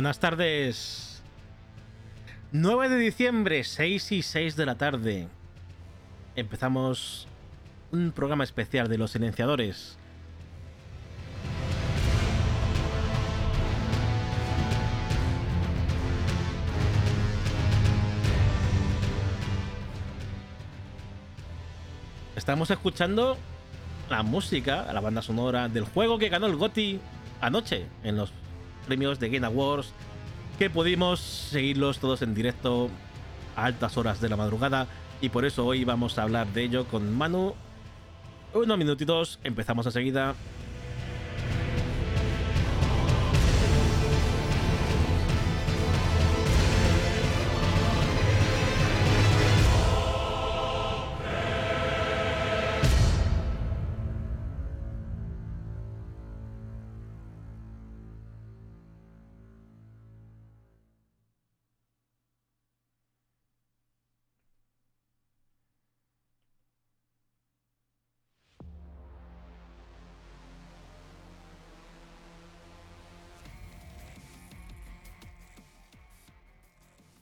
Buenas tardes. 9 de diciembre, 6 y 6 de la tarde. Empezamos un programa especial de los silenciadores. Estamos escuchando la música, la banda sonora del juego que ganó el GOTI anoche en los premios de Game Awards, que pudimos seguirlos todos en directo a altas horas de la madrugada y por eso hoy vamos a hablar de ello con Manu. Unos minutitos, empezamos enseguida.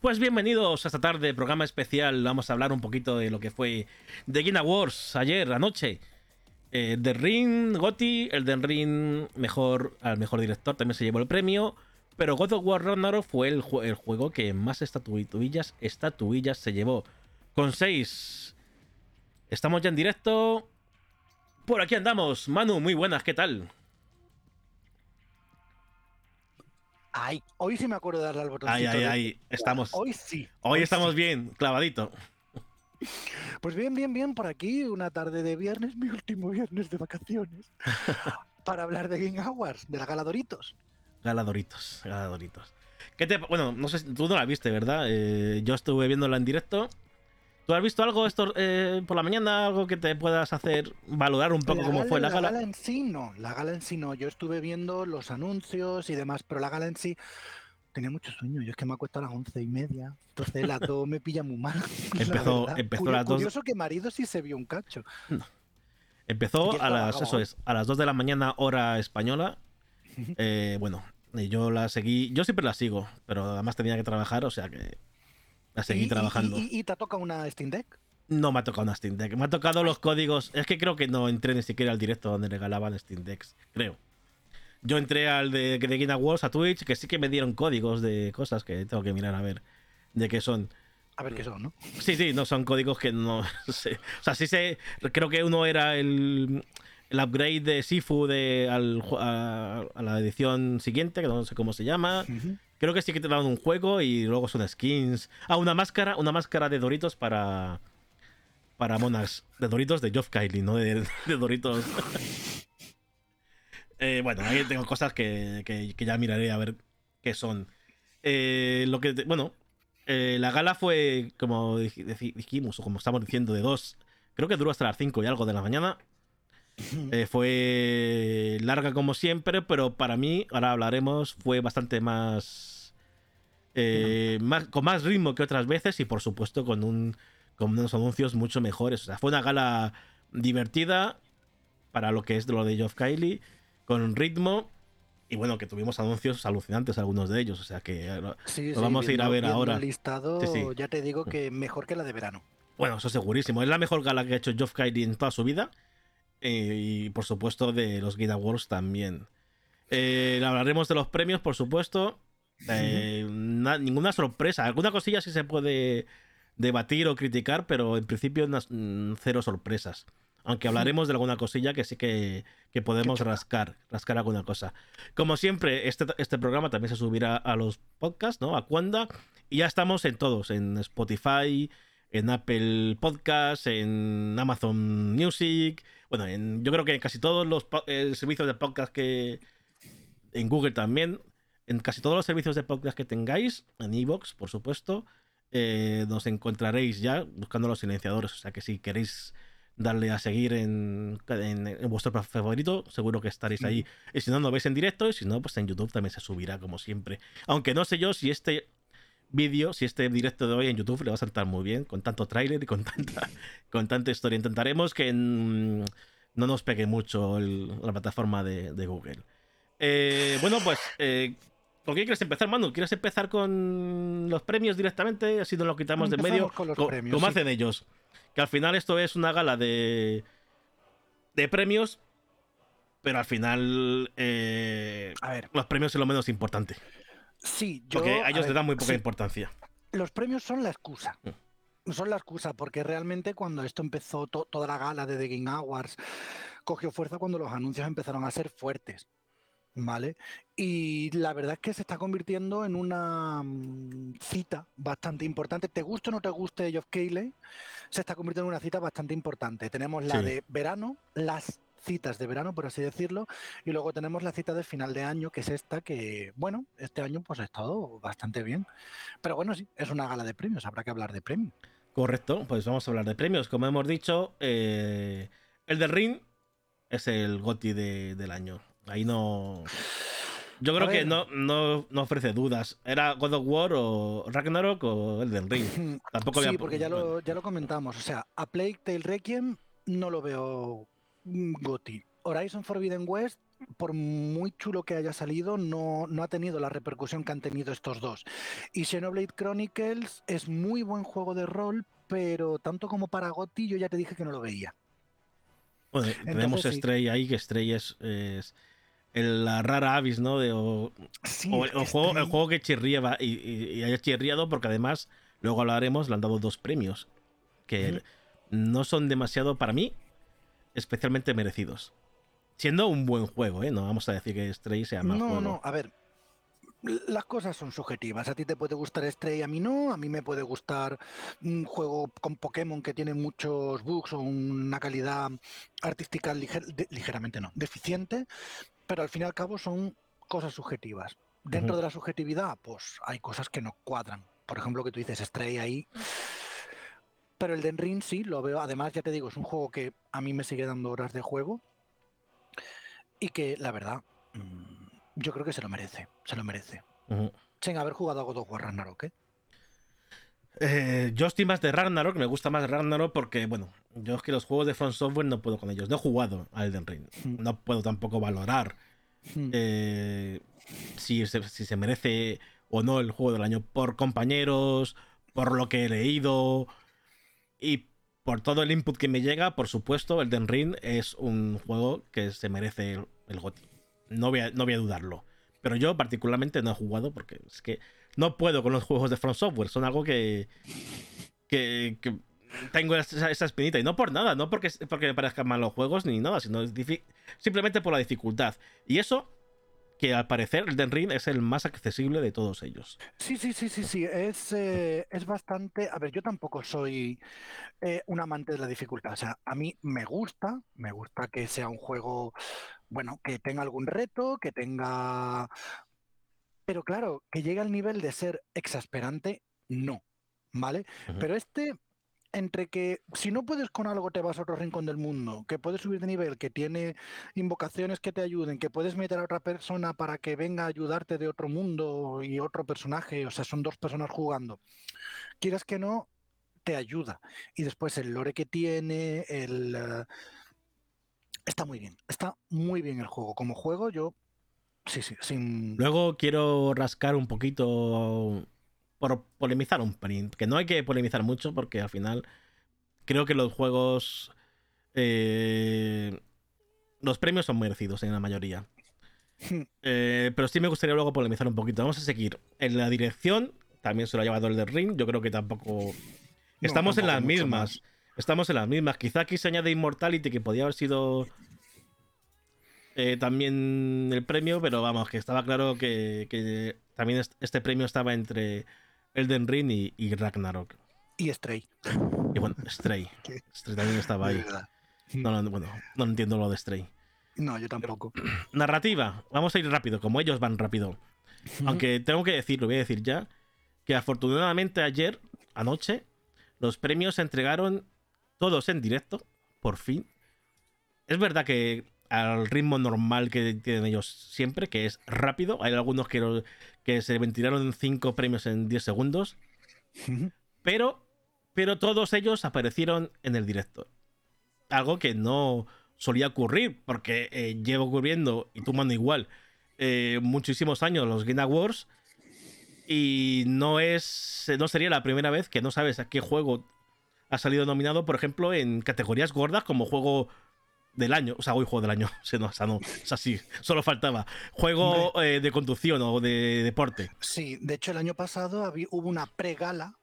Pues bienvenidos a esta tarde, programa especial. Vamos a hablar un poquito de lo que fue The Game Awards ayer, anoche. Eh, The Ring, Gotti, el The Ring mejor, al mejor director también se llevó el premio. Pero God of War Ragnarok fue el, juego que más estatuillas, estatuillas se llevó. Con seis. Estamos ya en directo. Por aquí andamos. Manu, muy buenas, ¿qué tal? Ay, hoy sí me acuerdo de darle al botón. Ay, ay, ay. Estamos. Hoy sí. Hoy, estamos bien, clavadito. Pues bien, bien, bien, por aquí, una tarde de viernes, mi último viernes de vacaciones, para hablar de Game Awards, de la Galadoritos. Galadoritos, Galadoritos. ¿Qué te, bueno, no sé, tú no la viste, ¿verdad? Eh, yo estuve viéndola en directo ¿Tú has visto algo esto eh, por la mañana? ¿Algo que te puedas hacer valorar un poco cómo fue la gala? La gala en sí no, la gala en sí no. Yo estuve viendo los anuncios y demás, pero la gala en sí tenía mucho sueño. Yo es que me acuesto a las once y media. Entonces las dos me pilla muy mal. Empezó, empezó a las dos. Curioso que marido sí se vio un cacho. Empezó a las, eso es, a las 2 de la mañana, hora española. Eh, bueno, yo la seguí. Yo siempre la sigo, pero además tenía que trabajar, o sea que a seguir trabajando. Y, te ha tocado una Steam Deck? No me ha tocado una Steam Deck. Me ha tocado los códigos. Es que creo que no entré ni siquiera al directo donde regalaban Steam Decks. Creo. Yo entré al de, de Game Awards a Twitch, que sí que me dieron códigos de cosas que tengo que mirar a ver de qué son. A ver qué son, ¿no? Sí, sí, no son códigos que no sé. O sea, sí sé. Creo que uno era el, el upgrade de Sifu de, al, a, la edición siguiente, que no sé cómo se llama. Creo que sí que te dan un juego y luego son skins. Ah, una máscara, una máscara de Doritos para. Para monas. De Doritos de Geoff Kylie, no de, Doritos. Eh, bueno, ahí tengo cosas que, ya miraré a ver qué son. Eh, lo que. Bueno. Eh, la gala fue, como dijimos, o como estamos diciendo, de dos. Creo que duró hasta las 5 y algo de la mañana. Fue larga como siempre, pero para mí, ahora hablaremos, fue bastante más eh, con más ritmo que otras veces y por supuesto con, un, con unos anuncios mucho mejores. O sea, fue una gala divertida para lo que es lo de Geoff Kylie, con ritmo y bueno, que tuvimos anuncios alucinantes algunos de ellos, o sea que eh, lo, vamos a ir a ver ahora. listado, ya te digo que mejor que la de verano. Bueno, eso segurísimo. Es la mejor gala que ha hecho Geoff Kylie en toda su vida. Eh, y por supuesto de los Game Awards también. hablaremos de los premios, por supuesto. Eh, ninguna sorpresa. Alguna cosilla sí se puede debatir o criticar, pero en principio mm, cero sorpresas. Aunque hablaremos de alguna cosilla que sí que, podemos rascar, rascar alguna cosa. Como siempre, este, este programa también se subirá a los podcasts, ¿no? A Cuanda. Y ya estamos en todos, en Spotify, en Apple Podcasts, en Amazon Music. Bueno, en, yo creo que en casi todos los eh, servicios de podcast que... En Google también en casi todos los servicios de podcast que tengáis, en Evox, por supuesto, eh, nos encontraréis ya buscando los silenciadores. O sea que si queréis darle a seguir en, vuestro favorito, seguro que estaréis ahí. Y si no, nos veis en directo, y si no, pues en YouTube también se subirá, como siempre. Aunque no sé yo si este vídeo, si este directo de hoy en YouTube le va a saltar muy bien, con tanto tráiler y con tanta, con tanta historia. Intentaremos que no nos pegue mucho la plataforma de, Google. Eh, bueno, pues eh, ¿Con qué quieres empezar, Manu? ¿Quieres empezar con los premios directamente? Así nos lo quitamos de medio. Con los Co- premios, como sí. hacen ellos. Que al final esto es una gala de. de premios. Pero al final. eh, A ver, los premios es lo menos importante. Sí, yo. Porque a ellos le dan muy poca sí, importancia. Los premios son la excusa. Mm. Son la excusa, porque realmente cuando esto empezó, to- toda la gala de The Game Awards cogió fuerza cuando los anuncios empezaron a ser fuertes. ¿Vale? Y la verdad es que se está convirtiendo en una mm, cita bastante importante. ¿Te guste o no te guste Geoff Keighley? Se está convirtiendo en una cita bastante importante. Tenemos la Sí. de verano, las citas de verano, por así decirlo, y luego tenemos la cita de final de año, que es esta, que, bueno, este año pues ha estado bastante bien. Pero bueno, sí, es una gala de premios, habrá que hablar de premios. Correcto, pues vamos a hablar de premios. Como hemos dicho, eh, el del Ring es el GOTI de- del año. Ahí no. Yo creo que no, no, no ofrece dudas. ¿Era God of War o Ragnarok o el del Ring? Tampoco Sí, había- porque ya lo, ya lo comentamos. O sea, a Plague Tale Requiem no lo veo Goti. Horizon Forbidden West, por muy chulo que haya salido, no, no ha tenido la repercusión que han tenido estos dos. Y Xenoblade Chronicles es muy buen juego de rol, pero tanto como para Goti, yo ya te dije que no lo veía. Bueno, tenemos sí. Stray ahí, que Stray es, es el- la rara avis, ¿no? De, o, Sí, o el, juego, el Stray- juego que chirriaba y, y, y haya chirriado, porque además, luego hablaremos, le han dado dos premios que no son demasiado, para mí, especialmente merecidos. Siendo un buen juego, ¿eh? No vamos a decir que Stray sea mal No, juego. no, a ver. Las cosas son subjetivas. A ti te puede gustar Stray, a mí no. A mí me puede gustar un juego con Pokémon que tiene muchos bugs o una calidad artística liger- de- ligeramente no, deficiente. Pero al fin y al cabo son cosas subjetivas. Dentro de la subjetividad, pues hay cosas que no cuadran. Por ejemplo, que tú dices Stray ahí. Pero el Den Ring sí, lo veo. Además, ya te digo, es un juego que a mí me sigue dando horas de juego. Y que, la verdad, mm, yo creo que se lo merece. Se lo merece. Sin haber jugado a God of War Ragnarok, ¿eh? Eh, yo estoy más de Ragnarok, me gusta más Ragnarok porque, bueno, yo es que los juegos de Front Software no puedo con ellos. No he jugado a Elden Ring. Mm. No puedo tampoco valorar Mm. eh, si, se, si se merece o no el juego del año por compañeros, por lo que he leído y por todo el input que me llega. Por supuesto, Elden Ring es un juego que se merece el, el. No voy, a, no voy a dudarlo. Pero yo particularmente no he jugado porque es que no puedo con los juegos de Front Software. Son algo que, que, tengo esa, esa espinita. Y no por nada, no porque, porque me parezcan malos juegos ni nada, sino simplemente por la dificultad. Y eso, que al parecer Elden Ring es el más accesible de todos ellos. Sí, sí, sí, sí, sí. Es, eh, es bastante. A ver, yo tampoco soy eh, un amante de la dificultad. O sea, a mí me gusta, me gusta que sea un juego, bueno, que tenga algún reto, que tenga. Pero claro, que llegue al nivel de ser exasperante, no. ¿Vale? Pero este, entre que si no puedes con algo te vas a otro rincón del mundo, que puedes subir de nivel, que tiene invocaciones que te ayuden, que puedes meter a otra persona para que venga a ayudarte de otro mundo y otro personaje, o sea, son dos personas jugando. Quieras que no, te ayuda. Y después el lore que tiene, el... eh, Está muy bien, está muy bien el juego. Como juego, yo... Sí, sí, sin... Luego quiero rascar un poquito por polemizar un pelín. Que no hay que polemizar mucho porque al final creo que los juegos. eh, los premios son merecidos en la mayoría. Eh, pero sí me gustaría luego polemizar un poquito. Vamos a seguir. En la dirección también se lo ha llevado el del ring. Yo creo que tampoco. Estamos en tampoco las mismas. más. Estamos en las mismas. Quizá aquí se añade Immortality, que podía haber sido eh, también el premio, pero vamos, que estaba claro que, que también est- este premio estaba entre Elden Ring y, y Ragnarok. Y Stray. Y bueno, Stray. ¿Qué? Stray también estaba ahí. no, bueno, no entiendo lo de Stray. No, yo tampoco. Narrativa. Vamos a ir rápido, como ellos van rápido. Aunque tengo que decir, lo voy a decir ya, que afortunadamente ayer, anoche, los premios se entregaron todos en directo, por fin. Es verdad que al ritmo normal que tienen ellos siempre, que es rápido, hay algunos que, lo- que se ventilaron cinco premios en 10 segundos, pero, pero todos ellos aparecieron en el directo. Algo que no solía ocurrir, porque eh, lleva ocurriendo, y tú mando igual, eh, muchísimos años los Game Awards y no es no sería la primera vez que no sabes a qué juego ha salido nominado, por ejemplo, en categorías gordas como juego del año, o sea, hoy juego del año, o sea, no, o sea, no, o sea, sí, solo faltaba. Juego eh, de conducción o de deporte. Sí, de hecho el año pasado hubo una pregala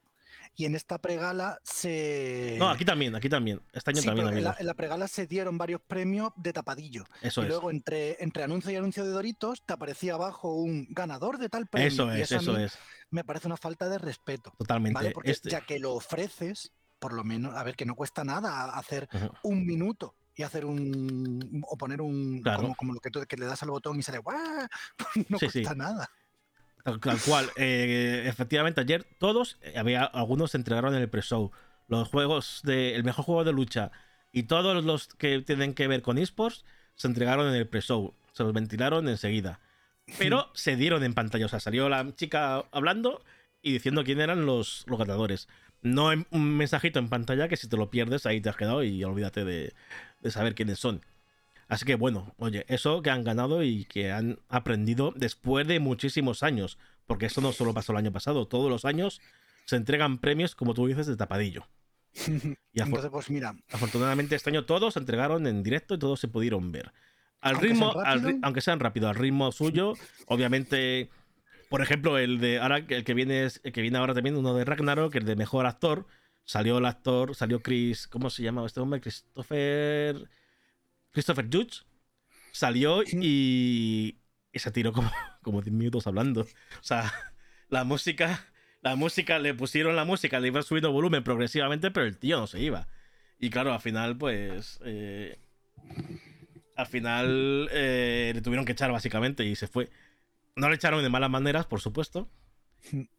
y en esta pregala se. No, aquí también, aquí también. Este año también. En la, en la, pregala se dieron varios premios de tapadillo. Eso y luego, entre, entre anuncio y anuncio de Doritos, te aparecía abajo un ganador de tal premio. Eso es, eso, es. Me parece una falta de respeto. Totalmente. Porque este ya que lo ofreces, por lo menos, a ver, que no cuesta nada hacer un minuto y hacer un. o poner un. Como, lo que tú que le das al botón y sale. ¡guau! no cuesta nada. Tal, cual. Eh, efectivamente, ayer todos, eh, había algunos se entregaron en el pre-show. Los juegos de. El mejor juego de lucha y todos los que tienen que ver con esports se entregaron en el pre-show. Se los ventilaron enseguida. Pero se dieron en pantalla. O sea, salió la chica hablando y diciendo quién eran los, los ganadores. No un mensajito en pantalla que si te lo pierdes ahí te has quedado y olvídate de, de saber quiénes son. Así que bueno, oye, eso que han ganado y que han aprendido después de muchísimos años, porque esto no solo pasó el año pasado, todos los años se entregan premios, como tú dices, de tapadillo. Y Entonces, pues mira. Afortunadamente este año todos se entregaron en directo y todos se pudieron ver. Al ritmo, aunque sean rápido, al ritmo suyo, obviamente, por ejemplo, el de ahora el que viene es, el que viene ahora también, uno de Ragnarok, el de mejor actor, salió el actor, salió Chris, ¿cómo se llama este hombre? Christopher Christopher Judge salió y, se tiró como, como 10 minutos hablando. O sea, la música, la música, le pusieron la música, le iba subiendo volumen progresivamente, pero el tío no se iba. Y claro, al final, pues. Eh, al final eh, le tuvieron que echar básicamente y se fue. No le echaron de malas maneras, por supuesto.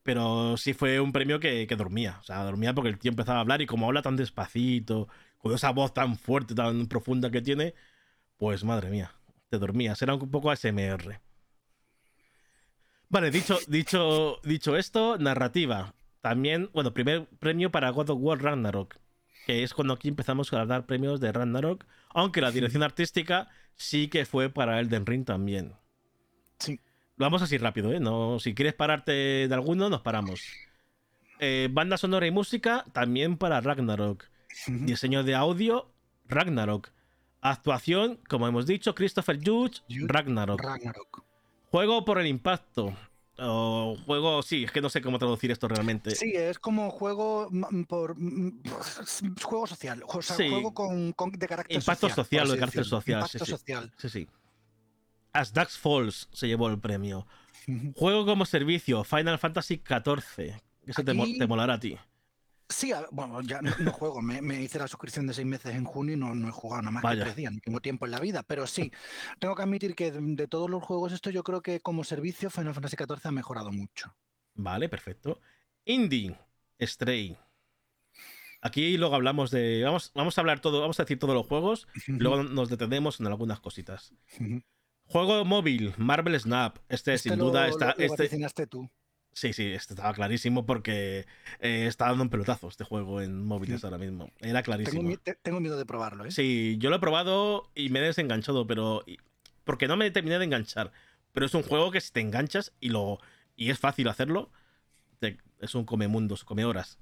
Pero sí fue un premio que, que, dormía. O sea, dormía porque el tío empezaba a hablar y como habla tan despacito, con esa voz tan fuerte, tan profunda que tiene, pues madre mía, te dormías. Era un poco ASMR. Vale, dicho, dicho, dicho esto, narrativa. También, bueno, primer premio para God of War Ragnarok, que es cuando aquí empezamos a dar premios de Ragnarok, aunque la dirección artística sí que fue para Elden Ring también. Vamos así rápido, ¿eh? No, si quieres pararte de alguno, nos paramos. Eh, banda sonora y música también para Ragnarok. Diseño de audio, Ragnarok. Actuación, como hemos dicho, Christopher Judge, Ragnarok. Juego por el impacto. O juego, sí, es que no sé cómo traducir esto realmente. Sí, es como juego por juego social, o sea, juego con, de carácter impacto social. de carácter social. Impacto sí, social. Sí, sí. As Ducks Falls se llevó el premio. Juego como servicio, Final Fantasy XIV. Eso te, te molará a ti. Sí, bueno, ya no, juego. Me, hice la suscripción de seis meses en junio y no, he jugado nada más que tres días. No tengo tiempo en la vida, pero sí, tengo que admitir que de, todos los juegos, esto yo creo que como servicio Final Fantasy XIV ha mejorado mucho. Vale, perfecto. Indie, Stray. Aquí luego hablamos de. Vamos, vamos a hablar todo, vamos a decir todos los juegos. luego nos detenemos en algunas cositas. Juego móvil, Marvel Snap. Este, este sin duda está. Lo, este... tú. Sí, sí, este estaba clarísimo porque eh, está dando un pelotazo este juego en móviles ahora mismo. Era clarísimo. Tengo, miedo de probarlo, ¿eh? Sí, yo lo he probado y me he desenganchado, pero. Porque no me terminé de enganchar. Pero es un juego que si te enganchas y lo. y es fácil hacerlo, es un come mundos, come horas.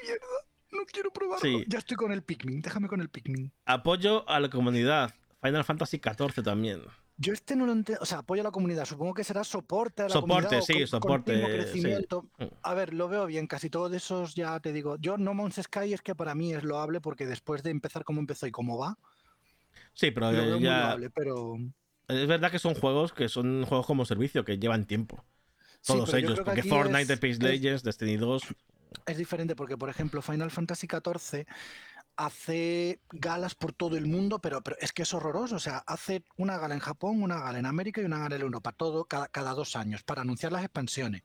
Mierda, no quiero probarlo. Ya estoy con el Pikmin, déjame con el Pikmin. Apoyo a la comunidad. Final Fantasy XIV también. Yo este no lo entiendo, o sea, apoyo a la comunidad, supongo que será soporte a la soporte, comunidad. Sí, soporte, crecimiento. Mm. A ver, lo veo bien, casi todos esos ya te digo. Yo No Man's Sky es que para mí es loable porque después de empezar como empezó y cómo va. Sí, pero ya... pero... Es verdad que son juegos que son juegos como servicio, que llevan tiempo. Todos ellos, porque Fortnite, Apex Legends, Destiny 2... Es diferente porque, por ejemplo, Final Fantasy XIV hace galas por todo el mundo, pero, pero es que es horroroso. O sea, hace una gala en Japón, una gala en América y una gala en Europa, todo cada, cada dos años, para anunciar las expansiones.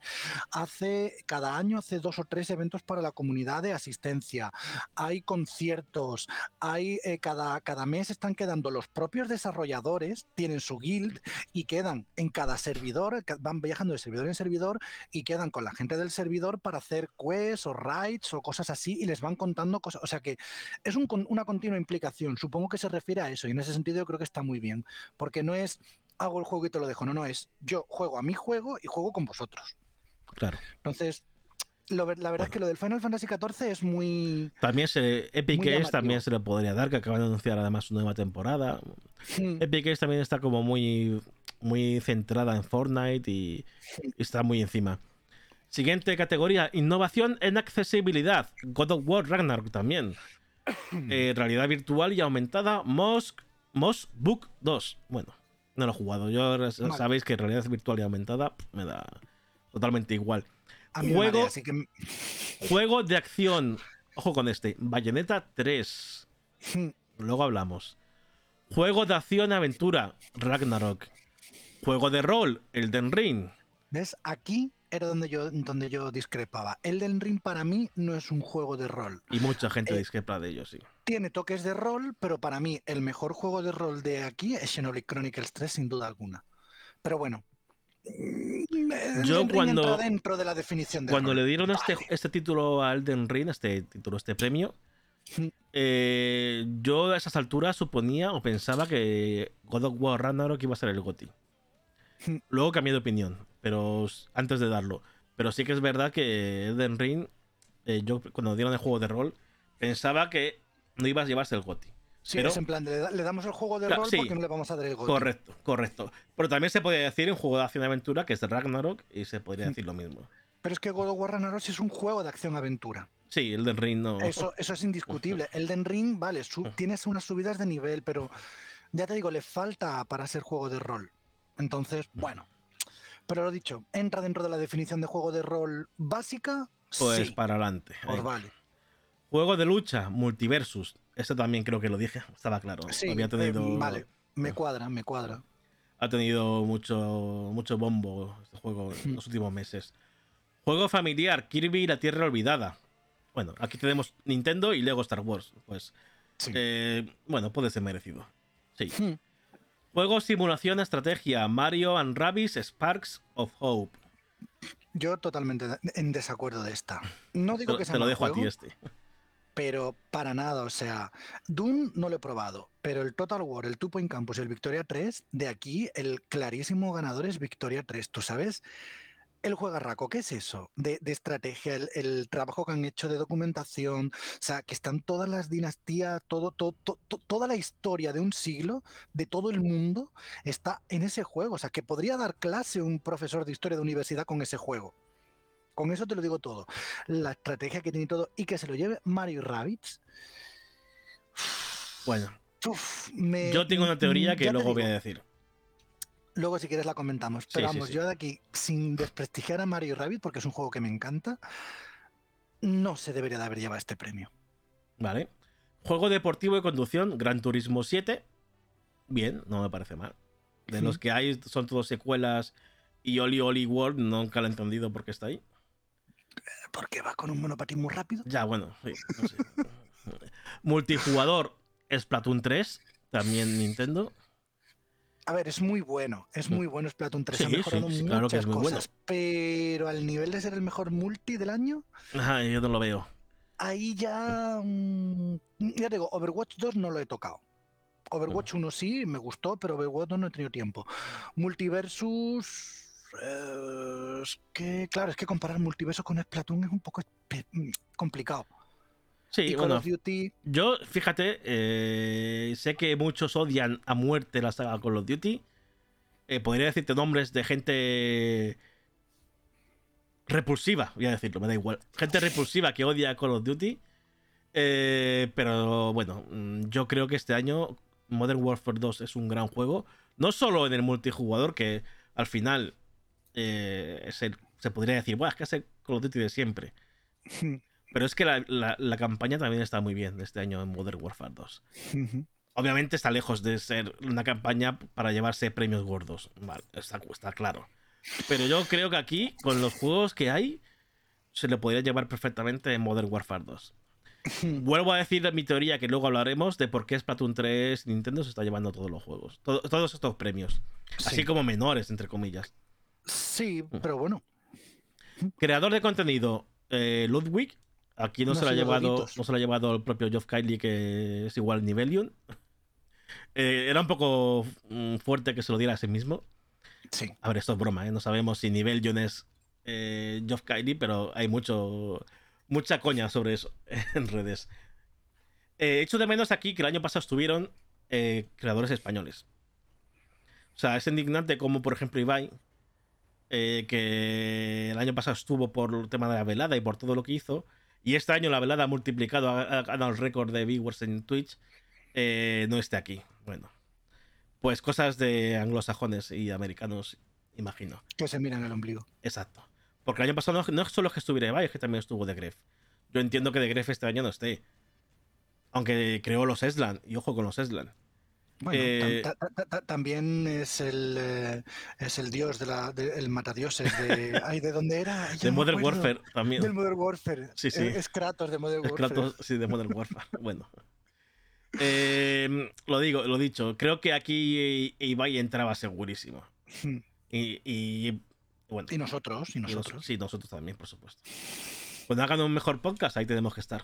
Hace, cada año hace dos o tres eventos para la comunidad de asistencia. Hay conciertos, hay eh, cada, cada mes están quedando los propios desarrolladores, tienen su guild y quedan en cada servidor, van viajando de servidor en servidor y quedan con la gente del servidor para hacer quests o raids o cosas así y les van contando cosas. O sea que es una continua implicación. Supongo que se refiere a eso y en ese sentido yo creo que está muy bien, porque no es hago el juego y te lo dejo. No, no, es yo juego a mi juego y juego con vosotros. Claro. Entonces, la verdad es que lo del Final Fantasy XIV es muy. También se, Epic Games también se le podría dar, que acaban de anunciar además su nueva temporada. Epic Games también está como muy, muy centrada en Fortnite y, está muy encima. Siguiente categoría, innovación en accesibilidad. God of War Ragnarok también. Eh, realidad virtual y aumentada. Moss Book 2. Bueno, no lo he jugado. Yo sabéis que realidad virtual y aumentada me da totalmente igual. juego, juego de acción. Ojo con este. Bayonetta 3. Luego hablamos. Juego de acción aventura. Ragnarok. Juego de rol. Elden Ring. ¿Ves? Aquí era donde yo, donde yo discrepaba. Elden Ring para mí no es un juego de rol. Y mucha gente eh, discrepa de ello, sí. Tiene toques de rol, pero para mí el mejor juego de rol de aquí es Xenoblade Chronicles 3, sin duda alguna. Pero bueno. Mm, yo cuando. Dentro de la definición de cuando le dieron este, este título a Elden Ring, este título, este premio, mm. eh, yo a esas alturas suponía o pensaba que God of War Ragnarok iba a ser el GOTI. Mm. Luego cambié de opinión pero antes de darlo. Pero sí que es verdad que Elden Ring, eh, yo cuando dieron el juego de rol, pensaba que no ibas a llevarse el GOTI. Sí, pero, es en plan, le, damos el juego de rol porque no le vamos a dar el GOTI. Correcto, correcto. Pero también se podría decir en juego de acción-aventura que es de Ragnarok y se podría mm. decir lo mismo. Pero es que God of War Ragnarok es un juego de acción-aventura. Sí, Elden Ring no. Eso, eso es indiscutible. Elden Ring, vale, tienes unas subidas de nivel, pero ya te digo, le falta para ser juego de rol. Entonces, bueno, pero lo dicho, entra dentro de la definición de juego de rol básica. Pues para adelante. Pues vale. Juego de lucha, multiversus. Eso también creo que lo dije, estaba claro. Sí, Había tenido... Eh, vale, me cuadra, me cuadra. Ha tenido mucho, mucho bombo este juego en los últimos meses. Juego familiar, Kirby y la Tierra Olvidada. Bueno, aquí tenemos Nintendo y luego Star Wars. Pues, eh, bueno, puede ser merecido. Sí. Juego simulación estrategia Mario and Rabbids Sparks of Hope. Yo totalmente en desacuerdo de esta. No digo que sea Te lo dejo a ti este. Pero para nada, o sea, Doom no lo he probado, pero el Total War, el Two Point Campus y el Victoria 3, de aquí el clarísimo ganador es Victoria 3, ¿tú sabes? El juegarraco, ¿qué es eso? De, estrategia, el, trabajo que han hecho de documentación, o sea, que están todas las dinastías, todo, toda la historia de un siglo, de todo el mundo, está en ese juego. O sea, que podría dar clase un profesor de historia de universidad con ese juego. Con eso te lo digo todo. La estrategia que tiene todo y que se lo lleve Mario Rabbits. Bueno, yo tengo una teoría que luego voy a decir. Luego, si quieres, la comentamos. Pero vamos, yo de aquí, sin desprestigiar a Mario Rabbit, porque es un juego que me encanta, no se debería de haber llevado este premio. Vale. Juego deportivo de conducción, Gran Turismo 7. Bien, no me parece mal. De los que hay, son todos secuelas. Y Oli Oli World, nunca lo he entendido por qué está ahí. Porque va con un monopatín muy rápido. Ya, bueno, sí, no sé. Multijugador, Splatoon 3, también Nintendo a ver, es muy bueno, es mm. muy bueno Splatoon 3, ha mejorado muchas cosas, pero al nivel de ser el mejor multi del año... Ajá, yo no lo veo. Ahí ya... Mm, ya digo, Overwatch 2 no lo he tocado. Overwatch 1 sí, me gustó, pero Overwatch 2 no he tenido tiempo. Multiversus... Eh, es que, claro, es que comparar multiverso con Splatoon es un poco mm, complicado. Sí, bueno, Yo, fíjate, eh, sé que muchos odian a muerte la saga Call of Duty. Eh, podría decirte nombres de gente repulsiva, voy a decirlo, me da igual. Gente repulsiva que odia Call of Duty. Eh, pero bueno, mm, yo creo que este año Modern Warfare 2 es un gran juego. No solo en el multijugador, que al final se podría decir, bueno, es que es el Call of Duty de siempre. Pero es que la, campaña también está muy bien este año en Modern Warfare 2. Obviamente está lejos de ser una campaña para llevarse premios gordos. Vale, está, está claro. Pero yo creo que aquí, con los juegos que hay, se le podría llevar perfectamente en Modern Warfare 2. Vuelvo a decir mi teoría que luego hablaremos de por qué Splatoon 3 Nintendo se está llevando todos los juegos, todos estos premios, así como menores, entre comillas. Sí, mm. pero bueno. Creador de contenido, eh, Ludwig, Aquí no, se, la ha llevado, no se la ha llevado el propio Geoff Kylie, que es igual Nivelion. Eh, era un poco mm, fuerte que se lo diera a sí mismo. Sí. A ver, esto es broma, ¿eh? No sabemos si nivel John es eh, Geoff Kylie, pero hay mucho mucha coña sobre eso en redes. Eh, echo de menos aquí que el año pasado estuvieron eh, creadores españoles. O sea, es indignante como, por ejemplo, Ibai, eh, que el año pasado estuvo por el tema de la velada y por todo lo que hizo, y este año la velada ha multiplicado, ha ganado el récord de viewers en Twitch, eh, no esté aquí. Bueno, pues cosas de anglosajones y americanos, imagino. Que se miran el ombligo. Exacto. Porque el año pasado no, no es solo que estuviera Ibai, es que también estuvo de Gref. Yo entiendo que de Gref este año no esté. Aunque creó los Eslan, y ojo con los Eslan. Bueno, Eh, tam- ta- ta- ta- también es el eh, es el dios de la de- el matadioses de ay de dónde era Ya De no Modern. Warfare también. del Modern Warfare Sí, sí. Es Kratos de Modern Es Warfare Kratos, sí, de Modern Warfare. Bueno. Eh, lo digo, lo dicho. Creo que aquí Ibai entraba segurísimo. Y, y, bueno. y nosotros y y nos- nosotros sí, nosotros también, por supuesto. Cuando hagan un mejor podcast, ahí tenemos que estar.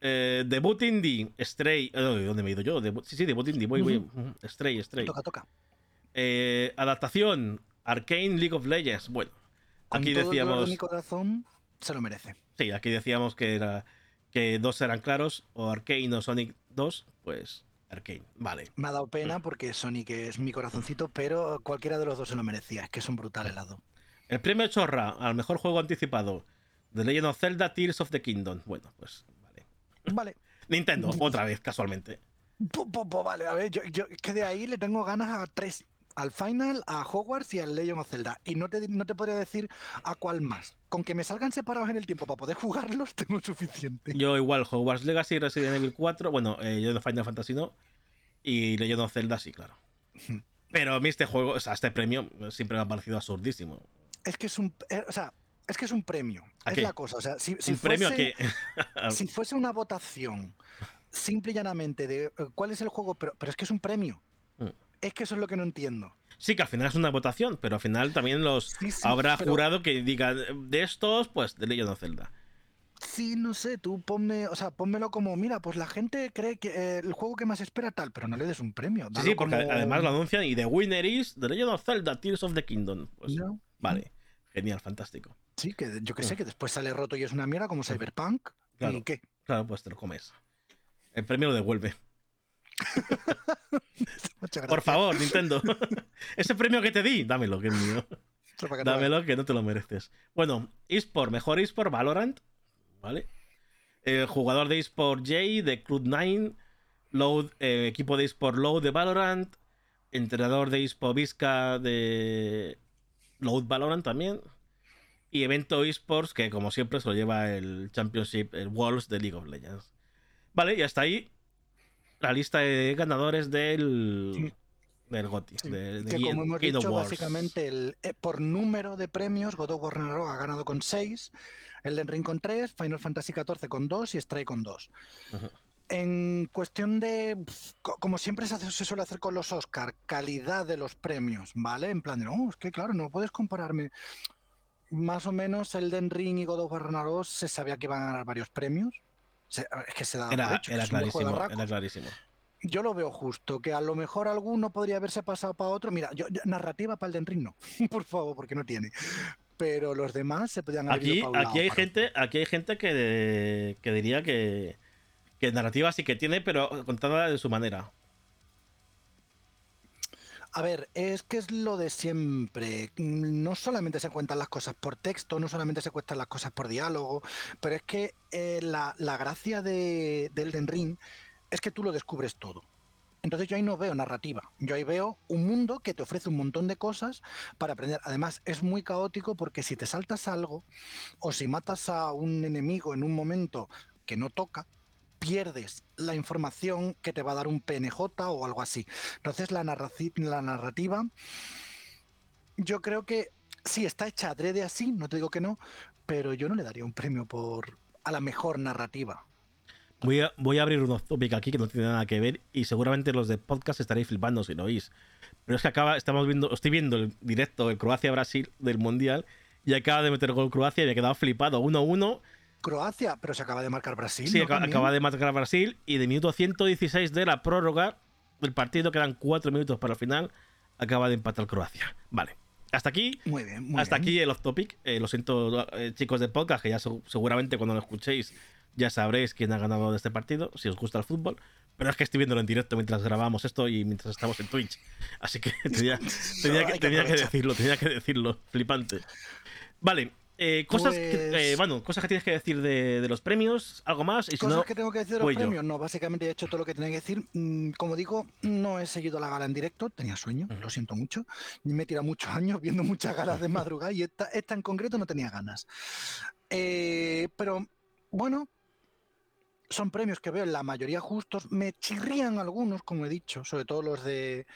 Eh, debut indie, Stray. ¿Dónde me he ido yo? Debut- sí, sí, debut indie, voy, voy. Stray, Stray. toca toca Eh, adaptación, Arcane League of Legends. Bueno, Con aquí todo de decíamos. mi corazón se lo merece Sí, aquí decíamos que era que dos eran claros, o Arcane o Sonic 2, pues Arcane, vale. me ha dado pena porque Sonic es mi corazoncito pero cualquiera de los dos se lo merecía es que son brutales las dos El premio Chorra al mejor juego anticipado, The Legend of Zelda Tears of the Kingdom. Bueno, pues vale. Nintendo, otra vez, casualmente. Po- po- po, vale, a ver, yo, yo es que de ahí le tengo ganas a tres. Al Final, a Hogwarts y al Legend of Zelda. Y no te, no te podría decir a cuál más. Con que me salgan separados en el tiempo para poder jugarlos, tengo suficiente. Yo igual, Hogwarts Legacy, Resident Evil 4, bueno, eh, yo de Final Fantasy no, y Legend of Zelda sí, claro. Pero a mí este juego, o sea, este premio siempre me ha parecido absurdísimo. Es que es un. eh, o sea, es que es un premio. ¿A Es qué? la cosa. O sea, si, si Un premio fuese, que... si fuese una votación simple y llanamente de eh, cuál es el juego, pero, pero es que es un premio. Mm. Es que eso es lo que no entiendo. Sí, que al final es una votación, pero al final también los Sí, sí, habrá pero- jurado que digan de estos, pues de Legend of Zelda. Sí, no sé, tú ponme, o sea, pónmelo como, mira, pues la gente cree que eh, el juego que más espera tal, pero no le des un premio. Sí, sí, porque como- además lo anuncian y The Winner is The Legend of Zelda Tears of the Kingdom. Pues, No. Vale, genial, fantástico. Sí, que yo que sé, que después sale roto y es una mierda como Cyberpunk. Claro. ¿Y qué? Claro, pues te lo comes. El premio lo devuelve. Por favor, Nintendo. Ese premio que te di, dámelo, que es mío. Dámelo, que no te lo mereces. Bueno, eSport, mejor eSport Valorant. ¿Vale? El jugador de eSport Jay de Cloud9. Load, eh, equipo de eSport Load de Valorant. Entrenador de eSport Vizca de Load Valorant también. Y evento eSports que, como siempre, se lo lleva el Championship, el Worlds de League of Legends. Vale, y hasta ahí la lista de ganadores del, Sí. del GOTY. Sí, de- de que como hemos dicho, básicamente el, eh, por número de premios, God of War Ragnarok ha ganado con 6, Elden Ring con 3, Final Fantasy XIV con 2 y Stray con 2. Ujú. En cuestión de, como siempre se, hace- se suele hacer con los Oscar, calidad de los premios, ¿vale? En plan de, no, es que claro, no puedes compararme. Más o menos Elden Ring y God of War Ragnarok se sabía que iban a ganar varios premios. Se- es que se da Era, hecho, clarísimo, era clarísimo. yo lo veo justo, que a lo mejor alguno podría haberse pasado para otro. Mira, yo, yo- narrativa para el Den Ring no, por favor, porque no tiene. Pero los demás se podían haber Aquí, ido pa' un aquí hay para gente, aquí hay gente que, que diría que, que narrativa sí que tiene, pero contada de su manera. A ver, es que es lo de siempre. Mm, No solamente se cuentan las cosas por texto, no solamente se cuentan las cosas por diálogo, pero es que eh, la, la gracia de, del Den Ring es que tú lo descubres todo. Entonces yo ahí no veo narrativa, yo ahí veo un mundo que te ofrece un montón de cosas para aprender. Además es muy caótico porque si te saltas algo o si matas a un enemigo en un momento que no toca, pierdes la información que te va a dar un PNJ o algo así. Entonces la, narraci- la narrativa, yo creo que sí está hecha adrede así, no te digo que no, pero yo no le daría un premio por a la mejor narrativa. Voy a, abrir un off topic aquí que no tiene nada que ver y seguramente los de podcast estaréis flipando si lo oís. Pero es que acaba, estamos viendo, estoy viendo el directo de Croacia-Brasil del Mundial y acaba de meter gol Croacia y me he quedado flipado. 1-1. Croacia, pero se acaba de marcar Brasil. Sí, ¿no? acaba, de marcar Brasil y de minuto 116 de la prórroga del partido, quedan cuatro minutos para el final, acaba de empatar Croacia. Vale. Hasta aquí. Muy bien, muy hasta bien. aquí el off topic. Eh, lo siento, eh, chicos de podcast, que ya se- seguramente cuando lo escuchéis ya sabréis quién ha ganado de este partido, si os gusta el fútbol. Pero es que estoy viéndolo en directo mientras grabamos esto y mientras estamos en Twitch. Así que tenía, que, tenía que decirlo, tenía que decirlo. Flipante. Vale. Eh, cosas, que, Pues- eh, bueno, cosas que tienes que decir de, de los premios, algo más. Y si Cosas no, que tengo que decir de los voy yo. premios. No, básicamente he hecho todo lo que tenía que decir. Mm, Como digo, no he seguido la gala en directo, tenía sueño, lo siento mucho. Me he tirado muchos años viendo muchas galas de madrugada y esta, esta en concreto no tenía ganas. Eh, pero bueno, son premios que veo en la mayoría justos. Me chirrían algunos, como he dicho, sobre todo los de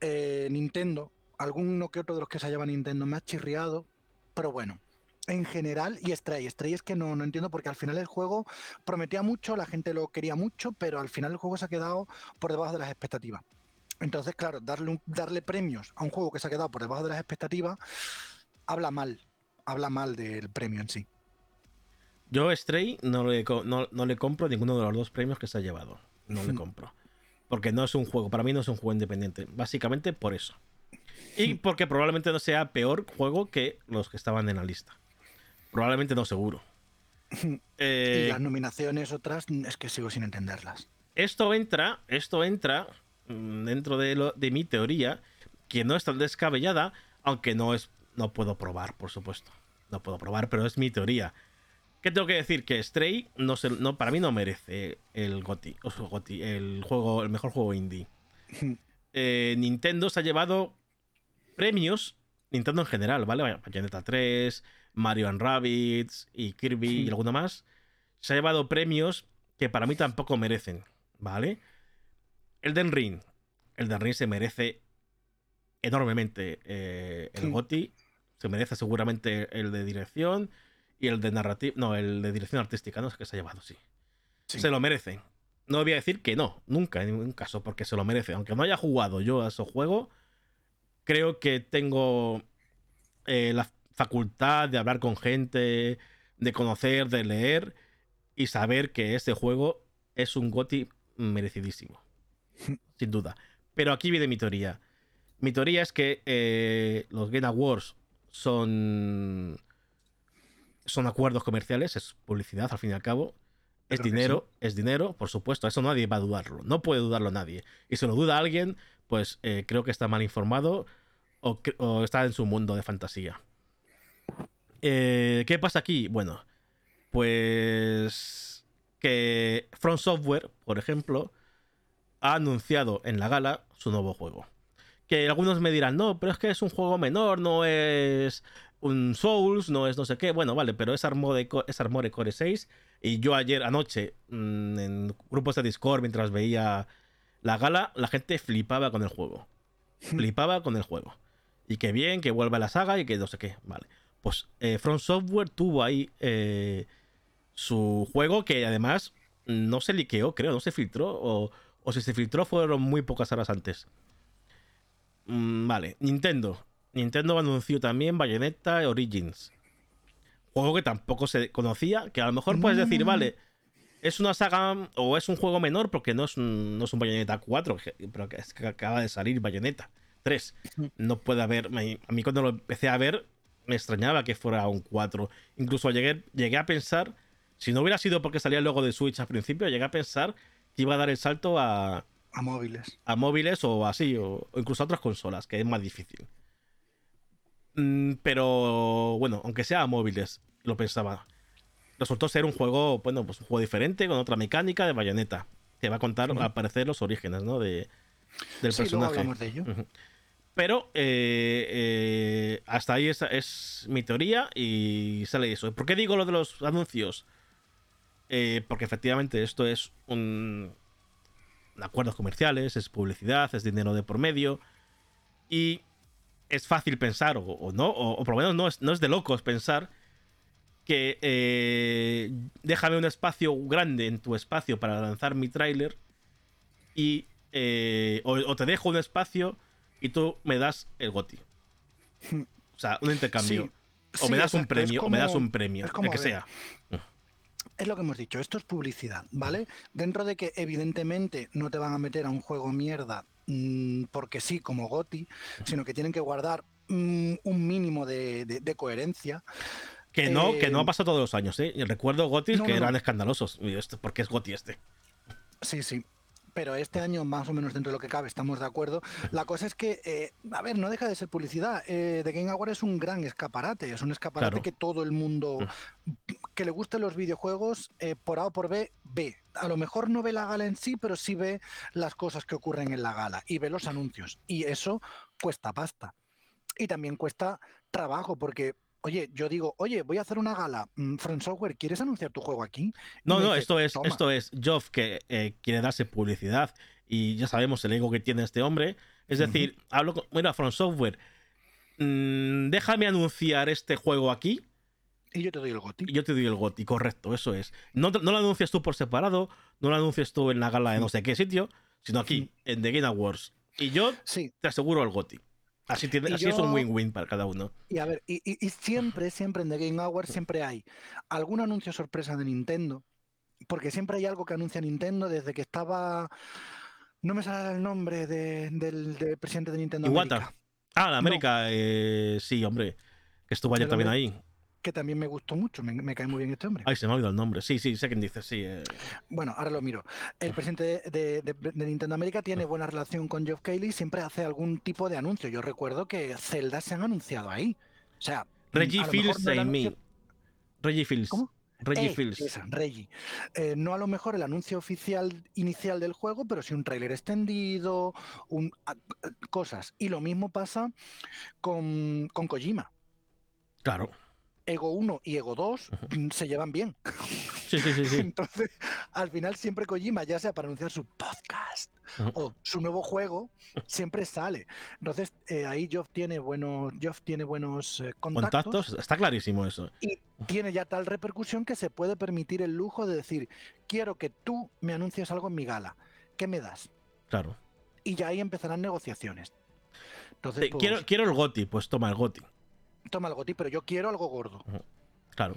eh, Nintendo. Alguno que otro de los que se llama Nintendo me ha chirriado, pero bueno. En general, y Stray, Stray es que no, no entiendo porque al final el juego prometía mucho, la gente lo quería mucho, pero al final el juego se ha quedado por debajo de las expectativas. Entonces, claro, darle, un- darle premios a un juego que se ha quedado por debajo de las expectativas habla mal, habla mal del premio en sí. Yo Stray no le, no le compro ninguno de los dos premios que se ha llevado. No le Hmm. compro. Porque no es un juego, para mí no es un juego independiente. Básicamente por eso. Y Hmm. porque probablemente no sea peor juego que los que estaban en la lista. Probablemente no seguro. y Eh, las nominaciones otras es que sigo sin entenderlas. esto entra, esto entra mm, dentro de, lo- de mi teoría, que no es tan descabellada, aunque no es, no puedo probar, por supuesto. No puedo probar, pero es mi teoría. ¿Qué tengo que decir? Que Stray no se- no, para mí no merece el GOTY, o sea, GOTY, el juego, el mejor juego indie. Eh, Nintendo se ha llevado premios, Nintendo en general, ¿vale? Bayonetta 3, Mario and Rabbids y Kirby y alguno más. Se ha llevado premios que para mí tampoco merecen, ¿vale? Elden Ring. Elden Ring se merece enormemente eh, el Sí. Se merece seguramente el de dirección y el de narrativa. No, el de dirección artística, no es que se ha llevado, sí. Sí. Se lo merece. No voy a decir que no, nunca, en ningún caso, porque se lo merece. Aunque no haya jugado yo a ese juego, creo que tengo eh, la facultad de hablar con gente, de conocer, de leer y saber que este juego es un GOTY merecidísimo. Sin duda. Pero aquí viene mi teoría. Mi teoría es que eh, los Game Awards son. Son acuerdos comerciales, es publicidad al fin y al cabo. Es Creo dinero, es dinero, por supuesto. Eso nadie va a dudarlo. No puede dudarlo nadie. Y si lo duda alguien, pues eh, creo que está mal informado o está en su mundo de fantasía. Eh, ¿Qué pasa aquí? Bueno, pues que From Software, por ejemplo, ha anunciado en la gala su nuevo juego. Que algunos me dirán, no, pero es que es un juego menor, no es un Souls, no es no sé qué. Bueno, vale, pero es Armore, Co- es Armore Core 6. Y yo ayer anoche, mm, en grupos de Discord, mientras veía la gala, la gente flipaba con el juego. Flipaba con el juego. Y que bien, que vuelva la saga y que no sé qué. Vale. Pues eh, From Software tuvo ahí eh, su juego que además no se liqueó, creo, no se filtró. O, o si se filtró fueron muy pocas horas antes. Mm, vale, Nintendo. Nintendo anunció también Bayonetta Origins. Juego que tampoco se conocía, que a lo mejor puedes decir, Mm. vale, es una saga o es un juego menor porque no es un, no es un Bayonetta 4, que- pero que, es que acaba de salir Bayonetta 3. No puede haber. A mí cuando lo empecé a ver, me extrañaba que fuera un 4. Incluso llegué, llegué a pensar, si no hubiera sido porque salía el logo de Switch al principio, llegué a pensar que iba a dar el salto a, A móviles. a móviles o así, o, o incluso a otras consolas, que es más difícil. Mm, pero bueno, aunque sea a móviles, lo pensaba. Resultó ser un juego, bueno, pues un juego diferente, con otra mecánica de bayoneta. Que va a contar, Ujú. al parecer, los orígenes, ¿no? De, del Sí, luego personaje. hablamos de ello. Pero eh, eh, hasta ahí es, mi teoría y sale eso. ¿Por qué digo lo de los anuncios? Eh, porque efectivamente esto es un acuerdos comerciales, es publicidad, es dinero de por medio y es fácil pensar, o, no, o, por lo menos no es, no es de locos pensar que déjame un espacio grande en tu espacio para lanzar mi tráiler y o te dejo un espacio y tú me das el goti. O sea, un intercambio. Sí, o me das un premio, o me das un premio, es como, el que sea. es lo que hemos dicho, esto es publicidad, ¿vale? Dentro de que evidentemente no te van a meter a un juego mierda mm, porque sí, como Goti, sino que tienen que guardar mm, un mínimo de, coherencia. Que no, que no ha eh, pasado todos los años, ¿eh? Recuerdo Gotis que eran escandalosos. Este, porque es Goti este. Sí, sí pero este año más o menos dentro de lo que cabe estamos de acuerdo. La cosa es que, eh, a ver, no deja de ser publicidad. Eh, The Game Award es un gran escaparate, es un escaparate que todo el mundo que le gusten los videojuegos, eh, por A o por B, ve. A lo mejor no ve la gala en sí, pero sí ve las cosas que ocurren en la gala y ve los anuncios. Y eso cuesta pasta. Y también cuesta trabajo, porque Oye, yo digo, oye, voy a hacer una gala. Mm, Front Software, ¿quieres anunciar tu juego aquí? no, no, esto es, esto es Geoff que eh, quiere darse publicidad y ya sabemos el ego que tiene este hombre. Es decir, hablo con, mira, Front Software, mm, déjame anunciar este juego aquí. Y yo te doy el GOTI. Y yo te doy el GOTI, correcto, eso es. No, no lo anuncias tú por separado, no lo anuncias tú en la gala de no sé qué sitio, sino aquí, en The Game Awards. Y yo te aseguro el GOTI. Así, es un win-win para cada uno. Y a ver, y, siempre, siempre en The Game Awards siempre hay algún anuncio sorpresa de Nintendo, porque siempre hay algo que anuncia Nintendo desde que estaba. No me sale el nombre del, presidente de Nintendo. América. Ah, la América, eh, sí, hombre. Que estuvo ayer también ahí que también me gustó mucho, me, cae muy bien este hombre. Ay, se me ha olvidado el nombre. Sí, sí, sé quién dice, sí. Eh. Bueno, ahora lo miro. El presidente de, Nintendo América tiene buena relación con Geoff Keighley, siempre hace algún tipo de anuncio. Yo recuerdo que Zelda se han anunciado ahí. O sea, Reggie Fields no me. Reggie Fields. ¿Cómo? Reggie eh, Fields. Reggie. Eh, no a lo mejor el anuncio oficial inicial del juego, pero sí un trailer extendido, un, cosas. Y lo mismo pasa con, con Kojima. Claro. Ego 1 y Ego 2 mm, se llevan bien. Sí, sí, sí, Entonces, al final siempre Kojima, ya sea para anunciar su podcast o su nuevo juego, siempre sale. Entonces, eh, ahí Geoff tiene buenos, Geoff tiene buenos eh, contactos, contactos. Está clarísimo eso. Y tiene ya tal repercusión que se puede permitir el lujo de decir, quiero que tú me anuncies algo en mi gala. ¿Qué me das? Claro. Y ya ahí empezarán negociaciones. Entonces, quiero, pues quiero el GOTI, pues toma el GOTI toma el goti, pero yo quiero algo gordo. Claro.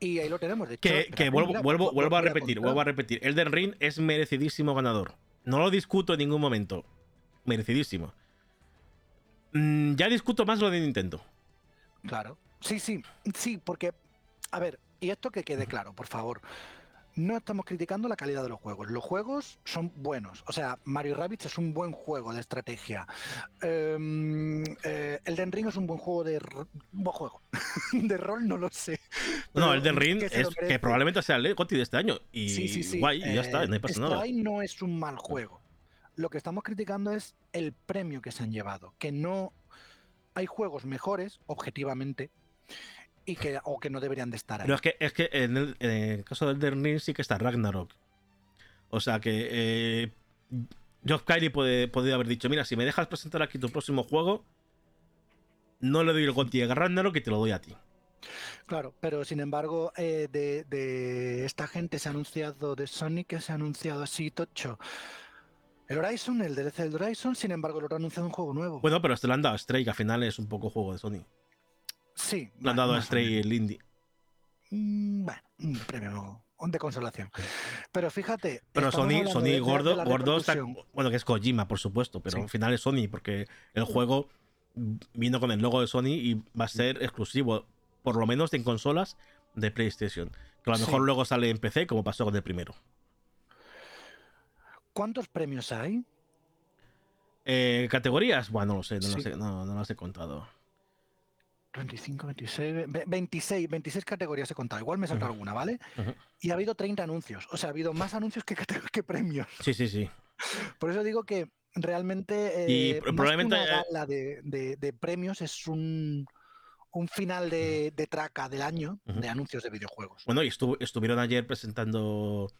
Y ahí lo tenemos. que, vuelvo, vuelvo, vuelvo, a repetir, vuelvo a repetir. Elden Ring es merecidísimo ganador. No lo discuto en ningún momento. Merecidísimo. Mm, ya discuto más lo de Nintendo. Claro. Sí, sí, sí, porque, a ver, y esto que quede claro, por favor no estamos criticando la calidad de los juegos. Los juegos son buenos. O sea, Mario Rabbids es un buen juego de estrategia. Em, eh, Elden Ring es un buen juego de buen juego. de rol no lo sé. no, Elden Ring es que probablemente sea el GOTY de este año. Y sí, sí, sí. guay, y ya está, no pasa nada. no es un mal juego. Lo que estamos criticando es el premio que se han llevado. Que no hay juegos mejores, objetivamente, y que, o que no deberían de estar ahí. Pero es que, es que en, el, caso del Elden Ring sí que está Ragnarok. O sea que eh, Geoff Kylie puede, podría haber dicho, mira, si me dejas presentar aquí tu próximo juego, no le doy el GOTY a Ragnarok y te lo doy a ti. Claro, pero sin embargo, eh, de, esta gente se ha anunciado, de Sonic que se ha anunciado así, tocho. El Horizon, el DLC del Horizon, sin embargo, lo ha anunciado un juego nuevo. Bueno, pero este lo han dado a Stray, que al final es un poco juego de Sony. Sí. Le han dado a Stray el indie. Mm, bueno, un premio de consolación. Pero fíjate. Pero Sony, Sony gordo, gordo bueno, que es Kojima, por supuesto, pero al final es Sony, porque el juego vino con el logo de Sony y va a ser exclusivo, por lo menos en consolas de PlayStation. Que a lo mejor luego sale en PC, como pasó con el primero. ¿Cuántos premios hay? Eh, ¿Categorías? Bueno, no lo sé, no, sé, no, no las he contado. 25, 26, 26, 26 categorías he contado. Igual me salta alguna, ¿vale? Y ha habido 30 anuncios. O sea, ha habido más anuncios que, que premios. Sí, sí, sí. Por eso digo que realmente. y eh, probablemente. la de, premios es un, un final de, traca del año de anuncios de videojuegos. Bueno, y estuvieron ayer presentando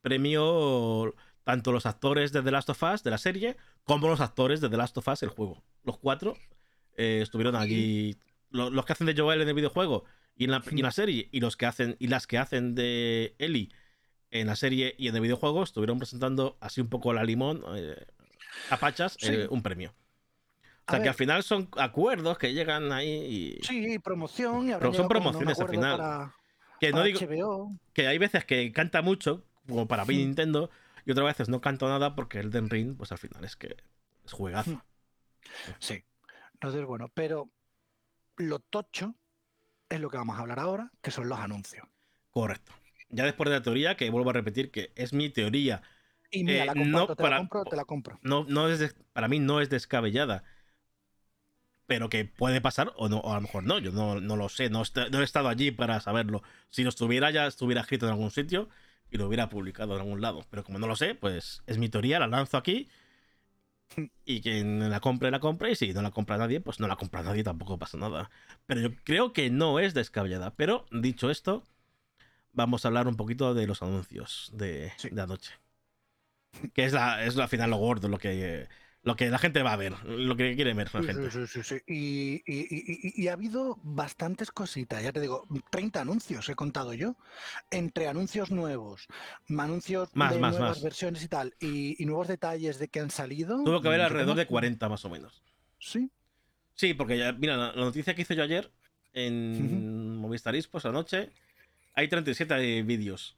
premio tanto los actores de The Last of Us, de la serie, como los actores de The Last of Us, el juego. Los cuatro eh, estuvieron allí los que hacen de Joel en el videojuego y en, la, serie, y los que hacen, y las que hacen de Ellie en la serie y en el videojuego, estuvieron presentando así un poco la limón, eh, a Pachas, eh, un premio. O sea, que al final son acuerdos que llegan ahí y... Sí, promoción. Y son promociones al final. Que no digo HBO. que hay veces que canta mucho, como para mí Hmm. Nintendo, y otras veces no canta nada porque el Den Ring, pues al final es que es juegazo. Hmm. Sí. Entonces, bueno, pero lo tocho es lo que vamos a hablar ahora, que son los anuncios. Correcto. Ya después de la teoría, que vuelvo a repetir que es mi teoría, Y mira, Eh, la no te para- la compro, te la compro. no, no es para mí no es descabellada. Pero que puede pasar o no, o a lo mejor no, yo no, no lo sé, no, no he estado allí para saberlo. Si lo estuviera ya estuviera escrito en algún sitio y lo hubiera publicado en algún lado. Pero como no lo sé, pues es mi teoría, la lanzo aquí. Y quien la compre, la compre. Y si no la compra nadie, pues no la compra nadie, tampoco pasa nada. Pero yo creo que no es descabellada. Pero dicho esto, vamos a hablar un poquito de los anuncios de, Sí. de anoche. Que es la, es al final lo gordo, lo que, lo que la gente va a ver, lo que quiere ver la gente. sí, sí, sí. Y, y- y- y- y ha habido bastantes cositas, ya te digo, 30 anuncios he contado yo, entre anuncios nuevos, anuncios Más, de más, nuevas más. versiones y tal, y, nuevos detalles de que han salido. Tuvo que haber alrededor de 40 más o menos. Sí, Sí, porque ya, mira, la, la noticia que hice yo ayer en Movistar Esports anoche, hay 37 vídeos.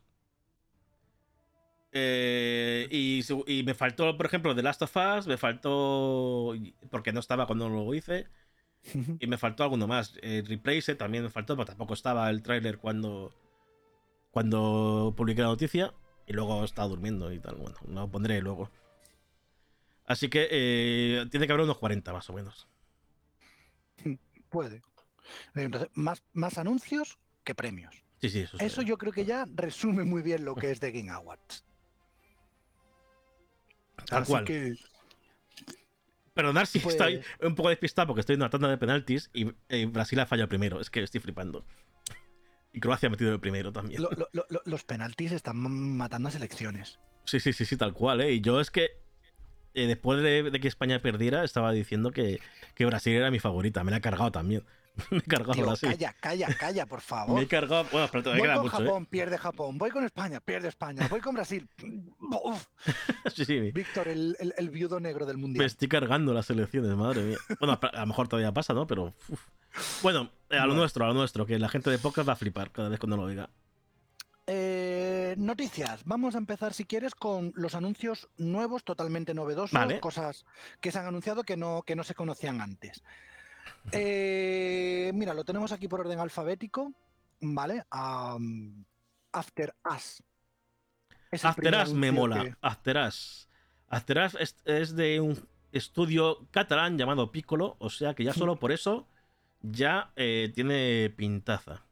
Eh, y, y me faltó, por ejemplo, The Last of Us, me faltó, porque no estaba cuando lo hice, y me faltó alguno más. Eh, Replace también me faltó, pero tampoco estaba el tráiler cuando, cuando publiqué la noticia, y luego estaba durmiendo y tal. Bueno, lo pondré luego. Así que eh, tiene que haber unos 40 más o menos. puede. Entonces, más, más anuncios que premios. Sí, sí, eso. Eso yo creo que ya resume muy bien lo que es The Game Awards. Tal Así cual. que, Perdonad si Pues- estoy un poco despistado porque estoy en una tanda de penaltis y Brasil ha fallado primero. Es que estoy flipando. Y Croacia ha metido el primero también. lo- lo- lo- los penaltis están matando a selecciones. Sí, sí, sí, sí, tal cual, ¿eh? Y yo es que eh, después de, de que España perdiera, estaba diciendo que, que Brasil era mi favorita. Me la he cargado también. me he cargado Tío, Brasil. calla, calla, calla, por Me favor. he cargado. Bueno, pero todavía Voy queda con mucho, Japón, pierde Japón. Voy con España, pierde España. Voy con Brasil. Uf, ¿eh? sí, sí. Víctor, el, el- el viudo negro del Me mundial. estoy cargando las elecciones, madre mía. Bueno, a lo mejor todavía pasa, ¿no? Pero. uf. Bueno, eh, a lo Bueno. nuestro, a lo nuestro, que la gente de podcast va a flipar cada vez cuando lo oiga. Eh, noticias. Vamos a empezar, si quieres, con los anuncios nuevos, totalmente novedosos, Vale. cosas que se han anunciado que no, que no se conocían antes. Eh, mira, lo tenemos aquí por orden alfabético, ¿vale? After Us. Es After Us me mola. que- After Us. After Us es, es de un estudio catalán llamado Piccolo, o sea que ya solo por eso ya eh, tiene pintaza.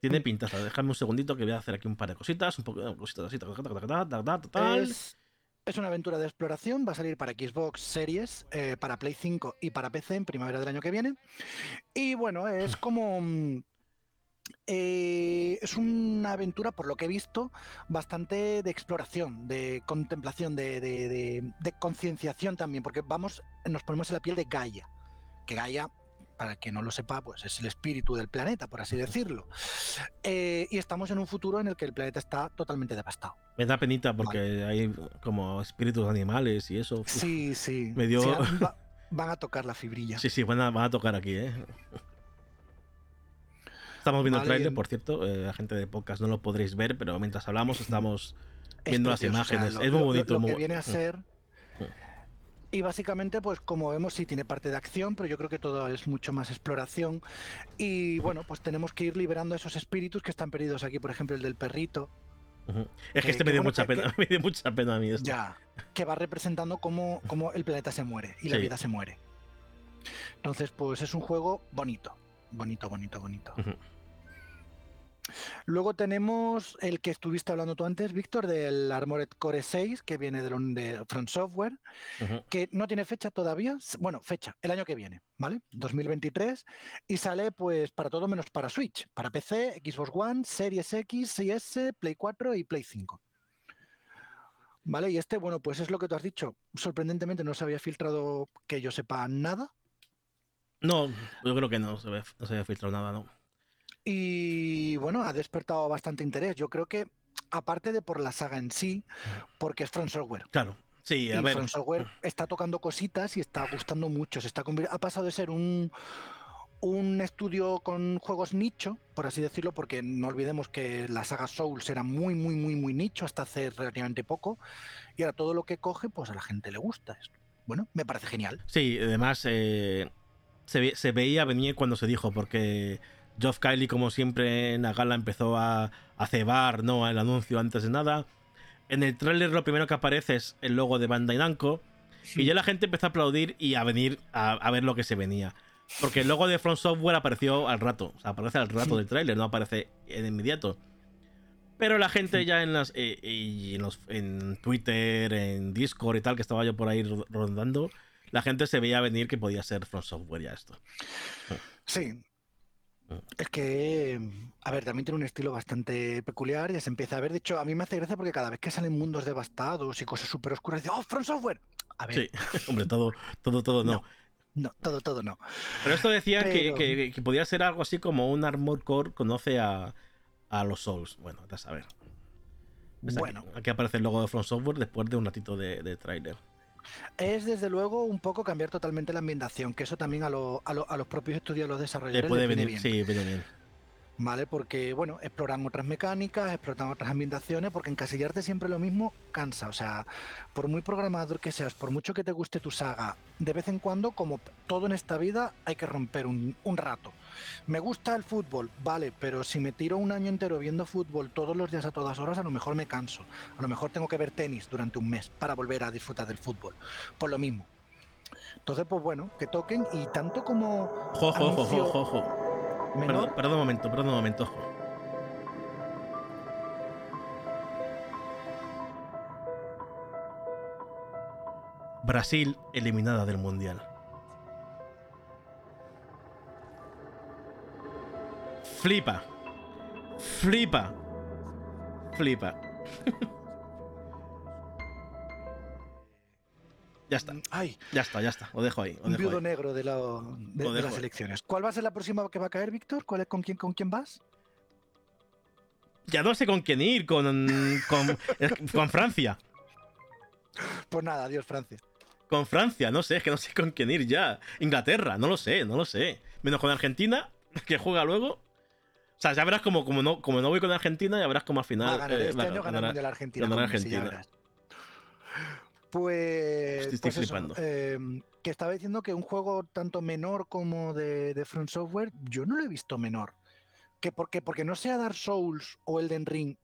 Tiene Mm. pintaza. Déjame un segundito que voy a hacer aquí un par de cositas, un poco de cositas así. tac, tac, tac, tac, tal. Es, es una aventura de exploración, va a salir para Xbox Series, eh, para Play 5 y para PC en primavera del año que viene. Y bueno, es como... mm, eh, es una aventura, por lo que he visto, bastante de exploración, de contemplación, de, de- de- de concienciación también, porque vamos, nos ponemos en la piel de Gaia, que Gaia, para el que no lo sepa, pues es el espíritu del planeta, por así decirlo. Eh, y estamos en un futuro en el que el planeta está totalmente devastado. Me da penita porque hay como espíritus animales y eso. Sí, sí. me dio- Sí, va- van a tocar la fibrilla. Sí, sí, van a, van a tocar aquí, ¿eh? Estamos viendo Vale, el tráiler, por cierto. eh, la gente de podcast no lo podréis ver, pero mientras hablamos estamos Es viendo las precioso, o sea, imágenes. lo- es muy lo- bonito. Lo, muy que viene a ser. Y básicamente, pues como vemos, sí tiene parte de acción, pero yo creo que todo es mucho más exploración. Y bueno, pues tenemos que ir liberando esos espíritus que están perdidos aquí, por ejemplo, el del perrito. Es Que- que este me dio bueno, mucha que- pena, me dio mucha pena a mí esto. ya, que va representando cómo, cómo el planeta se muere y la Sí. vida se muere. Entonces, pues es un juego bonito, bonito, bonito, bonito. Ujú. Luego tenemos el que estuviste hablando tú antes, Víctor, del Armored Core 6, que viene de, de Front Software, que no tiene fecha todavía. Bueno, fecha, el año que viene, ¿vale? 2023. Y sale pues para todo menos para Switch, para PC, Xbox One, Series X, S, Play 4 y Play 5. ¿Vale? Y este, bueno, pues es lo que tú has dicho. Sorprendentemente no se había filtrado que yo sepa nada. No, yo creo que no se, no se había filtrado nada, ¿no? Y bueno, ha despertado bastante interés. Yo creo que, aparte de por la saga en sí, porque es Front Software. Claro. Sí, a y ver. From Software está tocando cositas y está gustando mucho. Se está ha pasado de ser un, un estudio con juegos nicho, por así decirlo, porque no olvidemos que la saga Souls era muy, muy, muy, muy nicho hasta hace relativamente poco, y ahora todo lo que coge, pues a la gente le gusta. Bueno, me parece genial. Sí, además eh, se, veía venir cuando se dijo, porque Geoff Kylie, como siempre en la gala, empezó a, a cebar ¿no? el anuncio antes de nada. En el tráiler lo primero que aparece es el logo de Bandai Namco, y ya la gente empezó a aplaudir y a venir a, a ver lo que se venía. Porque el logo de Front Software apareció al rato. O sea, aparece al rato del tráiler, no aparece en inmediato. Pero la gente ya en las eh, en, los, en Twitter, en Discord y tal, que estaba yo por ahí rondando, la gente se veía venir que podía ser Front Software ya esto. Sí. Es que, a ver, también tiene un estilo bastante peculiar, ya se empieza a ver. De hecho, a mí me hace gracia porque cada vez que salen mundos devastados y cosas súper oscuras, dice, ¡Oh, Front Software! A ver. Sí, hombre, todo, todo, todo no. No, todo, todo no. Pero esto decía que, podía ser algo así como un Armor Core conoce a, los Souls. Bueno, a saber. Bueno. Aquí, aparece el logo de Front Software después de un ratito de, de trailer. Es desde luego un poco cambiar totalmente la ambientación, que eso también a, los propios estudios, a los desarrolladores. puede venir, bien. sí, viene bien. ¿Vale? Porque, bueno, exploran otras mecánicas, exploran otras ambientaciones, porque encasillarte siempre lo mismo cansa. O sea, por muy programador que seas, por mucho que te guste tu saga, de vez en cuando, como todo en esta vida, hay que romper un, rato. Me gusta el fútbol, vale, pero si me tiro un año entero viendo fútbol todos los días a todas horas, a lo mejor me canso. A lo mejor tengo que ver tenis durante un mes para volver a disfrutar del fútbol. Por lo mismo. Entonces, pues bueno, que toquen y tanto como... Perdón, perdón, un momento, perdón un momento. Brasil eliminada del Mundial. Flipa. Flipa. Flipa. Ya está. Ay. Ya está, ya está. Lo dejo ahí. un viudo negro de, las elecciones. ¿Cuál va a ser la próxima que va a caer, Víctor? ¿Cuál es, con, quién, ¿Con quién vas? Ya no sé con quién ir, con, con, Francia. Pues nada, adiós Francia. Con Francia, no sé, es que no sé con quién ir ya. Inglaterra, no lo sé, no lo sé. Menos con Argentina, que juega luego. O sea, ya verás como, como, no, como no voy con Argentina, ya verás como al final. Eh, este año ganar el Argentina. Argentina. Pues, Estoy, pues em, que estaba diciendo que un juego tanto menor como de, de, Front Software, yo no lo he visto menor. Que porque, porque no sea Dark Souls o Elden Ring.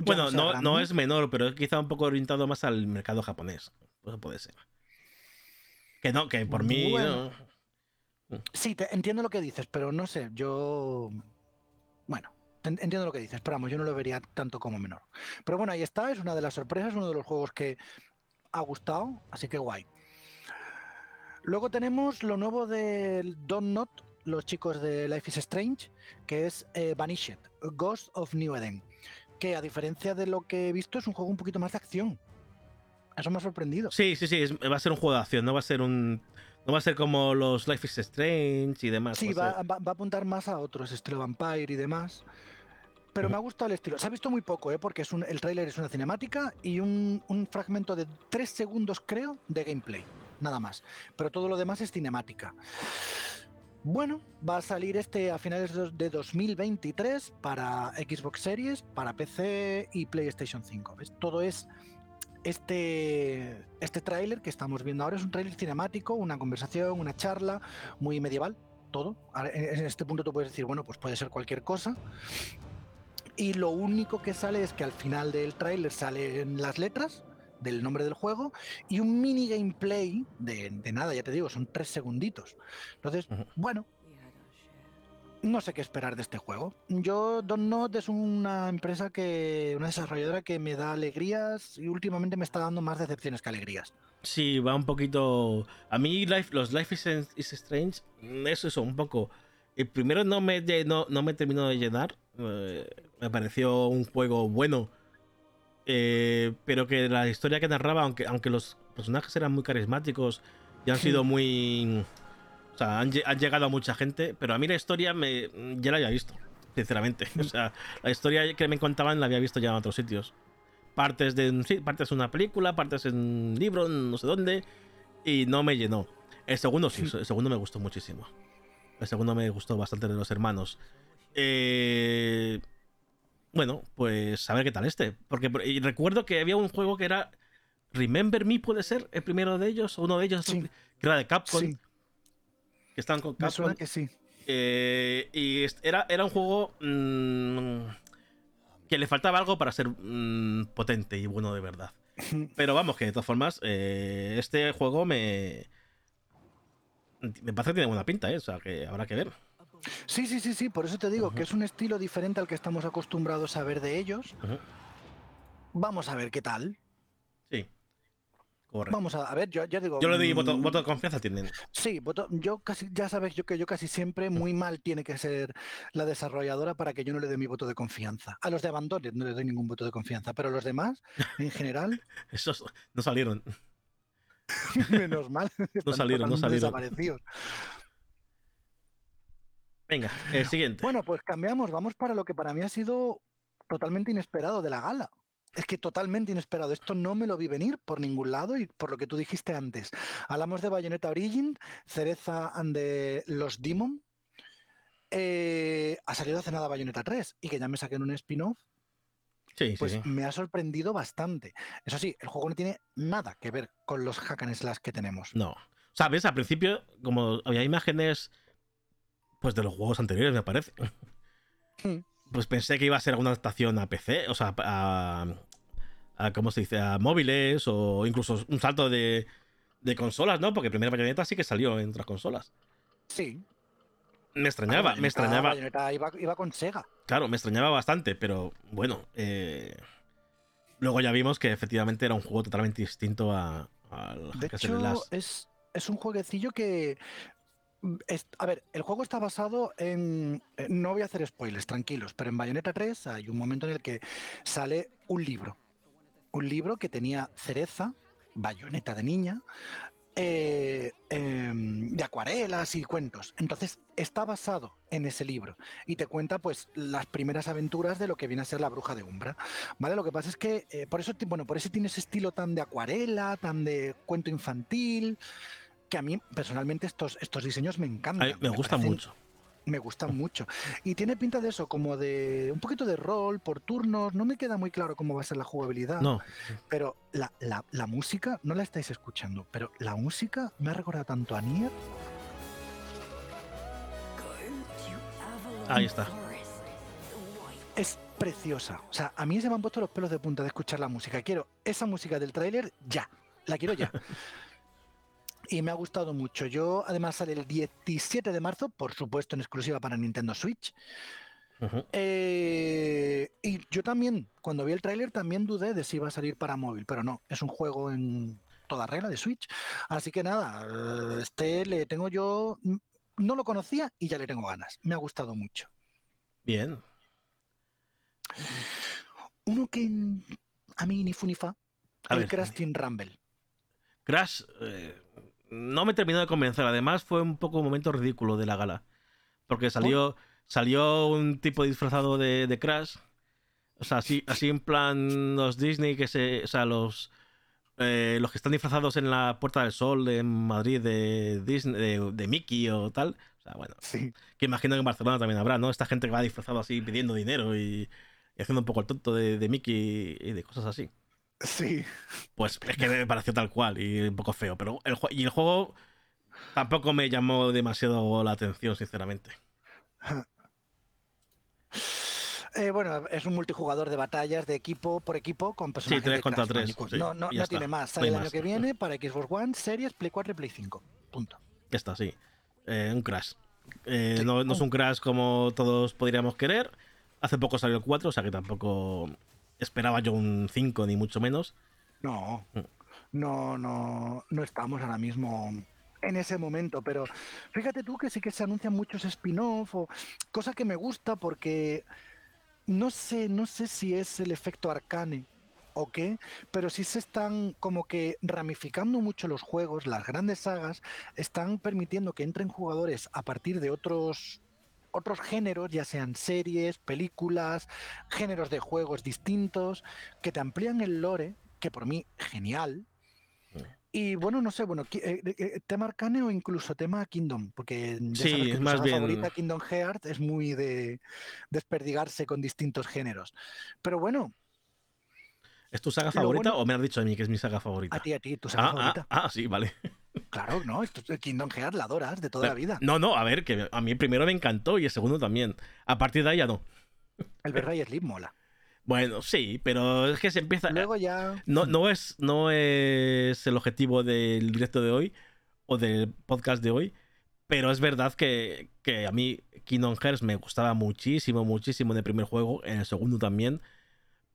Bueno, no, no, es menor, pero es quizá un poco orientado más al mercado japonés. Eso puede ser. Que no, que por mí. Sí, te, entiendo lo que dices, pero no sé, yo. Bueno, entiendo lo que dices, pero vamos, yo no lo vería tanto como menor. Pero bueno, ahí está, es una de las sorpresas, uno de los juegos que ha gustado, así que guay. Luego tenemos lo nuevo del Don't Not, los chicos de Life is Strange, que es eh, Vanished, Ghost of New Eden, que a diferencia de lo que he visto es un juego un poquito más de acción. Eso me ha sorprendido. Sí, sí, sí, va a ser un juego de acción, no va a ser un... No va a ser como los Life is Strange y demás. Sí, va, a, apuntar más a otros, estilo Vampire y demás. Pero me ha gustado el estilo. Se ha visto muy poco, ¿eh? porque es un, el tráiler es una cinemática y un, fragmento de tres segundos, creo, de gameplay. Nada más. Pero todo lo demás es cinemática. Bueno, va a salir este a finales de 2023 para Xbox Series, para PC y PlayStation 5. ¿ves? Todo es este, este tráiler que estamos viendo ahora es un tráiler cinemático, una conversación, una charla muy medieval, todo. En este punto tú puedes decir, bueno, pues puede ser cualquier cosa y lo único que sale es que al final del tráiler salen las letras del nombre del juego y un mini gameplay de, nada, ya te digo, son tres segunditos. Entonces, bueno, no sé qué esperar de este juego. Yo, Don't Not es una empresa que, una desarrolladora que me da alegrías y últimamente me está dando más decepciones que alegrías. Sí, va un poquito. A mí, life, los Life is, Strange, eso es un poco. El primero no me, no, no me terminó de llenar. Eh, me pareció un juego bueno. Eh, pero que la historia que narraba, aunque, aunque los personajes eran muy carismáticos y han sido muy. O sea, han, llegado a mucha gente, pero a mí la historia me, ya la había visto, sinceramente. O sea, la historia que me contaban la había visto ya en otros sitios. Partes de, sí, partes de una película, partes en un libro, no sé dónde, y no me llenó. El segundo sí, el segundo me gustó muchísimo. El segundo me gustó bastante de los hermanos. Eh, bueno, pues a ver qué tal este. Porque recuerdo que había un juego que era Remember Me, puede ser el primero de ellos, uno de ellos, que era de Capcom. Que estaban con Capcom. que sí. Eh, y era, era un juego mm, que le faltaba algo para ser mm, potente y bueno de verdad. Pero vamos, que de todas formas, eh, este juego me. Me parece que tiene buena pinta, ¿eh? o sea, que habrá que ver. Sí, sí, sí, sí, por eso te digo que es un estilo diferente al que estamos acostumbrados a ver de ellos. Vamos a ver qué tal. Sí. Vamos a, ver, yo ya digo. Yo le doy mm, voto, de confianza, tienen. Sí, voto, yo casi, ya sabes yo que yo casi siempre muy mal tiene que ser la desarrolladora para que yo no le dé mi voto de confianza. A los de Abandoned no le doy ningún voto de confianza, pero a los demás, en general. Esos no salieron. Menos mal. No salieron, no salieron. Venga, el siguiente. Bueno, pues cambiamos, vamos para lo que para mí ha sido totalmente inesperado de la gala. Es que totalmente inesperado. Esto no me lo vi venir por ningún lado y por lo que tú dijiste antes. Hablamos de Bayonetta Origin, Cereza and the Los Demon. Eh, ha salido hace nada Bayonetta 3 y que ya me saquen un spin-off. Sí, pues sí, me ha sorprendido bastante. Eso sí, el juego no tiene nada que ver con los hack and slash que tenemos. No. ¿Sabes? Al principio, como había imágenes pues de los juegos anteriores, me parece. Pues pensé que iba a ser alguna adaptación a PC, o sea, a, ¿cómo se dice? A móviles o incluso un salto de, de consolas, ¿no? Porque primera Bayonetta sí que salió en otras consolas. Sí. Me extrañaba, me extrañaba. Iba, iba, con Sega. Claro, me extrañaba bastante, pero bueno. Eh, luego ya vimos que efectivamente era un juego totalmente distinto a, al De hecho, es, es un jueguecillo que Mm, a ver, el juego está basado en. Eh, no voy a hacer spoilers, tranquilos, pero en Bayonetta 3 hay un momento en el que sale un libro. Un libro que tenía cereza, bayoneta de niña, eh, em, de acuarelas y cuentos. Entonces está basado en ese libro y te cuenta pues las primeras aventuras de lo que viene a ser la bruja de Umbra. ¿Vale? Lo que pasa es que eh, por eso, bueno, por eso tiene ese estilo tan de acuarela, tan de cuento infantil que a mí personalmente estos, estos diseños me encantan. me, gustan mucho. Me gustan mucho. Y tiene pinta de eso, como de un poquito de rol por turnos. No me queda muy claro cómo va a ser la jugabilidad. No. Pero la, la música, no la estáis escuchando, pero la música me ha recordado tanto a Nier. Ahí está. Es preciosa. O sea, a mí se me han puesto los pelos de punta de escuchar la música. Quiero esa música del tráiler ya. La quiero ya. y me ha gustado mucho. Yo, además, sale el 17 de marzo, por supuesto, en exclusiva para Nintendo Switch. Eh, y yo también, cuando vi el tráiler, también dudé de si iba a salir para móvil, pero no, es un juego en toda regla de Switch. Así que nada, este le tengo yo, no lo conocía y ya le tengo ganas. Me ha gustado mucho. Bien. Uno que a mí ni funifa, el Crash Team Rumble. Crash, eh, no me terminó de convencer. Además, fue un poco un momento ridículo de la gala. Porque salió, salió un tipo disfrazado de, Crash. O sea, así, así en plan los Disney que se. O sea, los. Eh, los que están disfrazados en la Puerta del Sol en Madrid de Disney, de, Mickey o tal. O sea, bueno. Sí. Que imagino que en Barcelona también habrá, ¿no? Esta gente que va disfrazado así pidiendo dinero y, haciendo un poco el tonto de, de Mickey y de cosas así. Sí. Pues es que me pareció tal cual y un poco feo. Pero el, y el juego tampoco me llamó demasiado la atención, sinceramente. Eh, bueno, es un multijugador de batallas de equipo por equipo con personajes. Sí, 3 contra 3. no, no, no tiene más. Sale el año que viene para Xbox One, Series, Play 4 y Play 5. Punto. Ya está, sí. Eh, un crash. Eh, no, no, es un crash como todos podríamos querer. Hace poco salió el 4, o sea que tampoco esperaba yo un 5, ni mucho menos. No, no, no, no estamos ahora mismo en ese momento, pero fíjate tú que sí que se anuncian muchos spin-off o cosa que me gusta porque no sé, no sé si es el efecto arcane o qué, pero sí se están como que ramificando mucho los juegos, las grandes sagas están permitiendo que entren jugadores a partir de otros otros géneros, ya sean series, películas, géneros de juegos distintos, que te amplían el lore, que por mí genial, Y bueno, no sé, bueno, eh, eh, eh, tema Arcane o incluso tema Kingdom, porque ya Sí, sabes que más bien- favorita, Kingdom Hearts, es muy de desperdigarse con distintos géneros. Pero bueno, ¿Es tu saga Lo favorita bueno- o me has dicho a mí que es mi saga favorita? a ti, a ti, tu saga Ah, favorita. ah, ah, sí, vale. Claro, no, esto, Kingdom Hearts la adoras de toda la vida. No, no, a ver, que a mí el primero me encantó y el segundo también. A partir de ahí ya no. El Berray Sleep mola. Bueno, sí, pero es que se empieza. Luego ya. No, no, es, no es el objetivo del directo de hoy o del podcast de hoy, pero es verdad que, que a mí Kingdom Hearts me gustaba muchísimo, muchísimo en el primer juego, en el segundo también.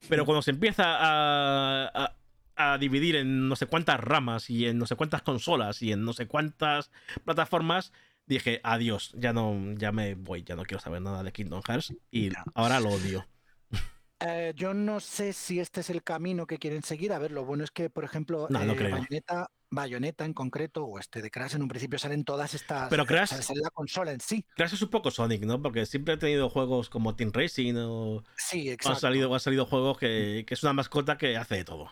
Pero cuando se empieza a, a- a dividir en no sé cuántas ramas y en no sé cuántas consolas y en no sé cuántas plataformas, dije adiós, ya no, ya me voy, ya no quiero saber nada de Kingdom Hearts y ahora lo odio. Eh, yo no sé si este es el camino que quieren seguir. A ver, lo bueno es que, por ejemplo, No, no eh. Bayonetta, Bayonetta en concreto, o este de Crash, en un principio salen todas estas. Pero Crash- sale la consola en sí. Crash es un poco Sonic, ¿no? Porque siempre ha tenido juegos como Team Racing o... Sí, Han salido, han salido juegos que, que es una mascota que hace de todo.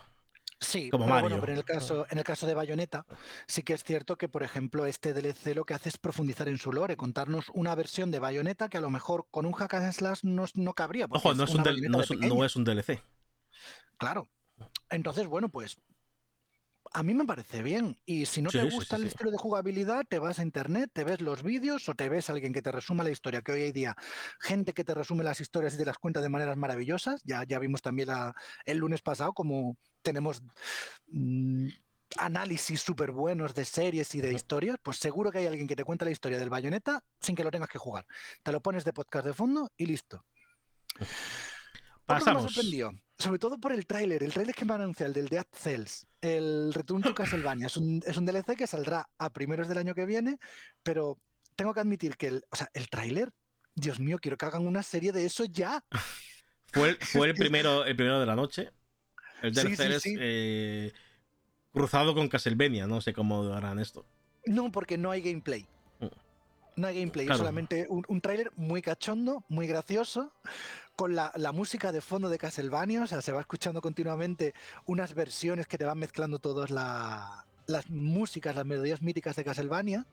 Sí, como pero Mario. bueno, pero en el caso, en el caso de Bayonetta, sí que es cierto que, por ejemplo, este DLC lo que hace es profundizar en su lore, contarnos una versión de Bayonetta que a lo mejor con un hack and slash no, no cabría. Ojo, no es, un una del- Bayonetta no, de es, un- pequeña. no es un DLC. Claro. Entonces, bueno, pues a mí me parece bien. Y si no Sí, te gusta sí, el sí. estilo de jugabilidad, te vas a internet, te ves los vídeos o te ves a alguien que te resuma la historia, que hoy hay día gente que te resume las historias y te las cuenta de maneras maravillosas. Ya, ya vimos también la- el lunes pasado como tenemos mm, análisis súper buenos de series y de historias. Pues seguro que hay alguien que te cuenta la historia del bayoneta sin que lo tengas que jugar. Te lo pones de podcast de fondo y listo. Que me Pasamos. sorprendido, sobre todo por el tráiler, el tráiler que me anuncia, el del Death Cells, el Return to Castlevania, es un, es un DLC que saldrá a primeros del año que viene, pero tengo que admitir que el, o sea, el tráiler, Dios mío, quiero que hagan una serie de eso ya. Fue, el- fue el, primero, el primero de la noche. El tercer sí, es eh, cruzado con Castlevania. No sé cómo harán esto. No, porque no hay gameplay. Mm. No hay gameplay, Claro. es solamente un, un tráiler muy cachondo, muy gracioso, con la, la música de fondo de Castlevania, o sea, se va escuchando continuamente unas versiones que te van mezclando todas la- las músicas, las melodías míticas de Castlevania.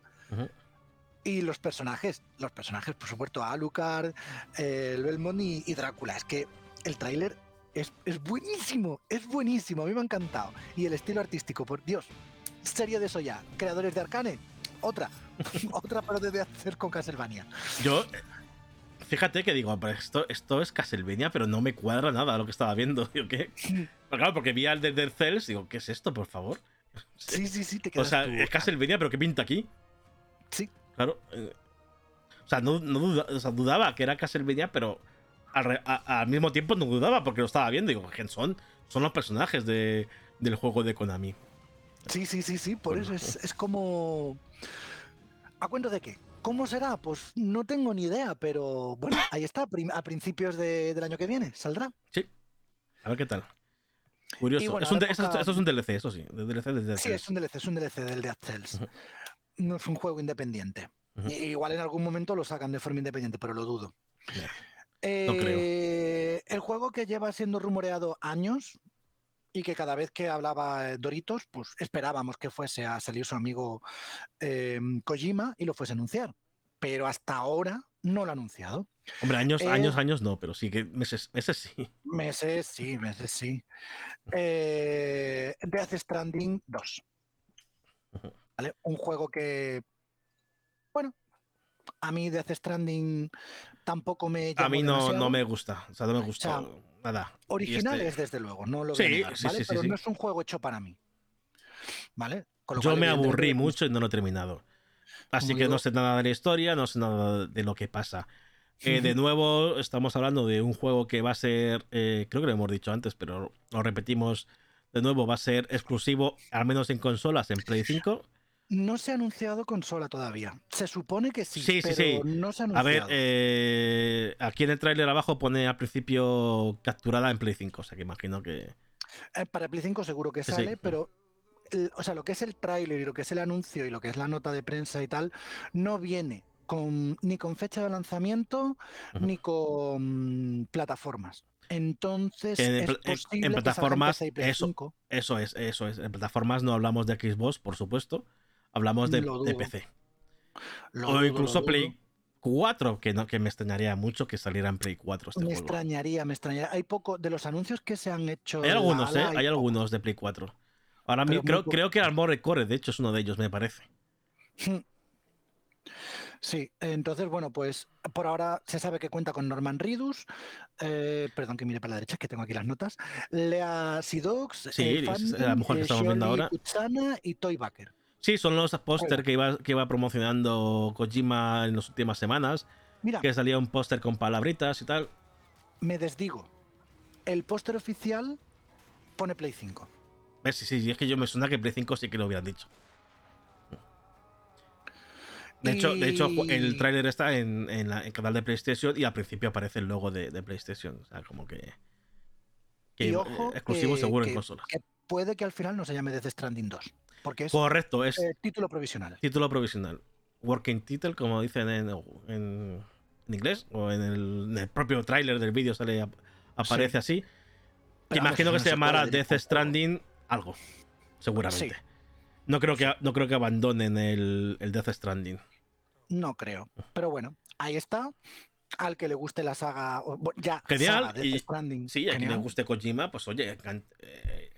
Y los personajes, los personajes, por supuesto, Alucard, eh, el Belmont y, y Drácula. Es que el tráiler es, es buenísimo, es buenísimo, a mí me ha encantado. Y el estilo artístico, por Dios, serie de eso ya. Creadores de Arcane, otra, otra para de hacer con Castlevania. Yo, eh, fíjate que digo, pero esto, esto es Castlevania, pero no me cuadra nada lo que estaba viendo. Digo, ¿qué? Pero claro, porque vi al de Dead Cells, digo, ¿qué es esto, por favor? Sí, sí, sí, te O quedas sea, tú, es Castlevania, pero ¿qué pinta aquí? Sí. Claro. eh, o sea, no, no duda- o sea, dudaba que era Castlevania, pero al, re- a- al mismo tiempo no dudaba porque lo estaba viendo. Digo, ¿quién son? Son los personajes de- del juego de Konami. Sí, sí, sí, sí, por eso es, es como... ¿A cuento de qué? ¿Cómo será? Pues no tengo ni idea, pero bueno, ahí está, a principios de- del año que viene, saldrá. A ver qué tal. Curioso. Bueno, es un esto, esto es un DLC, eso sí. DLC Dead Sí, es un DLC, es un DLC del Death Cells. No es un juego independiente. Igual en algún momento lo sacan de forma independiente, pero lo dudo. No creo. Eh, El juego que lleva siendo rumoreado años y que cada vez que hablaba eh, Doritos, pues esperábamos que fuese a salir su amigo eh, Kojima y lo fuese a anunciar. Pero hasta ahora no lo ha anunciado. Hombre, años, Eh, años, años no, pero sí que meses, meses sí. Meses, sí, meses, sí. Eh, Death Stranding 2. Ujú. ¿vale? Un juego que, bueno, a mí Death Stranding tampoco me A mí no, no me gusta. O sea, no me gusta sea, nada. Y Original este- es desde luego, no lo Sí, voy a negar, sí, ¿vale? sí, sí, Pero no es un juego hecho para mí. ¿Vale? Con lo Yo cual, me aburrí pues, mucho y no lo he terminado. Así que no sé nada de la historia, no sé nada de lo que pasa. Eh, de nuevo, estamos hablando de un juego que va a ser, eh, creo que lo hemos dicho antes, pero lo repetimos de nuevo, va a ser exclusivo, al menos en consolas, en Play 5. No se ha anunciado consola todavía. Se supone que sí, Sí, pero sí. no se ha A anunciado. ver, eh, aquí en el tráiler abajo pone al principio capturada en Play 5, o sea que imagino que... Eh, Para Play 5 seguro que sale, pero o sea, lo que es el tráiler y lo que es el anuncio y lo que es la nota de prensa y tal, no viene con, ni con fecha de lanzamiento ni con plataformas. Entonces, En, es posible plataformas, eso. 5. Eso es, eso es. En plataformas no hablamos de Xbox, por supuesto. Hablamos de, de. PC. Lo o dudo, incluso Play dudo. 4, que no, que me extrañaría mucho que saliera en Play 4 este Me juego. extrañaría, me extrañaría. Hay poco de los anuncios que se han hecho. Hay la algunos, ¿eh? Hay algunos de Play 4. Ahora mismo creo, creo que Armored Core, de hecho, es uno de ellos, me parece. Sí, entonces, bueno, pues por ahora se sabe que cuenta con Norman Reedus, eh, perdón que mire para la derecha, que tengo aquí las notas, Lea Sidox, Sí, eh, es la mujer que eh, estamos viendo ahora. Utsana y Toy Baker. Sí, son los póster que iba, que iba promocionando Kojima en las últimas semanas. Mira, Que salía un póster con palabritas y tal. me desdigo. El póster oficial pone Play 5. ¿Ves? Sí, sí, es que yo me suena que Play 5 sí que lo hubieran dicho. De hecho, de hecho el tráiler está en, en la- en el canal de PlayStation y al principio aparece el logo de, de PlayStation. O sea, como que. que, Y eh, ojo, exclusivo que- seguro en consolas. puede que al final no se llame Death Stranding 2, porque es Correcto, es eh, título provisional. título provisional. Working title, como dicen en, en- en inglés, o en el, en el propio tráiler del vídeo sale aparece así. Pero Imagino que no se llamará Death. Stranding algo. Seguramente. No creo que, no creo que abandonen el, el Death Stranding. No creo. Pero bueno, ahí está. Al que le guste la saga, ya Genial, saga Death y- Stranding. Sí, a quien le guste Kojima, pues oye, eh,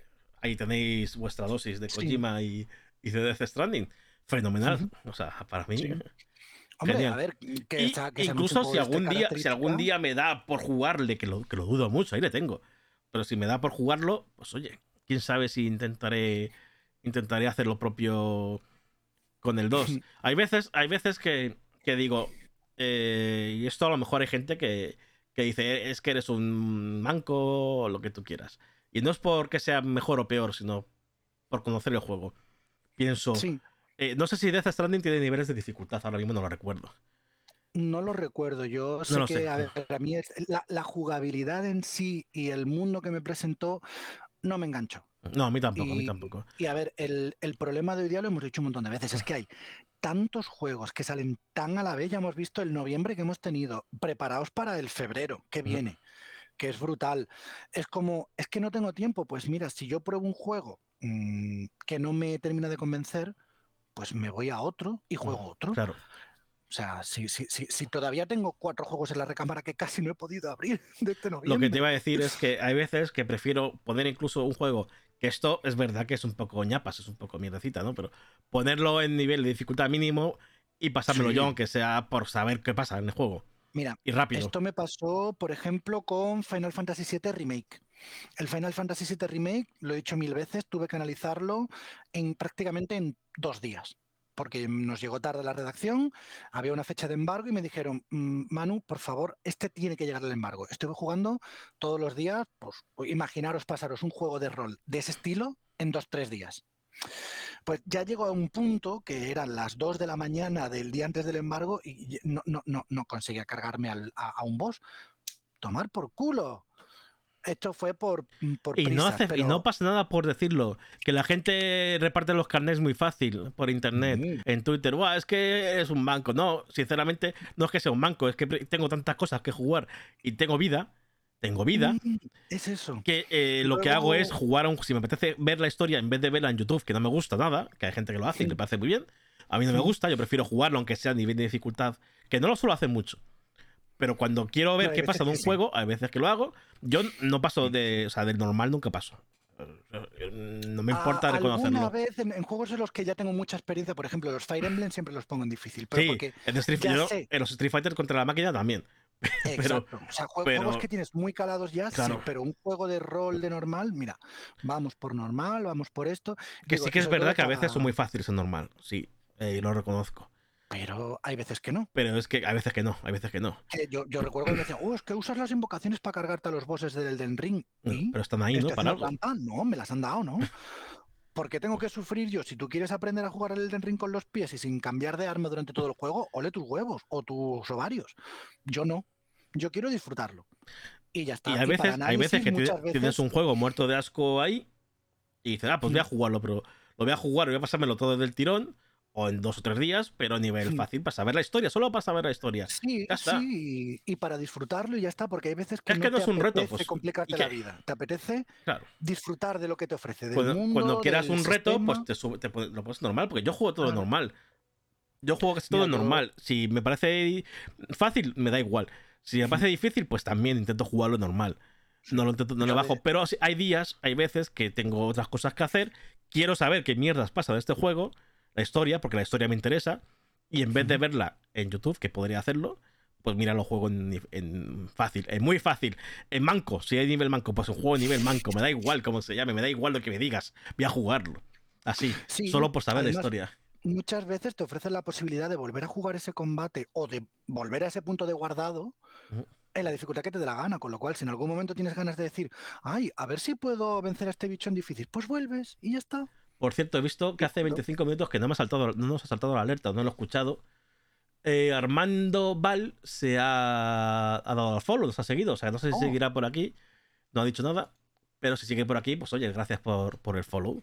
ahí tenéis vuestra dosis de Sí. Kojima y, y de Death Stranding. Fenomenal. O sea, para mí. Sí. Hombre, a ver, que, Y que incluso si algún día, si algún día me da por jugarle, que lo, que lo dudo mucho, ahí le tengo. Pero si me da por jugarlo, pues oye, quién sabe si intentaré intentaré hacer lo propio con el 2. hay veces, hay veces que, que digo, eh, y esto a lo mejor hay gente que, que dice, es que eres un manco o lo que tú quieras. Y no es porque sea mejor o peor, sino por conocer el juego. Pienso, Sí, eh, no sé si Death Stranding tiene niveles de dificultad, ahora mismo no lo recuerdo. no lo recuerdo. Yo sé que, sé. a ver, a mí es, la, la jugabilidad en sí y el mundo que me presentó no me enganchó. No, a mí tampoco, a mí Y- tampoco. Y a ver, el, el problema de hoy día lo hemos dicho un montón de veces, es que hay tantos juegos que salen tan a la vez, ya hemos visto el noviembre que hemos tenido, preparados para el febrero que viene, que es brutal. Es como, es que no tengo tiempo, pues mira, si yo pruebo un juego mm, que no me termina de convencer, pues me voy a otro y juego otro. Claro. O sea, si, si, si, si todavía tengo cuatro juegos en la recámara que casi no he podido abrir de este noviembre. Lo que te iba a decir es que hay veces que prefiero poner incluso un juego, que esto es verdad que es un poco ñapas, es un poco mierdecita, ¿no? Pero ponerlo en nivel de dificultad mínimo y pasármelo Sí. yo, aunque sea por saber qué pasa en el juego. Mira, Y rápido. Esto me pasó, por ejemplo, con Final Fantasy VII Remake. El Final Fantasy VII Remake, lo he dicho mil veces, tuve que analizarlo en prácticamente en dos días. Porque nos llegó tarde la redacción, había una fecha de embargo y me dijeron, "Mm, Manu, por favor, este tiene que llegar al embargo. Estuve jugando todos los días, pues imaginaros pasaros un juego de rol de ese estilo en dos, tres días. Pues ya llegó a un punto que eran las 2 de la mañana del día antes del embargo y no, no, no, no conseguía cargarme al- a, a un boss. Tomar por culo. Esto fue por, por Y no, hace, y no pasa nada por decirlo. Que la gente reparte los carnets muy fácil por internet, Mm. en Twitter. Buah, es que eres un banco. No, sinceramente, no es que sea un banco, es que tengo tantas cosas que jugar y tengo vida. Tengo vida. Mm, Es eso. Que eh, lo que hago es jugar a un. Si me apetece ver la historia en vez de verla en YouTube, que no me gusta nada, que hay gente que lo hace y le parece muy bien. A mí no me gusta, yo prefiero jugarlo, aunque sea a nivel de dificultad, que no lo suelo hacer mucho. Pero cuando quiero ver qué pasa de un sí. juego, hay veces que lo hago. Yo no paso de. O sea, del normal nunca paso. No me importa A- reconocerlo. Alguna vez en, en juegos en los que ya tengo mucha experiencia, por ejemplo, los Fire Emblem siempre los pongo en difícil. Pero Sí, porque, en, Street- ya yo- sé. en los Street Fighter contra la máquina también. exacto. O sea, jue- pero- juegos que tienes muy calados ya, sí, pero un juego de rol de normal, mira, vamos por normal, vamos por esto. Que Digo, sí que es verdad que a veces son muy fáciles en normal. Sí, eh, lo reconozco. Pero hay veces que no. Pero es que hay veces que no, hay veces que no. Yo, yo recuerdo que me decían, oh, es que usas las invocaciones para cargarte a los bosses del Elden Ring. ¿Y? Pero están ahí, ¿no? ¿Estoy Para algo. No, me las han dado, ¿no? ¿Por qué tengo que sufrir yo? Si tú quieres aprender a jugar al Elden Ring con los pies y sin cambiar de arma durante todo el juego, ole tus huevos o tus ovarios. Yo no. Yo quiero disfrutarlo. Y ya está. Y hay veces, hay veces que tienes, veces- un juego muerto de asco ahí y dices, ah, pues voy a Mm. jugarlo, pero lo voy a jugar, voy a pasármelo todo del tirón. o en dos o tres días, pero a nivel fácil para saber la historia, solo para saber la historia. Sí, sí, y para disfrutarlo y ya está, porque hay veces que, es que no, es un reto, pues, complicarte la vida. Te apetece disfrutar de lo que te ofrece. Del cuando, mundo, cuando quieras un reto, pues te, sube, te, lo pones normal, porque yo juego todo normal. Yo juego casi todo normal. Si me parece fácil, me da igual. Si me parece difícil, pues también intento jugarlo normal. No lo intento, no lo bajo. Pero hay días, hay veces que tengo otras cosas que hacer. Quiero saber qué mierdas pasa de este juego la historia, porque la historia me interesa, y en vez de verla en YouTube, que podría hacerlo, pues mira, lo juego en, fácil, en muy fácil, en manco, si hay nivel manco, pues un juego nivel manco, me da igual cómo se llame, me da igual lo que me digas, voy a jugarlo. Así, solo por saber la historia. Muchas veces te ofrecen la posibilidad de volver a jugar ese combate o de volver a ese punto de guardado en la dificultad que te dé la gana, con lo cual si en algún momento tienes ganas de decir, ay, a ver si puedo vencer a este bicho en difícil, pues vuelves y ya está. Por cierto, he visto que hace 25 minutos que no me ha saltado, no nos ha saltado la alerta, no lo he escuchado. Eh, Armando Val se ha, dado al follow, nos ha seguido. O sea, no sé si oh. seguirá por aquí. No ha dicho nada. Pero si sigue por aquí, pues oye, gracias por, el follow.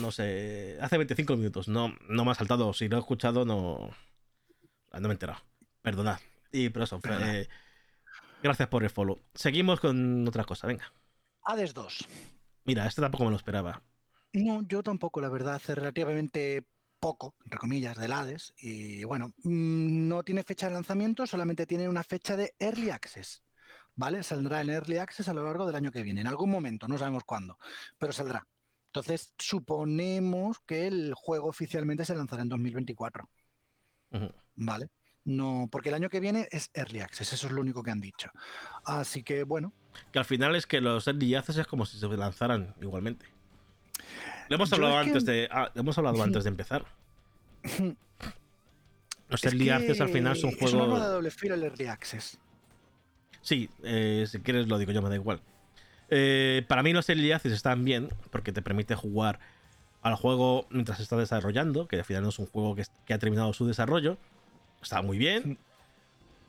No sé. Hace 25 minutos. No, no me ha saltado. Si lo he escuchado, no. No me he enterado. Perdonad. Y por eso, eh, gracias por el follow. Seguimos con otra cosa, venga. Hades 2. Mira, este tampoco me lo esperaba. No, yo tampoco, la verdad, hace relativamente poco, entre comillas, del Hades. Y bueno, mm, no tiene fecha de lanzamiento, solamente tiene una fecha de Early Access. ¿Vale? Saldrá en Early Access a lo largo del año que viene, en algún momento, no sabemos cuándo, pero saldrá. Entonces, suponemos que el juego oficialmente se lanzará en 2024. ¿Vale? No, porque el año que viene es Early Access, eso es lo único que han dicho. Así que bueno. Que al final es que los Early Access es como si se lanzaran igualmente. Lo hemos hablado antes de. Ah, hemos hablado antes de empezar. Los Early Access al final son juegos. Es una de doble filo el Early Access. Sí, eh, si quieres lo digo yo, me da igual. Eh, para mí los Early Access están bien porque te permite jugar al juego mientras se está desarrollando, que al final no es un juego que, que ha terminado su desarrollo. Está muy bien.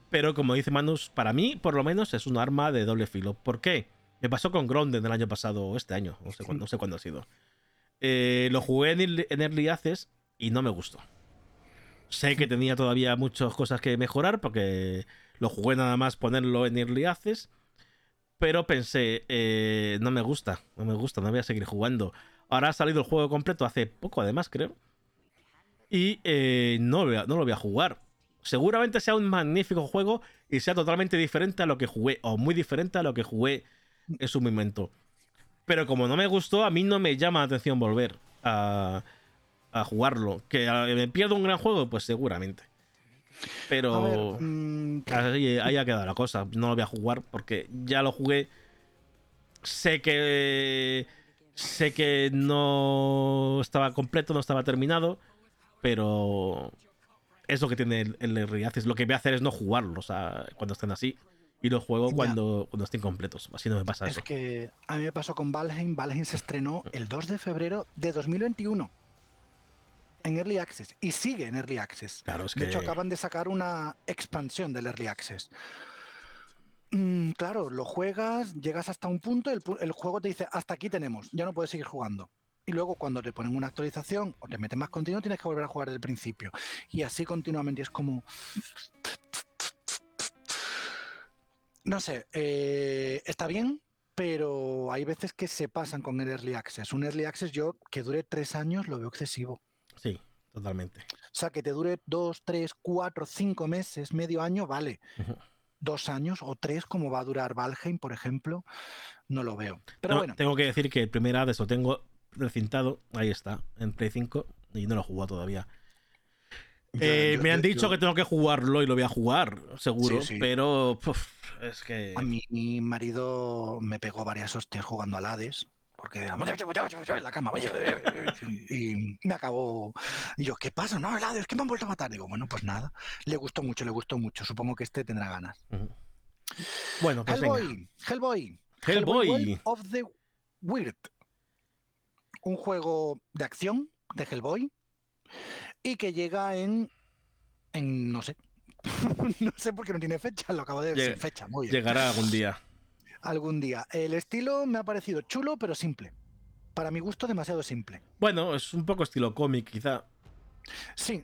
Pero como dice Manus, para mí, por lo menos, es un arma de doble filo. ¿Por qué? Me pasó con Grounded el año pasado o este año, no sé, cuándo, no sé cuándo ha sido. Eh, lo jugué en, Early Access y no me gustó. Sé que tenía todavía muchas cosas que mejorar porque lo jugué nada más ponerlo en Early Access. Pero pensé, eh, no me gusta, no me gusta, no voy a seguir jugando. Ahora ha salido el juego completo hace poco, además, creo. Y eh, no, no lo voy a jugar. Seguramente sea un magnífico juego y sea totalmente diferente a lo que jugué, o muy diferente a lo que jugué en su momento. Pero como no me gustó, a mí no me llama la atención volver a, jugarlo. ¿Que me pierdo un gran juego? Pues seguramente. Pero mm, ahí, ha quedado la cosa. No lo voy a jugar porque ya lo jugué. Sé que. Sé que no estaba completo, no estaba terminado. Pero. Es lo que tiene el, el Es Lo que voy a hacer es no jugarlo. O sea, cuando estén así y los juego cuando, cuando estén completos. Así no me pasa eso. Es que a mí me pasó con Valheim. Valheim se estrenó el 2 de febrero de 2021 en Early Access y sigue en Early Access. Claro, De hecho, acaban de sacar una expansión del Early Access. Mm, claro, lo juegas, llegas hasta un punto, el, el juego te dice, hasta aquí tenemos, ya no puedes seguir jugando. Y luego cuando te ponen una actualización o te meten más contenido, tienes que volver a jugar desde el principio. Y así continuamente es como no sé, eh, está bien, pero hay veces que se pasan con el Early Access. Un Early Access yo que dure tres años lo veo excesivo. Totalmente. O sea, que te dure dos, tres, cuatro, cinco meses, medio año, vale. Dos años o tres, como va a durar Valheim, por ejemplo, no lo veo. Pero bueno. Tengo que decir que el primer Hades lo tengo recintado, ahí está, en Play 5, y no lo he jugado todavía. Eh, me han dicho que tengo que jugarlo y lo voy a jugar, seguro, pero es que... A mí mi marido me pegó varias hostias jugando al Hades, porque en la cama, y me acabó... Y yo, ¿qué pasa? No, el Hades, ¿qué me han vuelto a matar? Digo, bueno, pues nada, le gustó mucho, le gustó mucho, supongo que este tendrá ganas. Bueno, pues Hellboy, Hellboy, Hellboy, Hellboy of the Weird, un juego de acción de Hellboy y que llega en, en no sé, no sé por qué no tiene fecha, lo acabo de decir, fecha, muy bien. Llegará algún día. Algún día. El estilo me ha parecido chulo, pero simple. Para mi gusto, demasiado simple. Bueno, es un poco estilo cómic, quizá. Sí.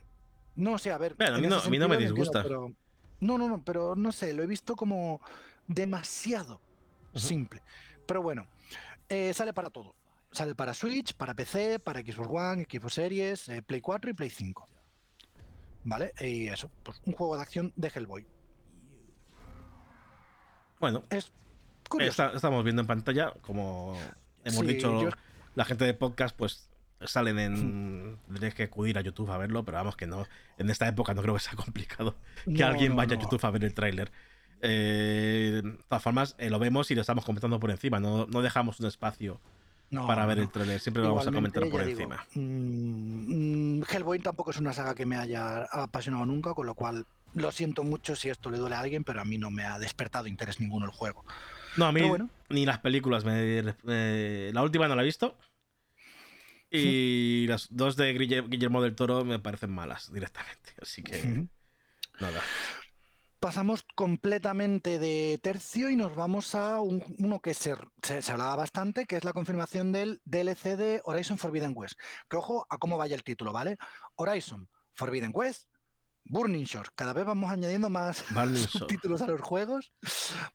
No sé, a ver. Bueno, a mí no- ese a mí no me disgusta. pero- No, no, no, pero no sé, lo he visto como demasiado simple. Pero bueno, eh, sale para todo. Sale para Switch, para PC, para Xbox One, Xbox Series, eh, Play 4 y Play 5. ¿Vale? Y eso, pues un juego de acción de Hellboy. Bueno, Es. Está- estamos viendo en pantalla, como hemos Sí, dicho, yo- la gente de podcast, pues salen en. Tendréis que acudir a YouTube a verlo, pero vamos que no. En esta época no creo que sea complicado que No, alguien no, vaya a. YouTube a ver el tráiler. Eh, de todas formas, eh, lo vemos y lo estamos comentando por encima. No, no dejamos un espacio para ver el tráiler. Siempre lo vamos a comentar por digo, encima. mm, mm, Hellboy tampoco es una saga que me haya apasionado nunca, con lo cual lo siento mucho si esto le duele a alguien, pero a mí no me ha despertado interés ninguno el juego. No, a mí bueno. ni las películas. me- eh, la última no la he visto. Y las dos de Guille- Guillermo del Toro me parecen malas directamente. Así que nada. Pasamos completamente de tercio y nos vamos a un- uno que se, se, se hablaba bastante, que es la confirmación del DLC de Horizon Forbidden West. Que ojo a cómo vaya el título, ¿vale? Horizon Forbidden West, Burning Shores. Cada vez vamos añadiendo más subtítulos a los juegos.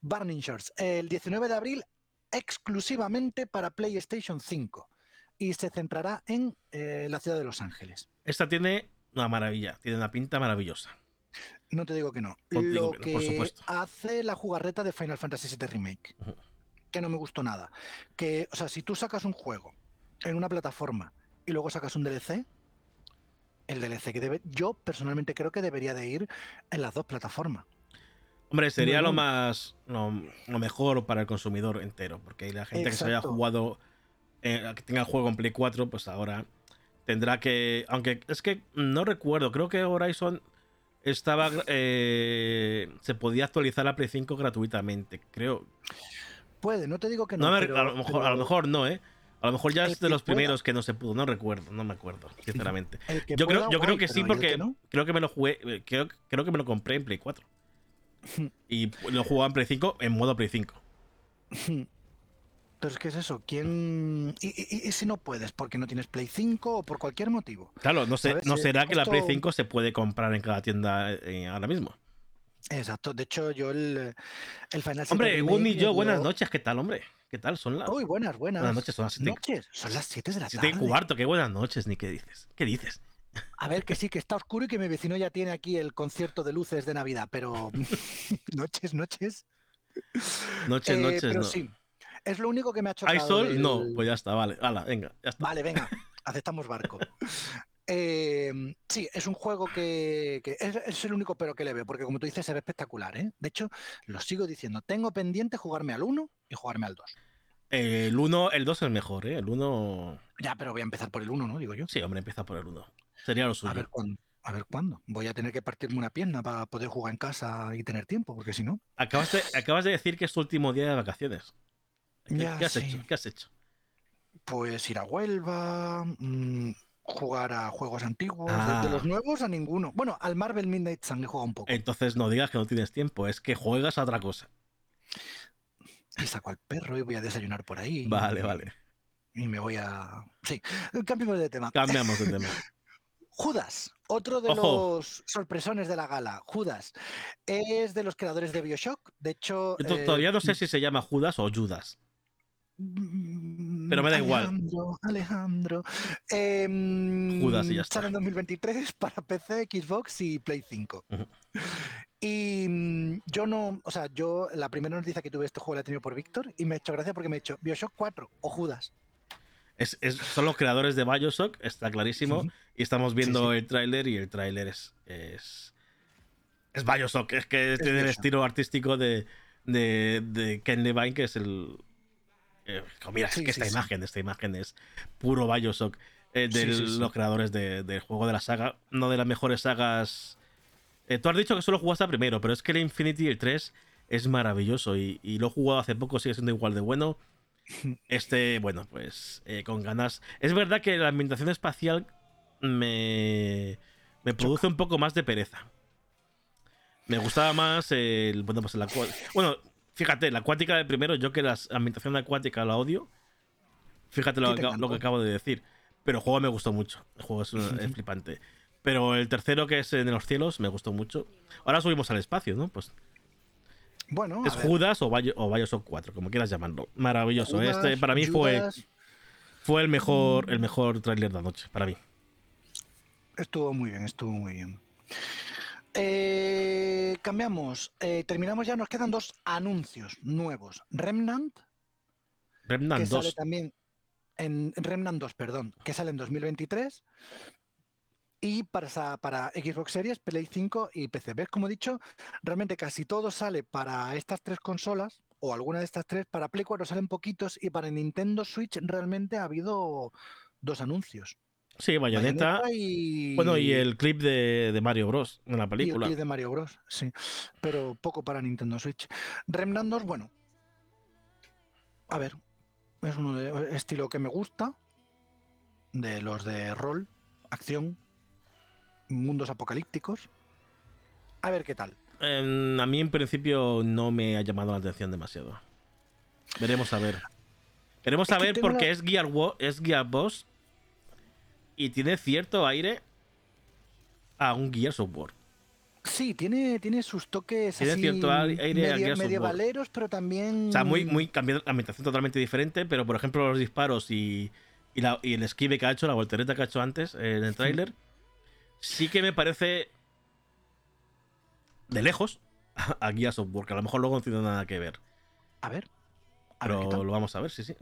Burning Shores. El 19 de abril exclusivamente para PlayStation 5 y se centrará en eh, la ciudad de Los Ángeles. Esta tiene una maravilla. Tiene una pinta maravillosa. No te digo que no. Lo que no, por que supuesto. hace la jugarreta de Final Fantasy VII Remake, que no me gustó nada. Que, o sea, si tú sacas un juego en una plataforma y luego sacas un DLC, el DLC que debe, yo personalmente creo que debería de ir en las dos plataformas. Hombre, sería No, lo más. Lo, lo mejor para el consumidor entero. Porque la gente que se haya jugado. eh, que tenga el juego en Play 4, pues ahora tendrá que. Aunque es que no recuerdo. Creo que Horizon estaba. eh, se podía actualizar a Play 5 gratuitamente. Creo. Puede, no te digo que No, no. me- pero- a, lo mejor, a lo mejor no, ¿eh? A lo mejor ya El es de los pueda. primeros que no se pudo. No recuerdo, no me acuerdo, sinceramente. Yo creo, yo creo que sí, porque no, creo que me lo jugué. eh, Creo, creo que me lo compré en Play 4. Y lo jugaba en Play 5 en modo Play 5. Pero es que es eso, ¿quién...? Y, y- y si no puedes? ¿Porque no tienes Play 5 o por cualquier motivo? Claro, no, sé, no Eh, será que la Play esto- 5 se puede comprar en cada tienda eh, ahora mismo. Exacto, de hecho yo el, el Final Hombre, Fantasy Gun y yo, buenas noches, ¿qué tal, hombre? ¿Qué tal? Son las Uy, buenas, buenas. buenas noches, son las 7 Noches, son las 7 de la y tarde. cuarto, qué buenas noches, ni qué dices. ¿Qué dices? A ver, que sí, que está oscuro y que mi vecino ya tiene aquí el concierto de luces de Navidad, pero noches, noches. Noches, Eh, noches, pero no. sí, es lo único que me ha chocado. ¿Hay sol? No, pues ya está, vale. Hala, venga, ya está. Vale, venga, aceptamos barco. Eh, sí, es un juego que, que es, es el único pero que le veo, porque como tú dices, se ve espectacular. ¿eh? De hecho, lo sigo diciendo, tengo pendiente jugarme al 1 y jugarme al 2. El 1, el 2 es mejor, ¿eh? El 1. Ya, pero voy a empezar por el 1, ¿no? Digo yo. Sí, hombre, empieza por el 1. Sería lo A suyo. ver cuándo. A ver cuándo. Voy a tener que partirme una pierna para poder jugar en casa y tener tiempo, porque si no. Acabas, de, acabas de decir que es tu último día de vacaciones. ¿Qué, Ya, qué has sí. hecho? ¿Qué has hecho? Pues ir a Huelva, mm, jugar a juegos antiguos, de- Ah. de, los nuevos a ninguno. Bueno, al Marvel Midnight Sun he jugado un poco. Entonces no digas que no tienes tiempo, es que juegas a otra cosa. Y saco al perro y voy a desayunar por ahí. Vale, vale. Y me voy a. Sí, cambiemos de tema. Cambiamos de tema. Judas, otro de Ojo. los sorpresones de la gala. Judas es de los creadores de Bioshock. De hecho. Yo eh, todavía no sé si se llama Judas o Judas. Mm, Pero me da igual. Alejandro, Alejandro. Em, Judas y ya está. Sale en 2023 para PC, Xbox y Play 5. Ujú. Y mm, yo no, o sea, yo la primera noticia que tuve este juego la he tenido por Víctor y me ha hecho gracia porque me ha hecho Bioshock 4 o Judas. Es, es- son los creadores de Bioshock, está clarísimo. Y estamos viendo sí. el tráiler y el tráiler es, es. Es Bioshock, es que tiene el estilo artístico de, de, de Ken Levine, que es el. eh, mira, es que esta imagen, esta imagen es puro Bioshock. eh, de los creadores de- del juego de la saga. Una de las mejores sagas. Eh, tú has dicho que solo jugaste primero, pero es que el Infinity el 3 es maravilloso y, y lo he jugado hace poco, sigue siendo igual de bueno. Este, bueno, pues eh, con ganas. Es verdad que la ambientación espacial me, me produce un poco más de pereza. Me gustaba más el. Bueno, pues la Bueno, fíjate, la acuática del primero, yo que la ambientación acuática la odio. Fíjate lo, ¿Qué te que, lo que encantó? acabo de decir. Pero el juego me gustó mucho. El juego es flipante. Pero el tercero, que es en los cielos, me gustó mucho. Ahora subimos al espacio, ¿no? Pues Bueno, es Judas o, Bio- o Bioshock 4, como quieras llamarlo. Maravilloso. Judas, este para mí fue, Judas, fue el mejor, el mejor tráiler de anoche, para mí. Estuvo muy bien, estuvo muy bien. Eh, cambiamos. eh, terminamos ya, nos quedan dos anuncios nuevos. Remnant, Remnant que sale 2. también en Remnant 2, perdón, que sale en 2023. Y para, Xbox Series, Play 5 y PC. ¿Ves? Como he dicho, realmente casi todo sale para estas tres consolas, o alguna de estas tres. Para Play 4 salen poquitos, y para Nintendo Switch realmente ha habido dos anuncios. Sí, Bayonetta. Y... Bueno, y el clip de, de Mario Bros. en la y el película. clip de Mario Bros. Sí, pero poco para Nintendo Switch. Remnant 2, bueno. A ver, es uno de estilo que me gusta. De los de rol, acción, mundos apocalípticos. A ver qué tal. Em, a mí en principio no me ha llamado la atención demasiado. Veremos a ver. Veremos Es a ver porque la- es Gear, es y tiene cierto aire a un Gears of War. Sí, tiene, tiene sus toques Tiene así cierto aire a medio- Gears of War. medievaleros, pero también... O sea, muy, muy cambiada la ambientación totalmente diferente, pero por ejemplo los disparos y, y, la- y el esquive que ha hecho, la voltereta que ha hecho antes eh, en el tráiler, sí que me parece de lejos a Gears of War, que a lo mejor luego no tiene nada que ver. A ver. A Pero lo vamos a ver, sí, sí.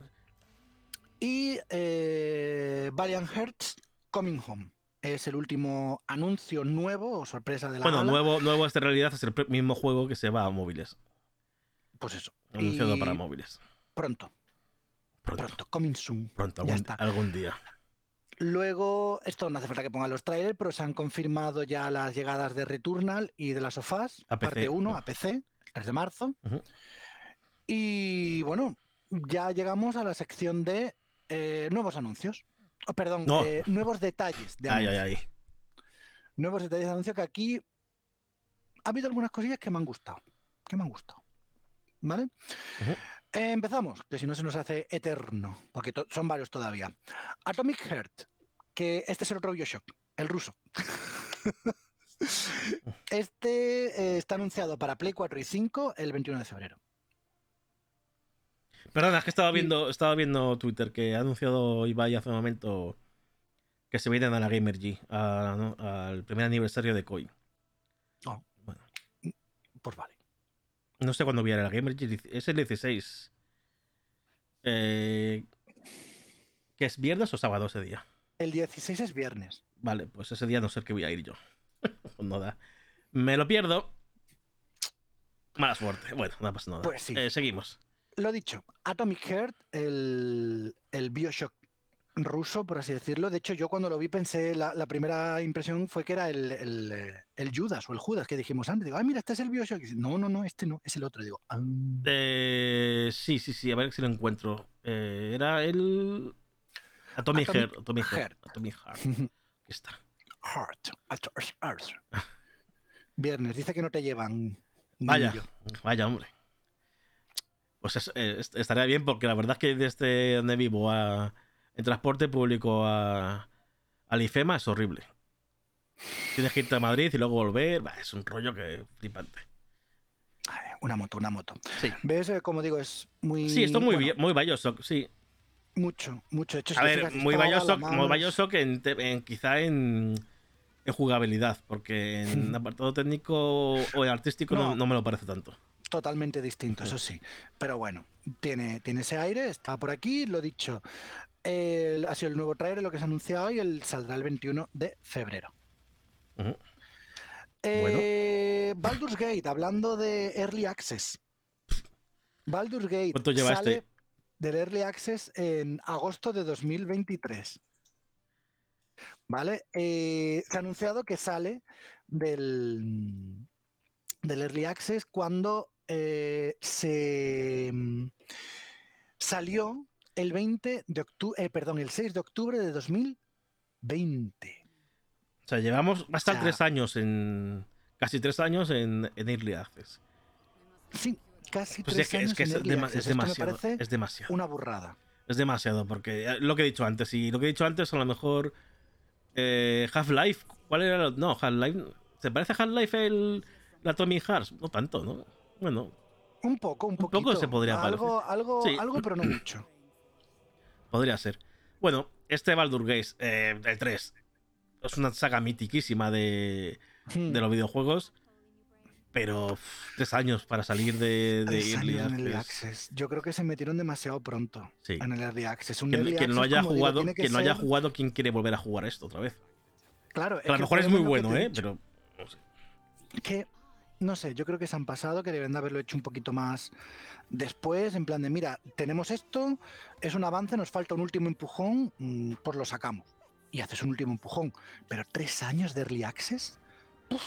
Y eh, Valiant Hearts Coming Home. Es el último anuncio nuevo o sorpresa de la Bueno, gala. nuevo, nuevo este en realidad es el mismo juego que se va a móviles. Pues eso. Anunciado Y para móviles. Pronto, Pronto, pronto, coming soon. pronto, Ya algún, está. algún día. Luego, esto no hace falta que pongan los trailers, pero se han confirmado ya las llegadas de Returnal y de las sofás, A PC, parte 1 ¿no? a PC, el 3 de marzo. Y bueno, ya llegamos a la sección de eh, nuevos anuncios. Oh, perdón, No. eh, nuevos detalles de Ay, anuncio. ay, ay. nuevos detalles de anuncio que aquí ha habido algunas cosillas que me han gustado. Que me han gustado. ¿Vale? Ujú. Eh, empezamos, que si no se nos hace eterno, porque son varios todavía. Atomic Heart, que este es el otro Bioshock, el ruso. este eh, está anunciado para Play 4 y 5 el 21 de febrero. Perdona, es que estaba viendo, estaba viendo Twitter que ha anunciado Ibai hace un momento que se vienen a la Gamer G, al primer aniversario de Koi. Pues vale. No sé cuándo viene la Gamer es el 16. Eh, ¿Que es viernes o sábado ese día? El 16 es viernes. Vale, pues ese día no sé qué voy a ir yo. no da. Me lo pierdo. Mala suerte. Bueno, no pasa nada. Pues sí. Eh, seguimos. Lo dicho, Atomic Heart, el, el Bioshock ruso, por así decirlo. De hecho, yo cuando lo vi pensé, la, la primera impresión fue que era el, el, eh, el Judas o el Judas que dijimos antes. Digo, ah, mira, este es el Bioshock. Dice, no, no, no, este no, es el otro. Digo, ah, Eh, sí, sí, sí, a ver si lo encuentro. Eh, era el. Atomic, Atomic Heart. Atomic Heart. Atomic Heart. Aquí está. Heart. Heart. Viernes, dice que no te llevan. Vaya, niño. vaya, hombre. Pues es- est- estaría bien porque la verdad es que desde donde vivo a, en transporte público a, al IFEMA es horrible. Tienes que irte a Madrid y luego volver. bah, es un rollo que flipante. Una moto, una moto. Sí. ¿Ves? Eh, Como digo, es muy. Sí, esto es muy, bueno, muy Bioshock, sí. Mucho, mucho. Hecho, A ver, muy Bioshock, muy Bioshock en, quizá en, en jugabilidad, porque en apartado técnico o en artístico no, No. no me lo parece tanto. totalmente distinto, eso sí. Pero bueno, tiene, tiene ese aire, está por aquí, lo dicho. El- ha sido el nuevo trailer, lo que se ha anunciado y el, saldrá el 21 de febrero. Eh, Baldur's Gate, hablando de Early Access. Baldur's Gate ¿Cuánto lleva sale este? del Early Access en agosto de 2023. ¿Vale? Eh, se ha anunciado que sale del, del Early Access cuando eh, se mm, salió el 20 de octubre, perdón, el 6 de octubre de 2020. O sea, llevamos hasta sea- tres años en. Casi tres años en, en Early Access. Sí, casi Pues tres es que, años es, que en es, Early dema- Access. es demasiado. Es demasiado. una burrada. Es demasiado, porque eh, lo que he dicho antes, y lo que he dicho antes, a lo mejor eh, Half-Life ¿Cuál era? el- No, Half-Life. ¿Se parece a Half-Life el la Tommy Hearts? No tanto, ¿no? Bueno, Un poco, un poco poquito. se podría algo, algo, Sí. algo, pero no mucho. Podría ser. Bueno, este Baldur Gates, eh, el 3, es una saga mitiquísima de, Hmm. de los videojuegos. Pero tres años para salir de, de Tres Early años en Early Access. Yo creo que se metieron demasiado pronto Sí. en el Early Access. Un Quien, Early quien no haya digo, jugado, quien no haya jugado, ¿quién quiere volver a jugar esto otra vez? Claro, a lo mejor es muy bueno, ¿eh? Pero no sé. que no sé, yo creo que se han pasado, que deben de haberlo hecho un poquito más después, en plan de, mira, tenemos esto, es un avance, nos falta un último empujón, mm, pues lo sacamos. Y haces un último empujón. Pero tres años de Early Access, uf,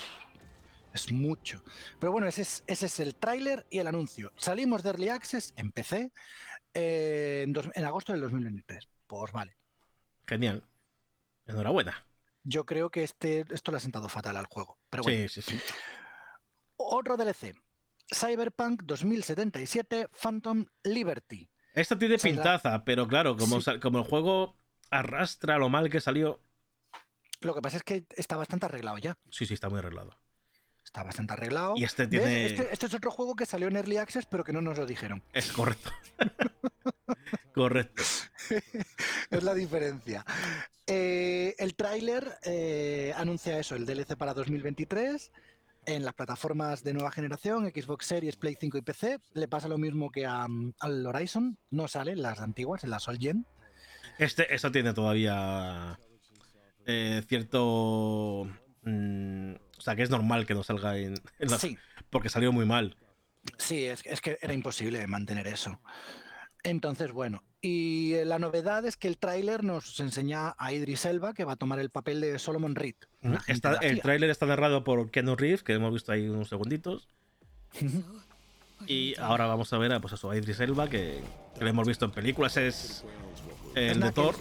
es mucho. Pero bueno, ese es, ese es el tráiler y el anuncio. Salimos de Early Access, empecé en, dos- en agosto del 2023. Pues vale. Genial. Enhorabuena. Yo creo que este, esto le ha sentado fatal al juego. Pero bueno. Sí, sí, sí. Otro DLC. Cyberpunk 2077 Phantom Liberty. Esta tiene pintaza, pero claro, como, Sí. sal- como el juego arrastra lo mal que salió. Lo que pasa es que está bastante arreglado ya. Sí, sí, está muy arreglado. Está bastante arreglado. Y este tiene. Este, este es otro juego que salió en Early Access, pero que no nos lo dijeron. Es correcto. correcto. Es la diferencia. Eh, el tráiler eh, anuncia eso, el DLC para 2023 en las plataformas de nueva generación, Xbox Series, Play 5 y PC. Le pasa lo mismo que a, al Horizon, no sale en las antiguas, en las All Gen. Este, esto tiene todavía eh, cierto. mm, o sea, que es normal que no salga en, en la- Sí, porque salió muy mal. Sí, es, es que era imposible mantener eso. Entonces, bueno, y eh, la novedad es que el tráiler nos enseña a Idris Elba, que va a tomar el papel de Solomon Reed. Está, el tráiler está narrado por Keanu Reeves, que hemos visto ahí unos segunditos. Y ahora vamos a ver a, pues eso, a Idris Elba, que, que lo hemos visto en películas. Es el de. Thor.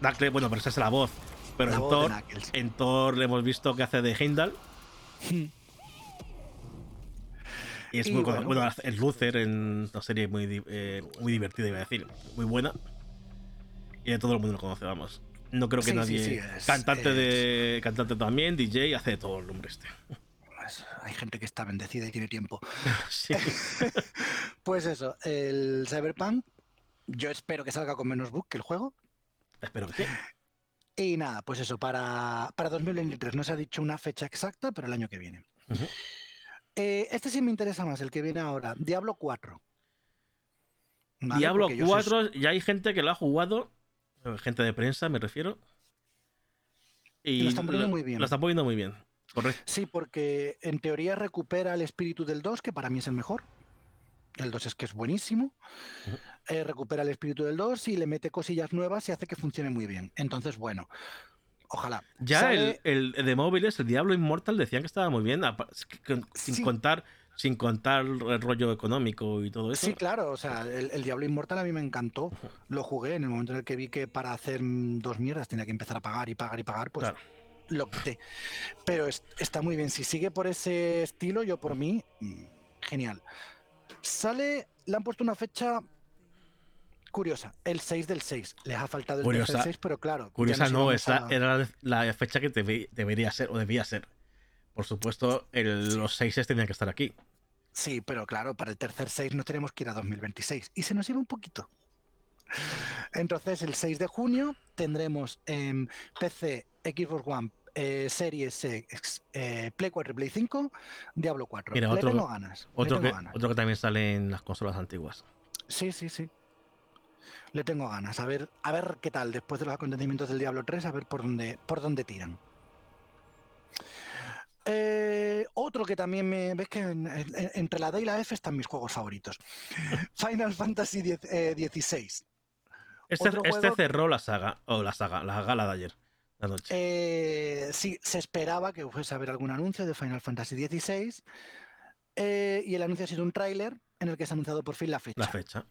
Knuckles, bueno, pero esa es la voz. Pero La en voz Thor, en Thor le hemos visto que hace de Heimdall. Y es Y muy bueno. bueno, es Luther en una serie muy, eh, muy divertida, iba a decir. Muy buena. Y de todo el mundo lo conoce, vamos. No creo que Sí, sí, nadie. sí, es- cantante es- de. Cantante también, DJ, hace de todo el hombre este. Pues, hay gente que está bendecida y tiene tiempo. Sí. Pues eso, el Cyberpunk, yo espero que salga con menos bug que el juego. Espero que sí. Y nada, pues eso, para, para 2023 no se ha dicho una fecha exacta, pero el año que viene. Ujú. Eh, este sí me interesa más, el que viene ahora, Diablo 4. ¿Vale? Diablo Porque yo soy- 4, ya hay gente que lo ha jugado. Gente de prensa, me refiero. Y lo están poniendo muy bien. Lo están poniendo muy bien. Correcto. Sí, porque en teoría recupera el espíritu del 2, que para mí es el mejor. El 2 es que es buenísimo. Eh, recupera el espíritu del 2 y le mete cosillas nuevas y hace que funcione muy bien. Entonces, bueno, ojalá. Ya Sale- el, el de móviles, el Diablo Immortal, decían que estaba muy bien. Sin Sí. contar sin contar el rollo económico y todo eso. Sí, claro, o sea, el, el Diablo Inmortal a mí me encantó. Lo jugué en el momento en el que vi que para hacer dos mierdas tenía que empezar a pagar y pagar y pagar, pues Claro. lo quité. Pero es- está muy bien. Si sigue por ese estilo, yo por mí, mm, genial. Sale, le han puesto una fecha curiosa, el 6 del 6. Les ha faltado el Curiosa. tercer 6, pero claro. Curiosa no, íbamos es la- a- era la, fecha que debe- debería ser o debía ser. Por supuesto, el- los seises tenían que estar aquí. Sí, pero claro, para el tercer 6 no tenemos que ir a 2026. Y se nos iba un poquito. Entonces, el 6 de junio tendremos en PC, Xbox One, eh, Series X, eh, Play 4 y Play 5, Diablo 4. Mira, otro- tengo ganas. Otro que, ganas. otro que también sale en las consolas antiguas. Sí, sí, sí. Le tengo ganas. A ver, a ver qué tal después de los acontecimientos del Diablo 3, a ver por dónde, por dónde tiran. Eh, otro que también me. ¿Ves que en- en- entre la D y la F están mis juegos favoritos? Final Fantasy X- eh, XVI. Este, este cerró la saga, o la saga, la gala de ayer, la noche. Eh, sí, se esperaba que fuese a haber algún anuncio de Final Fantasy XVI. eh, y el anuncio ha sido un tráiler en el que se ha anunciado por fin la fecha. la fecha.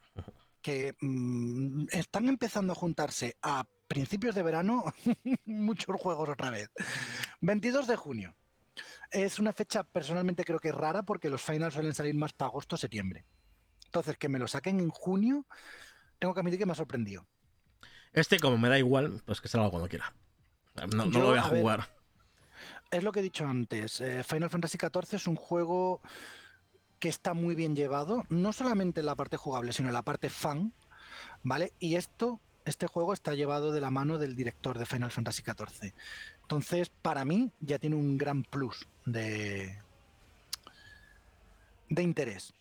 Que mm, están empezando a juntarse a principios de verano muchos juegos otra vez. 22 de junio. Es una fecha personalmente creo que es rara porque los finals suelen salir más para agosto o septiembre. Entonces, que me lo saquen en junio, tengo que admitir que me ha sorprendido. Este, como me da igual, pues que salga cuando quiera. No, no Yo, lo voy a a ver, jugar. es lo que he dicho antes. eh, Final Fantasy XIV es un juego que está muy bien llevado, no solamente en la parte jugable, sino en la parte fan, ¿vale? Y esto, este juego está llevado de la mano del director de Final Fantasy XIV. Entonces, para mí, ya tiene un gran plus de, de interés.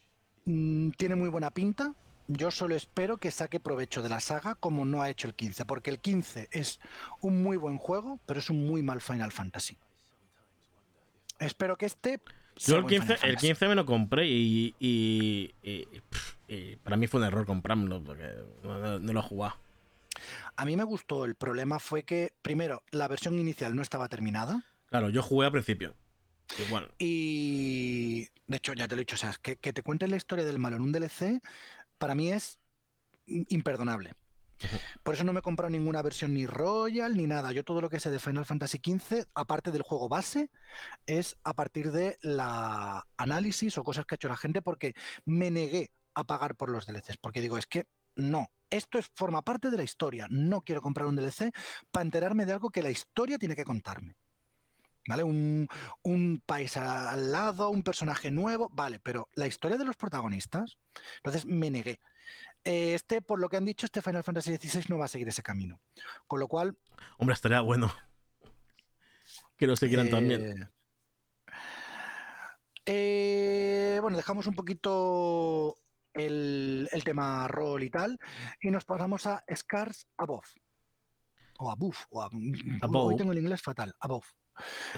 Mm, tiene muy buena pinta. Yo solo espero que saque provecho de la saga como no ha hecho el 15, porque el 15 es un muy buen juego, pero es un muy mal Final Fantasy. Espero que este... Yo el buen 15, Final el Fantasy. 15 me lo compré y, y- y- y para mí fue un error comprármelo porque no, no- no lo he jugado. A mí me gustó, el problema fue que, primero, la versión inicial no estaba terminada Claro, yo jugué al principio. Igual. y, de hecho, ya te lo he dicho, o sea, que, que te cuenten la historia del malo en un DLC, para mí es imperdonable. Por eso no me he comprado ninguna versión ni Royal ni nada. Yo todo lo que sé de Final Fantasy XV, aparte del juego base, es a partir de la análisis o cosas que ha hecho la gente porque me negué a pagar por los DLCs. Porque digo, es que no, esto es, forma parte de la historia. No quiero comprar un DLC para enterarme de algo que la historia tiene que contarme. ¿Vale? Un, un país al lado, un personaje nuevo, vale, pero la historia de los protagonistas, entonces me negué. Eh, Este, por lo que han dicho, este Final Fantasy XVI no va a seguir ese camino. Con lo cual, Hombre, estaría bueno. Que lo siguieran también. eh, eh, bueno, dejamos un poquito el, el tema rol y tal, y nos pasamos a Scars Above. O Above. O ab- Above. Hoy tengo el inglés fatal. Above.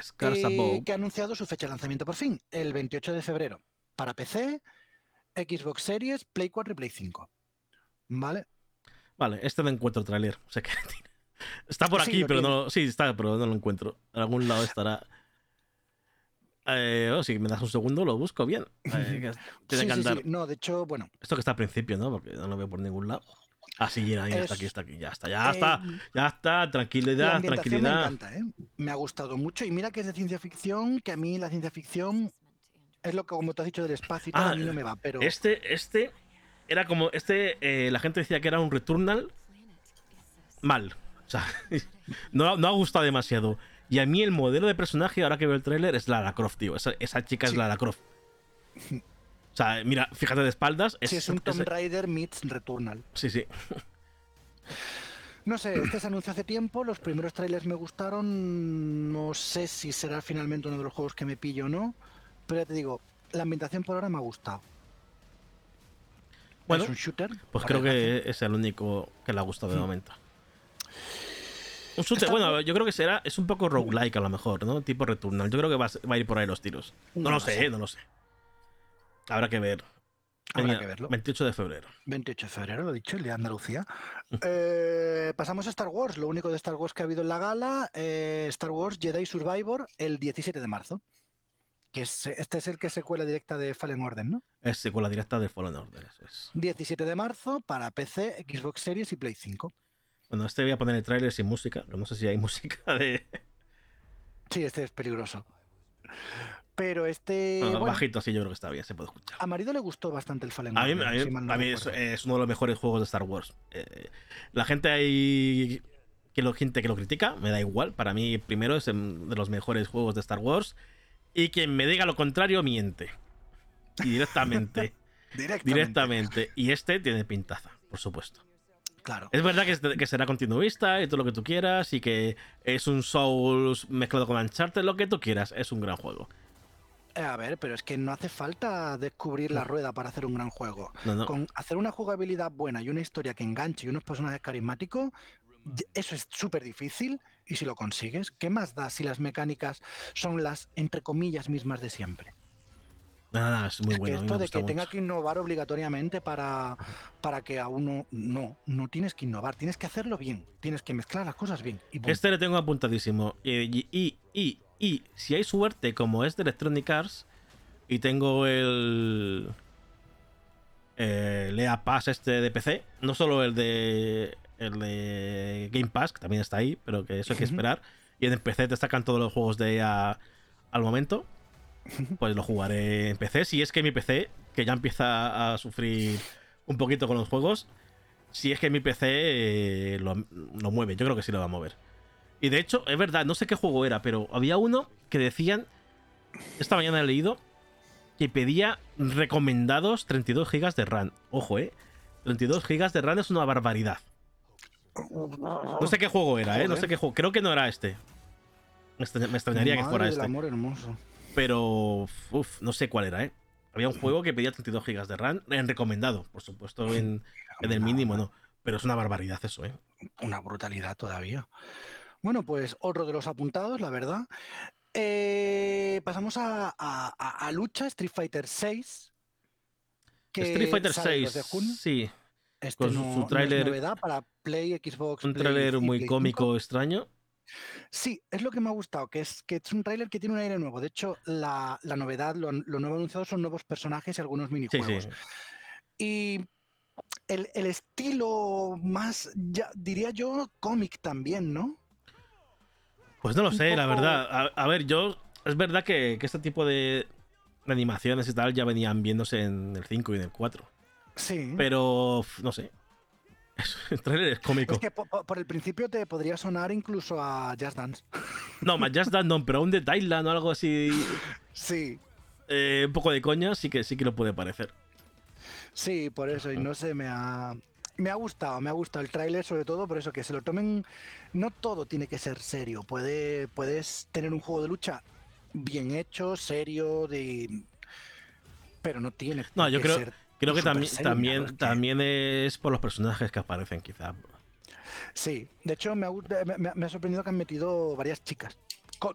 Scars eh, Above. que ha anunciado su fecha de lanzamiento por fin, el 28 de febrero, para PC, Xbox Series, Play 4 y Play 5. ¿Vale? Vale, este no encuentro tráiler. O sea que está por Sí, aquí, pero tiene. no. Sí, está, pero no lo encuentro. En algún lado estará. Eh, oh, si me das un segundo, lo busco bien. Eh, tiene Sí, que sí. andar. No, de hecho, bueno. Esto que está al principio, ¿no? Porque no lo veo por ningún lado. Ah, sí, ya, ya está Es- aquí, está aquí. Ya está, ya está. eh, Ya está. La Tranquilidad, ambientación me tranquilidad. encanta, ¿eh? Me ha gustado mucho. Y mira que es de ciencia ficción, que a mí la ciencia ficción es lo que, como te has dicho, del espacio y tal, Ah, a mí no me va. Pero Este, este. Era como. Este. eh, la gente decía que era un Returnal mal. O sea, no, no ha gustado demasiado. Y a mí el modelo de personaje, ahora que veo el tráiler, es Lara Croft, tío. Esa, esa chica es. Lara Croft. O sea, mira, fíjate de espaldas. Es, sí, es un Tomb Raider meets Returnal. sí, sí. No sé, este se anunció hace tiempo, los primeros trailers me gustaron, no sé si será finalmente uno de los juegos que me pillo o no, pero ya te digo, la ambientación por ahora me ha gustado. Bueno, es un shooter. Pues creo que es el único que le ha gustado de Hmm. momento. Un shooter, bueno, bu- yo creo que será, es un poco roguelike a lo mejor, ¿no? Tipo Returnal. Yo creo que va a, ser- va a ir por ahí los tiros. No, lo sé, no lo sé. Habrá que ver. Habrá que verlo. 28 de febrero. 28 de febrero, lo he dicho, el día de Andalucía. Eh, pasamos a Star Wars, lo único de Star Wars que ha habido en la gala, eh, Star Wars Jedi Survivor el 17 de marzo. Que es, este es el que secuela directa de Fallen Order, ¿no? Es secuela directa de Fallen Order. eso es. 17 de marzo para PC, Xbox Series y Play 5. Bueno, este voy a poner el tráiler sin música. No sé si hay música de. Sí, este es peligroso. Pero este. Bueno, bueno, Bajito así, yo creo que está bien, se puede escuchar. a marido le gustó bastante el Fallen A mí, Order. a mí- si mal no a mí es, recuerdo. es uno de los mejores juegos de Star Wars. Eh, la gente ahí que lo, gente que lo critica, me da igual. Para mí, primero es de los mejores juegos de Star Wars. Y quien me diga lo contrario, miente. Y directamente. Directamente. directamente. Y este tiene pintaza, por supuesto. Claro. Es verdad que, será continuista y todo lo que tú quieras. Y que es un Souls mezclado con Uncharted, lo que tú quieras. Es un gran juego. Eh, A ver, pero es que no hace falta descubrir la rueda para hacer un gran juego. No, no. Con hacer una jugabilidad buena y una historia que enganche y unos personajes carismáticos, eso es súper difícil. Y si lo consigues, ¿qué más da si las mecánicas son las, entre comillas, mismas de siempre? Nada, nada, es muy Es bueno. que esto de que tenga que innovar obligatoriamente para, para que a uno... No, no tienes que innovar, tienes que hacerlo bien. Tienes que mezclar las cosas bien. Y. Este le tengo apuntadísimo. Y, y, y, y si hay suerte, como es de Electronic Arts, y tengo el. El EA Pass este de PC, no solo el de. El de Game Pass, que también está ahí, pero que eso hay que esperar. Y en el PC te sacan todos los juegos de EA al momento. Pues lo jugaré en PC. Si es que mi PC, que ya empieza a sufrir un poquito con los juegos, si es que mi PC eh, lo, lo mueve, yo creo que sí lo va a mover. Y de hecho, es verdad, no sé qué juego era, pero había uno que decían, esta mañana he leído, que pedía recomendados 32 GB de RAM. Ojo, eh. 32 GB de RAM es una barbaridad. No sé qué juego era, eh. No sé qué juego. Creo que no era este. Me extrañaría que fuera este. amor hermoso. Pero, uff, no sé cuál era, eh. Había un juego que pedía 32 GB de RAM en recomendado, por supuesto, en, en el mínimo no. Pero es una barbaridad eso, ¿eh? Una brutalidad todavía. Bueno, pues otro de los apuntados, la verdad. Eh, pasamos a, a, lucha Street Fighter 6. Street Fighter 6, sí. Este con su, tráiler. para Play, Xbox. Un tráiler muy cómico, extraño. Sí, es lo que me ha gustado, que es que es un tráiler que tiene un aire nuevo. De hecho, la, novedad, lo, nuevo anunciado son nuevos personajes y algunos minijuegos. Y el, estilo más, ya, diría yo, cómic también, ¿no? Pues no lo sé, la verdad. A, ver, yo. Es verdad que, este tipo de, animaciones y tal ya venían viéndose en el 5 y en el 4. Sí. Pero, no sé. El trailer es cómico. Es que por, el principio te podría sonar incluso a Just Dance. No, más Just Dance no, pero un de Thailand o algo así. Sí. Eh, un poco de coña sí que sí que lo puede parecer. Sí, por eso, y no sé, me ha. Me ha gustado, me ha gustado el tráiler, sobre todo por eso que se lo tomen. No todo tiene que ser serio. Puede, puedes tener un juego de lucha bien hecho, serio, de. Pero no tiene. No, yo creo. Creo que también, también, también es por los personajes que aparecen, quizá. Sí, de hecho me ha, sorprendido que han metido varias chicas.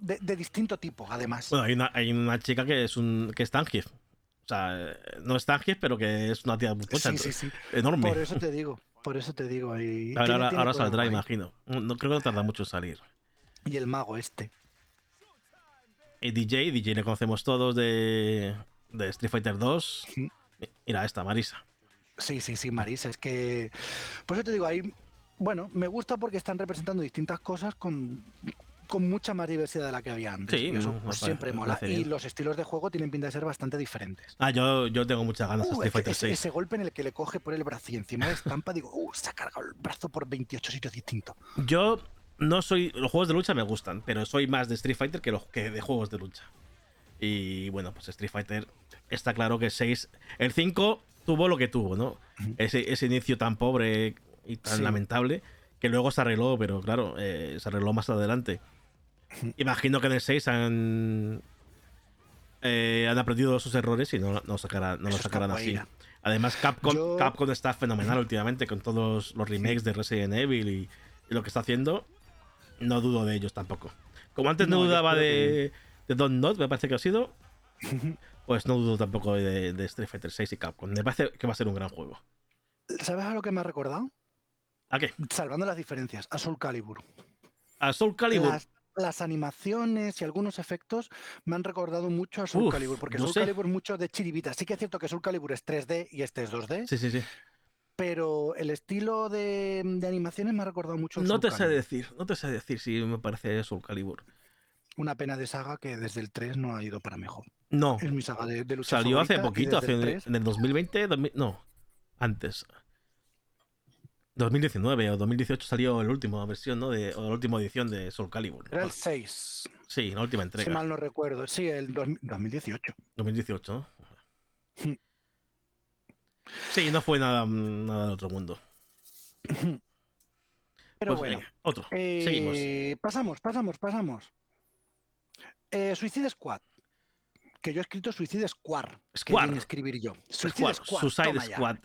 De, distinto tipo, además. Bueno, hay una, hay una chica que es un que es Tangier. O sea, no es Tangier, pero que es una tía muy sí, sí, sí. enorme. Por eso te digo, por eso te digo. ahora, saldrá, imagino. No, creo que no tarda mucho en salir. Y el mago este. Y DJ, DJ le conocemos todos de, de Street Fighter 2. Mira esta, Marisa. Sí, sí, sí, Marisa. Es que. Por eso te digo, ahí. Bueno, me gusta porque están representando distintas cosas con, con mucha más diversidad de la que había antes. Sí, eso pues, siempre mola. Y los estilos de juego tienen pinta de ser bastante diferentes. Ah, yo, yo tengo muchas ganas de uh, Street Fighter 6. Ese golpe en el que le coge por el brazo y encima de estampa, digo, uh, se ha cargado el brazo por 28 sitios distintos. Yo no soy. Los juegos de lucha me gustan, pero soy más de Street Fighter que, los, que de juegos de lucha. Y bueno, pues Street Fighter está claro que 6. El 5 tuvo lo que tuvo, ¿no? ese, ese, inicio tan pobre y tan lamentable que luego se arregló, pero claro, eh, se arregló más adelante. Imagino que en el 6 han, eh, han aprendido sus errores y no, no, sacarán, no lo sacarán así. Además, Capcom, Capcom está fenomenal últimamente con todos los remakes de Resident Evil y, lo que está haciendo. No dudo de ellos tampoco. Como antes no, dudaba de, de Don Not, me parece que ha sido. pues no dudo tampoco de, Street Fighter 6 y Capcom. Me parece que va a ser un gran juego. ¿Sabes a lo que me ha recordado? ¿A qué? Salvando las diferencias, a Soul Calibur. ¿A Soul Calibur? Las, animaciones y algunos efectos me han recordado mucho a Soul Calibur, porque Soul Calibur es mucho de chiribita. Sí que es cierto que Soul Calibur es 3D y este es 2D. Sí, sí, sí. Pero el estilo de, animaciones me ha recordado mucho. no te sé decir, no te sé decir si me parece Soul Calibur una pena de saga que desde el 3 no ha ido para mejor. No. Es mi saga de, lucha Salió hace poquito, hace, en el 2020, no, antes. 2019 o 2018 salió la última versión, ¿no? De, o la última edición de Soul Calibur. Era el 6. Sí, la última entrega. Si mal no recuerdo. Sí, el 2018. 2018, ¿no? Hmm. sí, no fue nada, nada de otro mundo. Pero pues bueno. otro. Eh, Seguimos. Pasamos, pasamos, pasamos. Eh, Suicide Squad. Que yo he escrito Suicide Squad. Squad. Que escribir yo. Suicide Squad. Suicide Squad.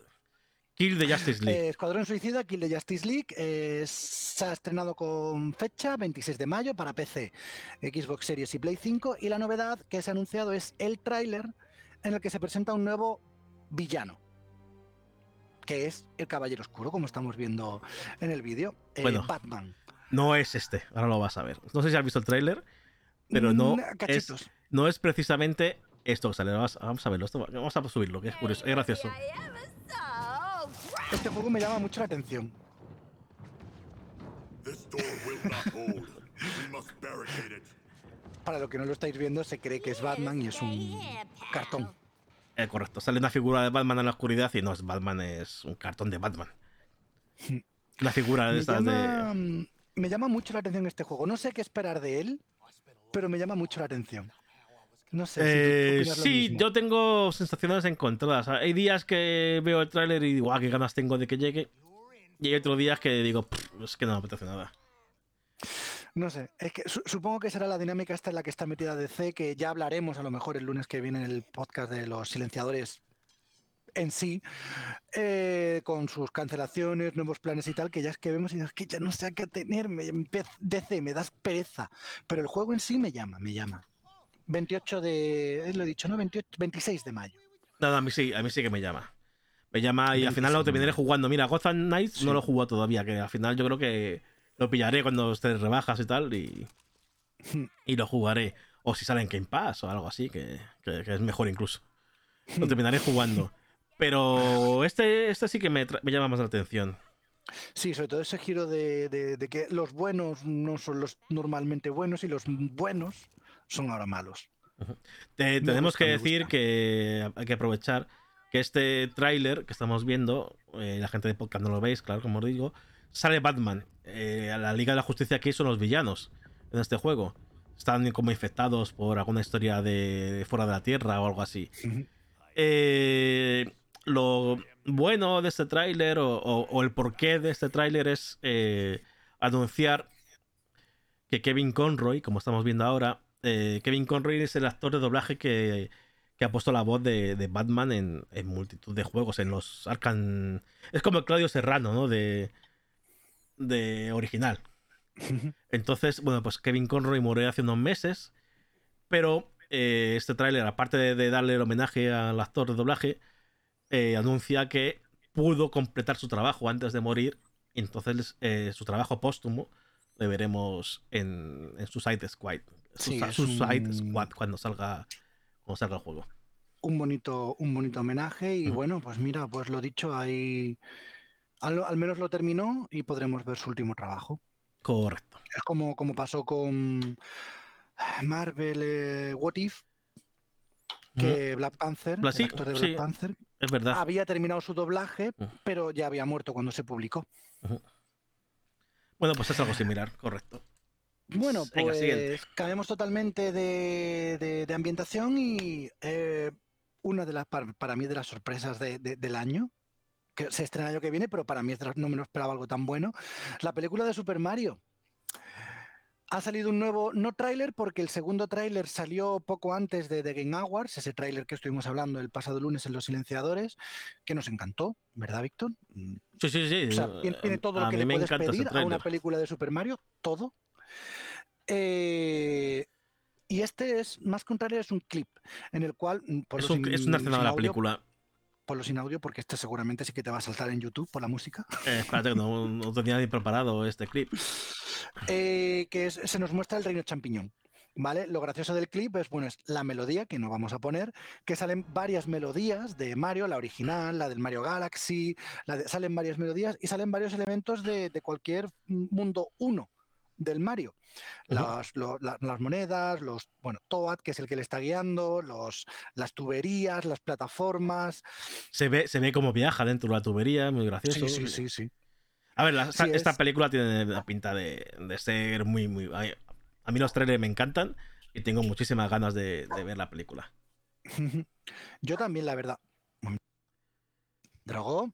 Kill the Justice League. Eh, Escuadrón Suicida, Kill the Justice League. Eh, se ha estrenado con fecha 26 de mayo para PC, Xbox Series y Play 5. Y la novedad que se ha anunciado es el tráiler en el que se presenta un nuevo villano. Que es el Caballero Oscuro, como estamos viendo en el vídeo. bueno, Batman. No es este, ahora lo vas a ver. No sé si has visto el tráiler pero no, mm, es, no es precisamente esto que sale. Vamos, a verlo, vamos a subirlo, que es curioso, es gracioso. Este juego me llama mucho la atención. Para lo que no lo estáis viendo, se cree que es Batman y es un cartón. Eh, correcto, sale una figura de Batman en la oscuridad y no es Batman, es un cartón de Batman. Una figura de estas de. me llama mucho la atención este juego. No sé qué esperar de él, pero me llama mucho la atención. No sé. Eh, sí, yo tengo sensaciones encontradas. Hay días que veo el tráiler y digo, ah, qué ganas tengo de que llegue. Y hay otros días que digo, es que no me apetece nada. No sé, es que supongo que será la dinámica esta en la que está metida DC, que ya hablaremos a lo mejor el lunes que viene en el podcast de los silenciadores en sí, eh, con sus cancelaciones, nuevos planes y tal, que ya es que vemos y es que ya no sé a qué tenerme, DC, me das pereza, pero el juego en sí me llama, me llama. 28 de, lo he dicho, ¿no? 28, 26 de mayo. No, a mí sí, a mí sí que me llama. Me llama y al final lo terminaré jugando. Mira, Gotham Knights no lo jugado todavía, que al final yo creo que lo pillaré cuando esté rebajas y tal y, hmm. y lo jugaré. O si sale en Game Pass o algo así, que, es mejor incluso. Lo terminaré jugando. Pero este, este sí que me, llama más la atención. Sí, sobre todo ese giro de, que los buenos no son los normalmente buenos y los buenos son ahora malos. tenemos que decir que hay que aprovechar que este tráiler que estamos viendo, eh, la gente de podcast no lo veis, claro, como os digo, sale Batman. Eh, la Liga de la Justicia aquí son los villanos en este juego. Están como infectados por alguna historia de fuera de la Tierra o algo así. eh, lo bueno de este tráiler o, el porqué de este tráiler es eh, anunciar que Kevin Conroy, como estamos viendo ahora, eh, Kevin Conroy es el actor de doblaje que, ha puesto la voz de, Batman en, multitud de juegos, en los Arkham... Es como el Claudio Serrano, ¿no? De, de original. Entonces, bueno, pues Kevin Conroy murió hace unos meses, pero eh, este tráiler, aparte de darle el homenaje al actor de doblaje, eh, anuncia que pudo completar su trabajo antes de morir. Y entonces eh, su trabajo póstumo lo veremos en, en Suicide Squad. Suicide Squad cuando salga, cuando salga el juego. Un bonito, un bonito homenaje. Y bueno, pues mira, pues lo dicho, ahí al, menos lo terminó y podremos ver su último trabajo. Correcto. Es como, como pasó con Marvel eh, What If, que Black Panther, el actor de Black Panther, es verdad. había terminado su doblaje, pero ya había muerto cuando se publicó. Bueno, pues es algo similar, correcto. Bueno, pues cambiamos totalmente de, ambientación y eh, una de las, para, mí, de las sorpresas del año, que se estrena el año que viene, pero para mí no me lo esperaba algo tan bueno, la película de Super Mario. Ha salido un nuevo, no tráiler, porque el segundo tráiler salió poco antes de The Game Awards, ese tráiler que estuvimos hablando el pasado lunes en Los Silenciadores, que nos encantó, ¿verdad, Víctor? Mm. Sí, sí, sí. O sea, tiene todo lo que le puedes pedir a una película de Super Mario, todo. Eh, y este es, más que un tráiler, es un clip, en el cual... Mm, es, es, una escena de la película ponlo sin audio porque este seguramente sí que te va a saltar en YouTube por la música. Eh, espérate, que no, tenía ni preparado este clip. Eh, que se nos muestra el reino champiñón. ¿Vale? Lo gracioso del clip es, bueno, es la melodía que no vamos a poner, que salen varias melodías de Mario, la original, la del Mario Galaxy, salen varias melodías y salen varios elementos de, de cualquier mundo 1 del Mario. Las, las, monedas, los, bueno, Toad, que es el que le está guiando, los, las tuberías, las plataformas. Se ve, se ve como viaja dentro de la tubería, muy gracioso. Sí, sí, sí. sí. A ver, esta película tiene la pinta de, ser muy, muy. A mí los trailers me encantan y tengo muchísimas ganas de, ver la película. Yo también, la verdad. Drago.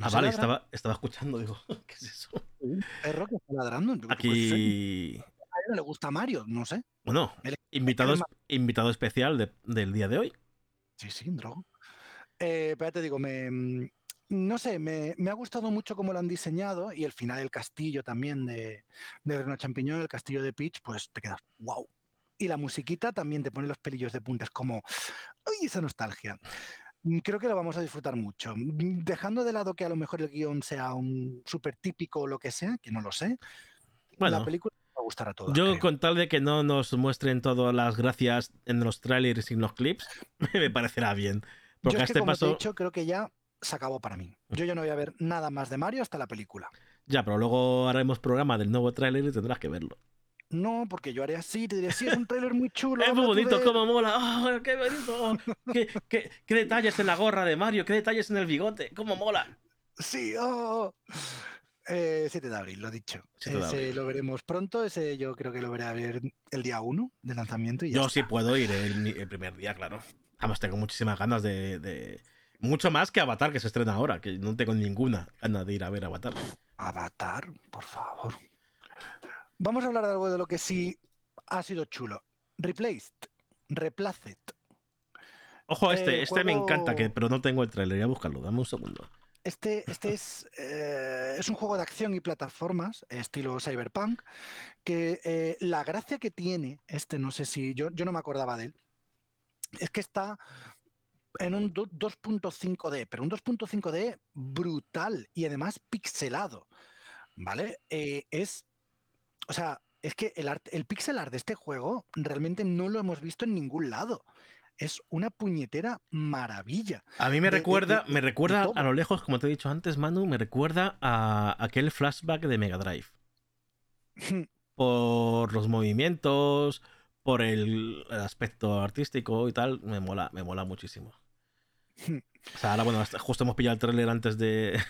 ah, vale, estaba, estaba escuchando, digo, ¿qué es eso? Un perro que está ladrando. Aquí. A él no le gusta Mario, no sé. Bueno, invitado, invitado especial del día de hoy. Sí, sí, Drogo. Eh, pero te digo, me, mm, no sé, me, ha gustado mucho cómo lo han diseñado y el final del castillo también de, de Champiñón, el castillo de Peach, pues te quedas, wow. Y la musiquita también te pone los pelillos de punta, es como, ¡ay, esa nostalgia! Mm, creo que lo vamos a disfrutar mucho. Mm, dejando de lado que a lo mejor el guion sea un súper típico o lo que sea, que no lo sé, la película va a gustar a todos. Yo, con tal de que no nos muestren todas las gracias en los trailers y en los clips, me parecerá bien. Porque yo este como paso. dicho, creo que ya se acabó para mí. Yo ya no voy a ver nada más de Mario hasta la película. Ya, pero luego haremos programa del nuevo tráiler y tendrás que verlo. No, porque yo haré así, te diré, sí, es un tráiler muy chulo. es muy bonito, como mola. ¡Oh, qué bonito! ¿Qué, qué, detalles en la gorra de Mario, qué detalles en el bigote, cómo mola. Sí, oh. Eh, 7 de abril, lo dicho. 7 de ese abril. lo veremos pronto. Ese yo creo que lo veré a ver el día 1 de lanzamiento. Y ya Yo sí puedo ir el, el primer día, claro. Además, tengo muchísimas ganas de, de- Mucho más que Avatar, que se estrena ahora, que no tengo ninguna gana de ir a ver Avatar. Avatar, por favor. Vamos a hablar de algo de lo que sí ha sido chulo. Replaced, Replaced. Ojo, este, Eh, este me encanta, que, pero no tengo el trailer. Voy a buscarlo, dame un segundo. Este, este es, eh, es un juego de acción y plataformas, estilo cyberpunk, que eh, la gracia que tiene, este no sé si, yo, yo no me acordaba de él, es que está en un do- 2.5D, pero un 2.5D brutal y además pixelado, ¿vale? Eh, es, o sea, es que el, art- el pixel art de este juego realmente no lo hemos visto en ningún lado. Es una puñetera maravilla. A mí me De- recuerda, de- me recuerda a lo lejos, como te he dicho antes, Manu, me recuerda a aquel flashback de Mega Drive. Por los movimientos, por el, el aspecto artístico y tal, me mola, me mola muchísimo. O sea, ahora, bueno, justo hemos pillado el trailer antes de,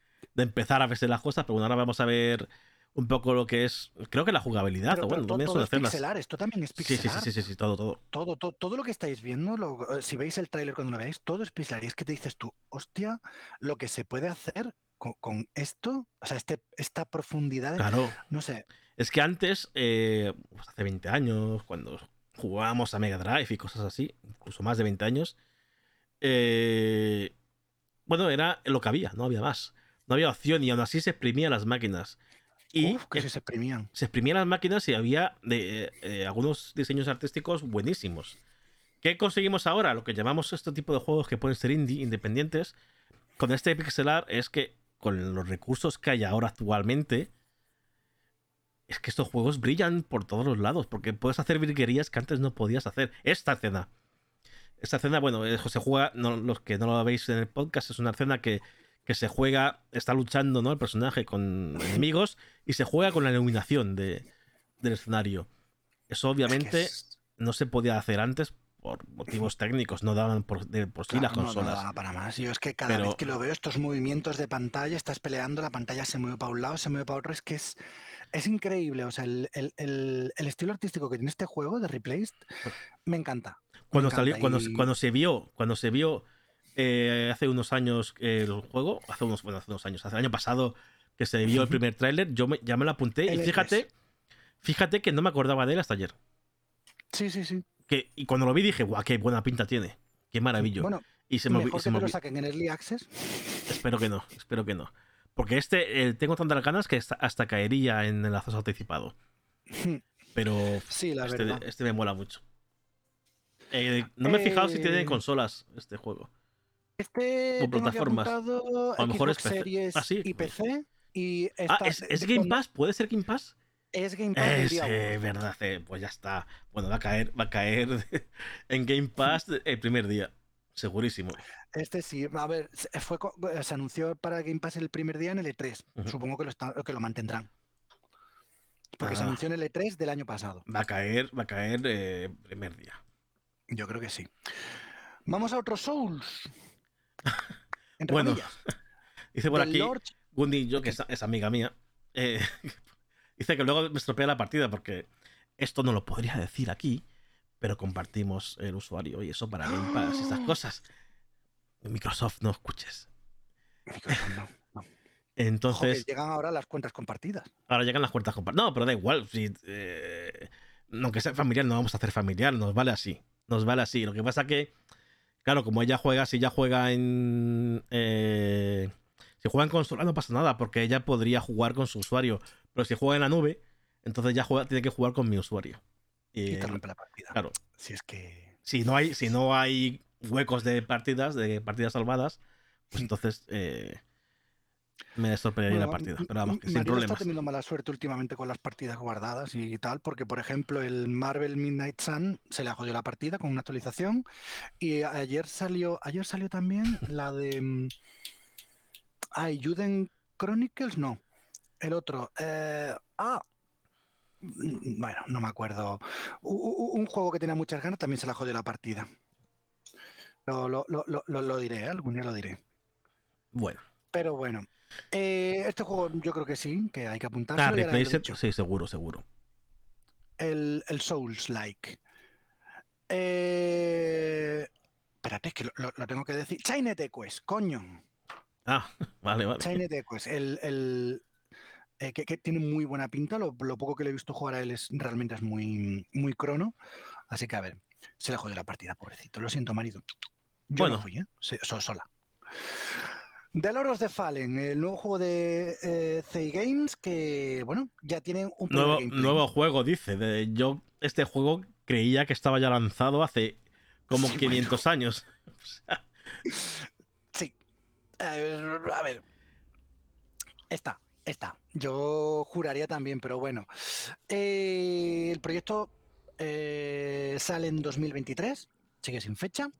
de empezar a verse las cosas, pero bueno, ahora vamos a ver un poco lo que es, creo que la jugabilidad, Pero- o bueno, también todo es pixelar, esto también es Sí, sí, pixelar. sí, sí, sí, sí, todo, todo. Todo, todo, todo lo que estáis viendo, lo- eh, si veis el tráiler cuando lo veáis, todo es pixelar. Y es que te dices tú, hostia, lo que se puede hacer con, con esto, o sea, este, esta profundidad, Claro. no sé, Es que antes, eh, pues hace 20 años, cuando jugábamos a Mega Drive y cosas así, incluso más de 20 años, eh, bueno, era lo que había, no había más. No había opción y aún así se exprimían las máquinas. Y uf, que eh, se exprimían. se exprimían las máquinas y había de, eh, algunos diseños artísticos buenísimos. ¿Qué conseguimos ahora? Lo que llamamos este tipo de juegos que pueden ser indie, independientes, con este pixelar es que con los recursos que hay ahora actualmente, es que estos juegos brillan por todos los lados, porque puedes hacer virguerías que antes no podías hacer. Esta escena. Esta escena, bueno, eh, se juega, no, los que no lo veis en el podcast, es una escena que, que se juega, está luchando, ¿no? El personaje con enemigos y se juega con la iluminación de, del escenario. Eso Es que obviamente es- no se podía hacer antes por motivos técnicos, no daban por, de por sí las claro, no, consolas. daba para más. Yo es que cada Pero- vez que lo veo, estos movimientos de pantalla, estás peleando, la pantalla se mueve para un lado, se mueve para otro, es que es, es increíble. O sea, el, el- el- el estilo artístico que tiene este juego de Replaced me encanta. me cuando encanta. salió, cuando, cuando se vio, cuando se vio eh, hace unos años el juego, hace unos, bueno, hace unos años, hace el año pasado que se vio el primer tráiler, yo me- ya me lo apunté y E3. fíjate, fíjate que no me acordaba de él hasta ayer. Sí, sí, sí. Que, y cuando lo vi dije, guau, qué buena pinta tiene, qué maravilla. Bueno, y se me, mejor se que me lo saquen en Early Access. Espero que no, espero que no. Porque este eh, tengo tantas ganas que hasta, caería en el acceso anticipado. Pero Sí, la este, verdad. este me mola mucho. Eh, no me he fijado si tiene Eh, consolas este juego. Este aquí plataformas. A lo mejor es PC. Series Ah, sí. y PC. Y Ah, ¿es, Game Pass? ¿Puede ser Game Pass? Es Game Pass Es eh, verdad, eh, pues ya está. Bueno, va a caer, va a caer en Game Pass el primer día. Segurísimo. Este sí, a ver, se, fue, se anunció para Game Pass el primer día en el E3. Ujú. Supongo que lo, está- que lo mantendrán. Porque se Ah. anunció en el E3 del año pasado. Va a caer, va a caer eh, primer día. Yo creo que sí. Vamos a otros Souls. Entre Bueno, comillas, Dice por aquí, Lord- Gundi, yo que es, es amiga mía, eh, dice que luego me estropea la partida porque esto no lo podría decir aquí, pero compartimos el usuario y eso para Game Pass y estas cosas. Microsoft, no escuches. Microsoft, no, no. Entonces, que llegan ahora las cuentas compartidas. ahora llegan las cuentas compartidas. No, pero da igual. Si, eh, aunque sea familiar, no vamos a hacer familiar. Nos vale así. Nos vale así. Lo que pasa que, claro, como ella juega, si ella juega en. eh, si juega en consola no pasa nada, porque ella podría jugar con su usuario. Pero si juega en la nube, entonces ya juega, tiene que jugar con mi usuario. Y, Y te rompe la partida. claro, Si es que. si no hay, si no hay huecos de partidas, de partidas salvadas, pues entonces eh, me sorprendería la partida. Pero vamos, que sin problemas. está teniendo mala suerte últimamente con las partidas guardadas y tal, porque por ejemplo el Marvel Midnight Sun se le ha jodido la partida con una actualización y ayer salió, ayer salió también la de mm, ay, Juden Chronicles, no, el otro, eh, ah, mm, bueno, no me acuerdo, un juego que tenía muchas ganas también se le ha jodido la partida. Lo, lo- lo- lo- lo- lo diré, ¿eh? algún día lo diré. Bueno, Pero bueno, eh, este juego yo creo que sí, que hay que. Ah, set, sí, seguro, seguro. El, el Souls-like. Eh, espérate, es que lo, lo, tengo que decir. Chained Quest, coño. Ah, vale, vale. Chained Quest, el, el eh, que, que, tiene muy buena pinta. Lo, lo, poco que le he visto jugar a él es realmente es muy, muy crono. Así que a ver, se le jodió la partida, pobrecito. Lo siento, marido. Yo bueno. no fui, ¿eh? So, sola. The Lord of the Fallen, el nuevo juego de eh, Zay Games que, bueno, ya tiene un nuevo, nuevo juego, dice. De, yo este juego creía que estaba ya lanzado hace como sí, 500 bueno. años. sí. Eh, a ver. Está, está. Yo juraría también, pero bueno. Eh, el proyecto eh, sale en 2023, sigue sin fecha.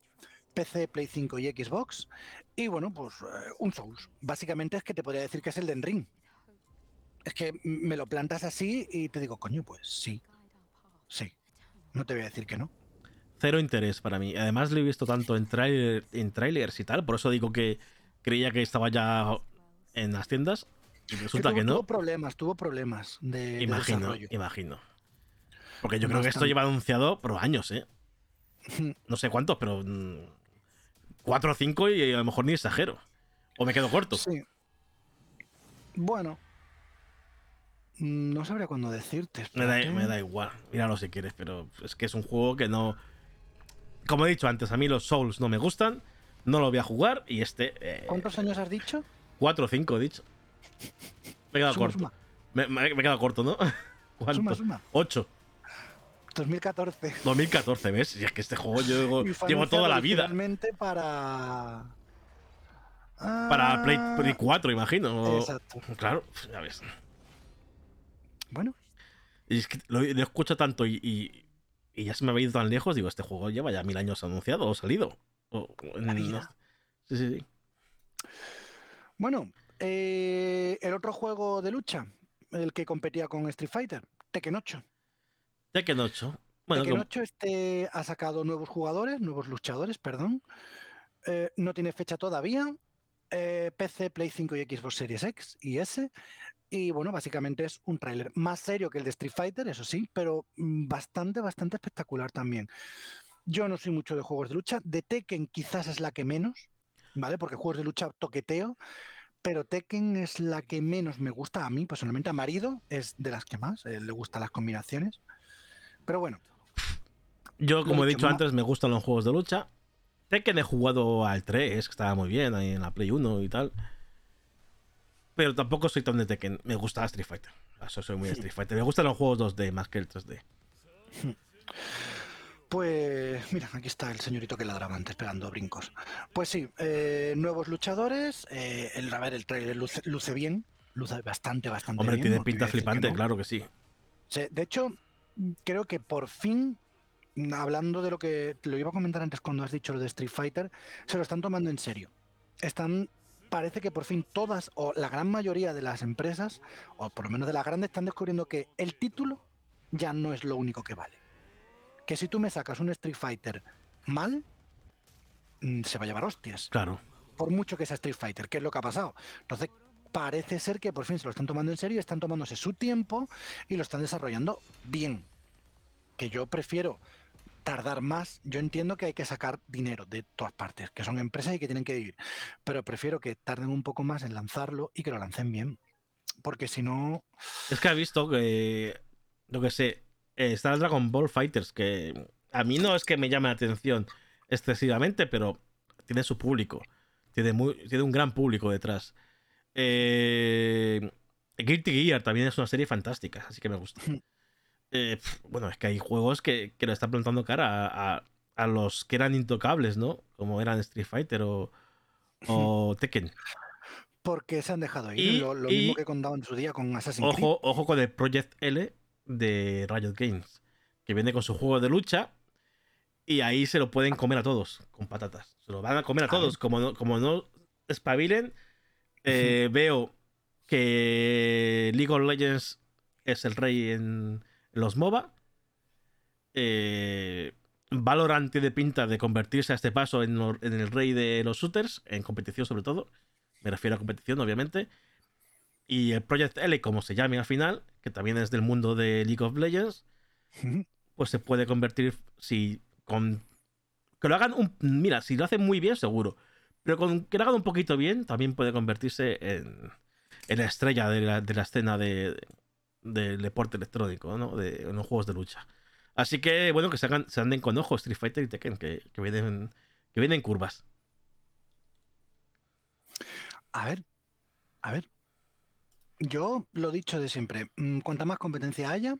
PC, Play 5 y Xbox. Y bueno, pues eh, un Souls. Básicamente es que te podría decir que es el Den Ring. Es que me lo plantas así y te digo, coño, pues sí. Sí. No te voy a decir que no. Cero interés para mí. Además, lo he visto tanto en, trailer, en trailers y tal. Por eso digo que creía que estaba ya en las tiendas. Y resulta que, tuvo, que no. Tuvo problemas, tuvo problemas de. Imagino, de imagino. Porque yo creo que esto lleva anunciado por años, ¿eh? No sé cuántos, pero. Mm, Cuatro o cinco y a lo mejor ni exagero. O me quedo corto. Sí. Bueno. No sabría cuándo decirte. Me da, me da, igual. Míralo si quieres, pero es que es un juego que no. Como he dicho antes, a mí los Souls no me gustan. No lo voy a jugar y este. Eh... ¿Cuántos años has dicho? Cuatro o cinco, he dicho. Me he quedado Suma, corto. suma. Me, me, me he quedado corto, ¿no? ¿Cuánto? Suma, suma. Ocho. 2014. 2014, ¿ves? Y es que este juego yo llevo, toda la vida. originalmente para. Para Play, Ah, Play 4, imagino. Exacto. Claro, ya ves. Bueno, Y es que lo, lo escucho tanto y, y, y ya se me ha ido tan lejos. Digo, este juego lleva ya mil años anunciado o salido. O, o en- La vida. no- Sí, sí, sí. bueno. eh, el otro juego de lucha, el que competía con Street Fighter, Tekken 8. Tekken 8. Bueno, Tekken como- 8 este ha sacado nuevos jugadores, nuevos luchadores, perdón. Eh, no tiene fecha todavía. Eh, PC, Play 5 y Xbox Series X y S. Y bueno, básicamente es un tráiler más serio que el de Street Fighter, eso sí, pero mm, bastante, bastante espectacular también. Yo no soy mucho de juegos de lucha. De Tekken quizás es la que menos, ¿vale? Porque juegos de lucha toqueteo. Pero Tekken es la que menos me gusta a mí, personalmente. A Marido es de las que más, eh, le gustan las combinaciones. Pero bueno, yo, como he dicho, antes, me gustan los juegos de lucha. Tekken he jugado al 3, que estaba muy bien ahí en la Play 1 y tal. Pero tampoco soy tan de Tekken. Me gusta Street Fighter. Eso soy muy Street Fighter. Me gustan los juegos 2D más que el 3D. Pues mira, aquí está el señorito que ladraba antes pegando brincos. Pues sí, eh, nuevos luchadores. eh, el, a ver, el trailer luce, luce bien, luce bastante, bastante Hombre, bien. tiene te voy pinta que flipante, no. claro que sí. Sí, de hecho, creo que por fin, hablando de lo que te lo iba a comentar antes cuando has dicho lo de Street Fighter, se lo están tomando en serio. Están, parece que por fin todas o la gran mayoría de las empresas, o por lo menos de las grandes, están descubriendo que el título ya no es lo único que vale. Que si tú me sacas un Street Fighter mal, mm, se va a llevar hostias Claro. por mucho que sea Street Fighter, que es lo que ha pasado. Entonces, parece ser que por fin se lo están tomando en serio, están tomándose su tiempo y lo están desarrollando bien. Que yo prefiero tardar más. Yo entiendo que hay que sacar dinero de todas partes, que son empresas y que tienen que vivir, pero prefiero que tarden un poco más en lanzarlo y que lo lancen bien. Porque si no, Es que he visto que. Lo que sé. Está el Dragon Ball Fighters, que a mí no es que me llame la atención excesivamente, pero tiene su público. Tiene, muy, tiene un gran público detrás. Eh, Guilty Gear también es una serie fantástica, así que me gusta. Eh, bueno, es que hay juegos que, que lo están plantando cara a, a- a los que eran intocables, ¿no? Como eran Street Fighter o, o Tekken. porque se han dejado ir. Y- lo lo y- mismo que contaban en su día con Assassin's Creed. Ojo, con el Project L de Riot Games, que viene con su juego de lucha y ahí se lo pueden comer a todos con patatas. Se lo van a comer a todos. Como no, como no espabilen, eh, veo que League of Legends es el rey en, los MOBA. Eh, Valorant tiene pinta de convertirse a este paso en el rey de los shooters, en competición sobre todo. Me refiero a competición, obviamente. Y el Project L, como se llame al final, que también es del mundo de League of Legends, pues se puede convertir si con que lo hagan un mira, si lo hacen muy bien seguro, pero con que lo hagan un poquito bien también puede convertirse en, en la estrella de la, de la escena de, del deporte electrónico, ¿no? De, en los juegos de lucha. Así que bueno, que se, hagan, se anden con ojos Street Fighter y Tekken, que, que vienen que vienen curvas. A ver, a ver. Yo lo dicho de siempre, mm, cuanta más competencia haya,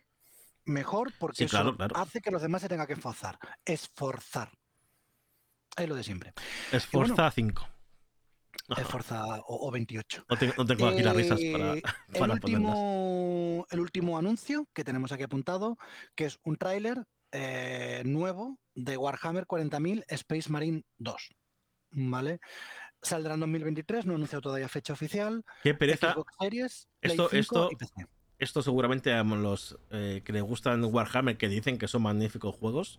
mejor porque Sí, eso claro, claro. hace que los demás se tengan que esforzar. Esforzar. Es lo de siempre. Esforza 5. Esforza o, o 28. No tengo, no tengo aquí las risas para, Eh, el, para ponerlas. último, el último anuncio que tenemos aquí apuntado, que es un tráiler eh, nuevo de Warhammer 40.000 Space Marine 2. ¿Vale? Saldrá en 2023, no ha anunciado todavía fecha oficial. Qué pereza. Xbox Series, Esto- 5 esto- y PC. Esto seguramente a los eh, que les gustan Warhammer, que dicen que son magníficos juegos,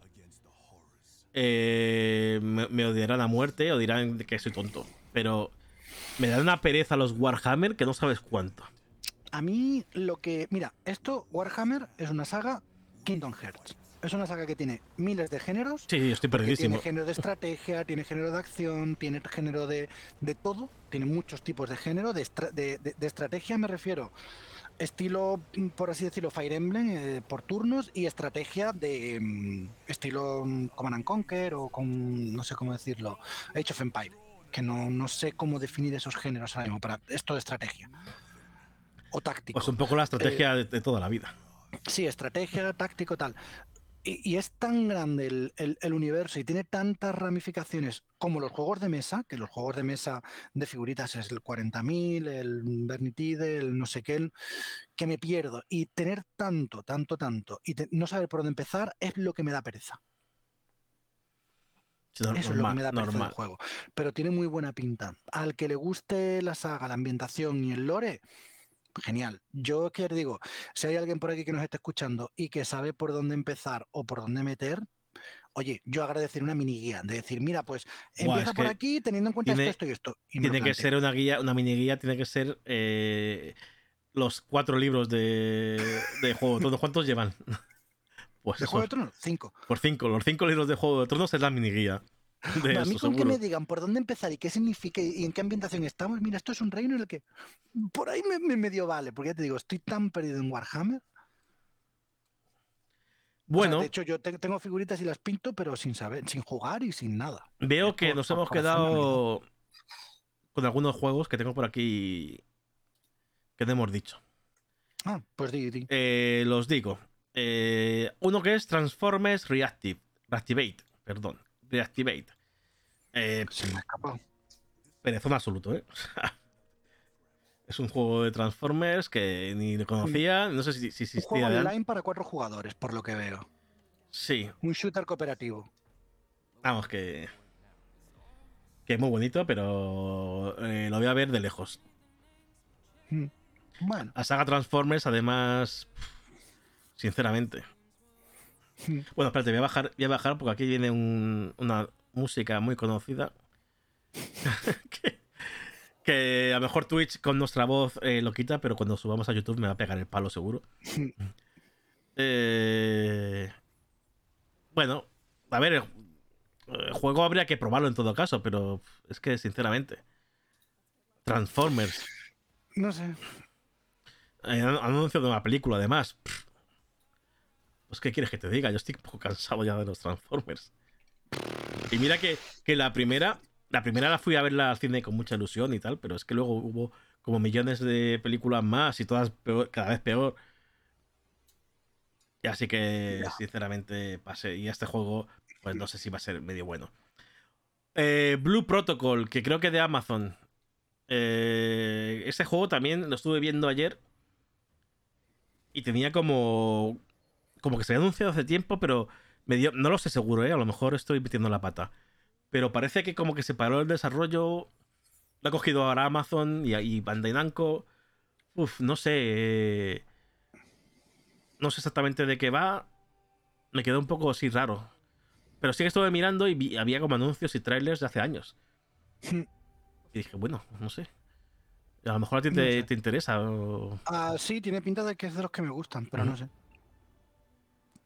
eh, me, me odiarán a muerte o dirán que soy tonto. Pero me dan una pereza los Warhammer que no sabes cuánto. A mí lo que... Mira, esto, Warhammer, es una saga Kingdom Hearts. Es una saga que tiene miles de géneros. Sí, estoy perdidísimo. Tiene género de estrategia, tiene género de acción, tiene género de, de todo. Tiene muchos tipos de género. De, estra- de- de- de estrategia me refiero. Estilo, mm, por así decirlo, Fire Emblem eh, por turnos y estrategia de mm, estilo mm, Command and Conquer o con, no sé cómo decirlo, Age of Empire. Que no, no sé cómo definir esos géneros ahora mismo. Para esto de estrategia. O táctico. Pues un poco la estrategia Eh, de, de toda la vida. Sí, estrategia, táctico, tal. Y, y es tan grande el, el- el universo y tiene tantas ramificaciones como los juegos de mesa, que los juegos de mesa de figuritas es el 40.000, el Bernitide, el no sé qué, el- que me pierdo. Y tener tanto, tanto, tanto y te- no saber por dónde empezar es lo que me da pereza. Eso es lo que me da pereza normal. juego. Pero tiene muy buena pinta. Al que le guste la saga, la ambientación y el lore, genial. Yo es que digo, si hay alguien por aquí que nos esté escuchando y que sabe por dónde empezar o por dónde meter, oye, yo agradecer una mini guía, de decir, mira, pues empieza es por aquí teniendo en cuenta tiene- esto, esto y esto. y Tiene que ser una guía, una mini guía, tiene que ser eh, los cuatro libros de, de Juego de Tronos. ¿Cuántos llevan? Pues ¿De eso, Juego de Tronos? Cinco. por cinco. Los cinco libros de Juego de Tronos es la mini guía. De a mí con que me digan por dónde empezar y qué significa y en qué ambientación estamos, mira, esto es un reino en el que por ahí me, me medio vale, porque ya te digo, estoy tan perdido en Warhammer. O sea, Bueno, de hecho, yo te- tengo figuritas y las pinto, pero sin saber, sin jugar y sin nada. veo que nos por hemos quedado con algunos juegos que tengo por aquí que no hemos dicho. Ah, pues di, di. Eh, los digo. Eh, uno que es Transformers Reactive. Reactivate, perdón. Reactivate. Eh, Se me ha escapado. perezón absoluto, ¿eh? es un juego de Transformers que ni lo conocía. No sé si, si Un juego existía online para cuatro jugadores, por lo que veo. Sí, Un shooter cooperativo. vamos, que. Que es muy bonito, pero eh, lo voy a ver de lejos. Mm. Bueno, La saga Transformers, además. Sinceramente. Mm. Bueno, espérate, voy a bajar, voy a bajar porque aquí viene un- una música muy conocida. que, que a lo mejor Twitch con nuestra voz eh, lo quita, pero cuando subamos a YouTube me va a pegar el palo seguro. Eh, bueno, a ver, el, el juego habría que probarlo en todo caso, pero es que sinceramente. Transformers. no sé. Eh, Han anunciado una película, además. Pues, ¿qué quieres que te diga? Yo estoy un poco cansado ya de los Transformers. Y mira que, que la primera. La primera la fui a verla al cine con mucha ilusión y tal, pero es que luego hubo como millones de películas más y todas peor- cada vez peor. Y así que, sinceramente, pasé. Y este juego, pues no sé si va a ser medio bueno. Eh, Blue Protocol, que creo que de Amazon. Eh, ese juego también lo estuve viendo ayer. Y tenía como. Como que se había anunciado hace tiempo, pero me dio, no lo sé seguro, ¿eh? A lo mejor estoy metiendo la pata. Pero parece que como que se paró el desarrollo. Lo ha cogido ahora Amazon y, y Bandai Namco. Uf, no sé. eh, No sé exactamente de qué va. Me quedó un poco así raro. Pero sí que estuve mirando y vi- había como anuncios y trailers de hace años. Y dije, bueno, no sé. A lo mejor a ti No te, sé. te interesa. o- Ah, sí, tiene pinta de que es de los que me gustan, pero no sé.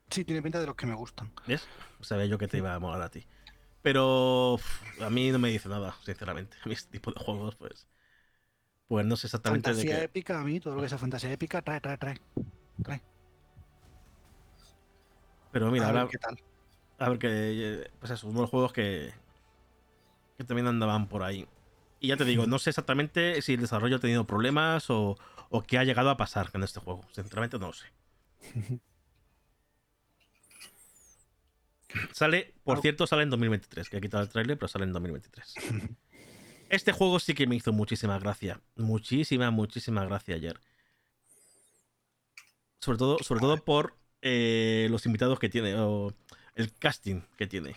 Sí, tiene pinta de los que me gustan. ¿Ves? Sabía yo que te iba a molar a ti. Pero uf, a mí no me dice nada, sinceramente. A mí este tipo de juegos, pues. Pues no sé exactamente Fantasía de qué. épica, a mí, todo lo que sea fantasía épica, trae, trae, trae. trae. Pero mira, a ver ahora, qué tal. a ver que. eh, Pues eso, uno de los juegos que. Que también andaban por ahí. Y ya te digo, no sé exactamente si el desarrollo ha tenido problemas o, o qué ha llegado a pasar con este juego. Sinceramente no lo sé. Sale, por cierto, sale en 2023, que he quitado el tráiler, pero sale en 2023. Este juego sí que me hizo muchísima gracia. Muchísima, muchísima gracia ayer. Sobre todo, sobre todo por eh, los invitados que tiene, o el casting que tiene.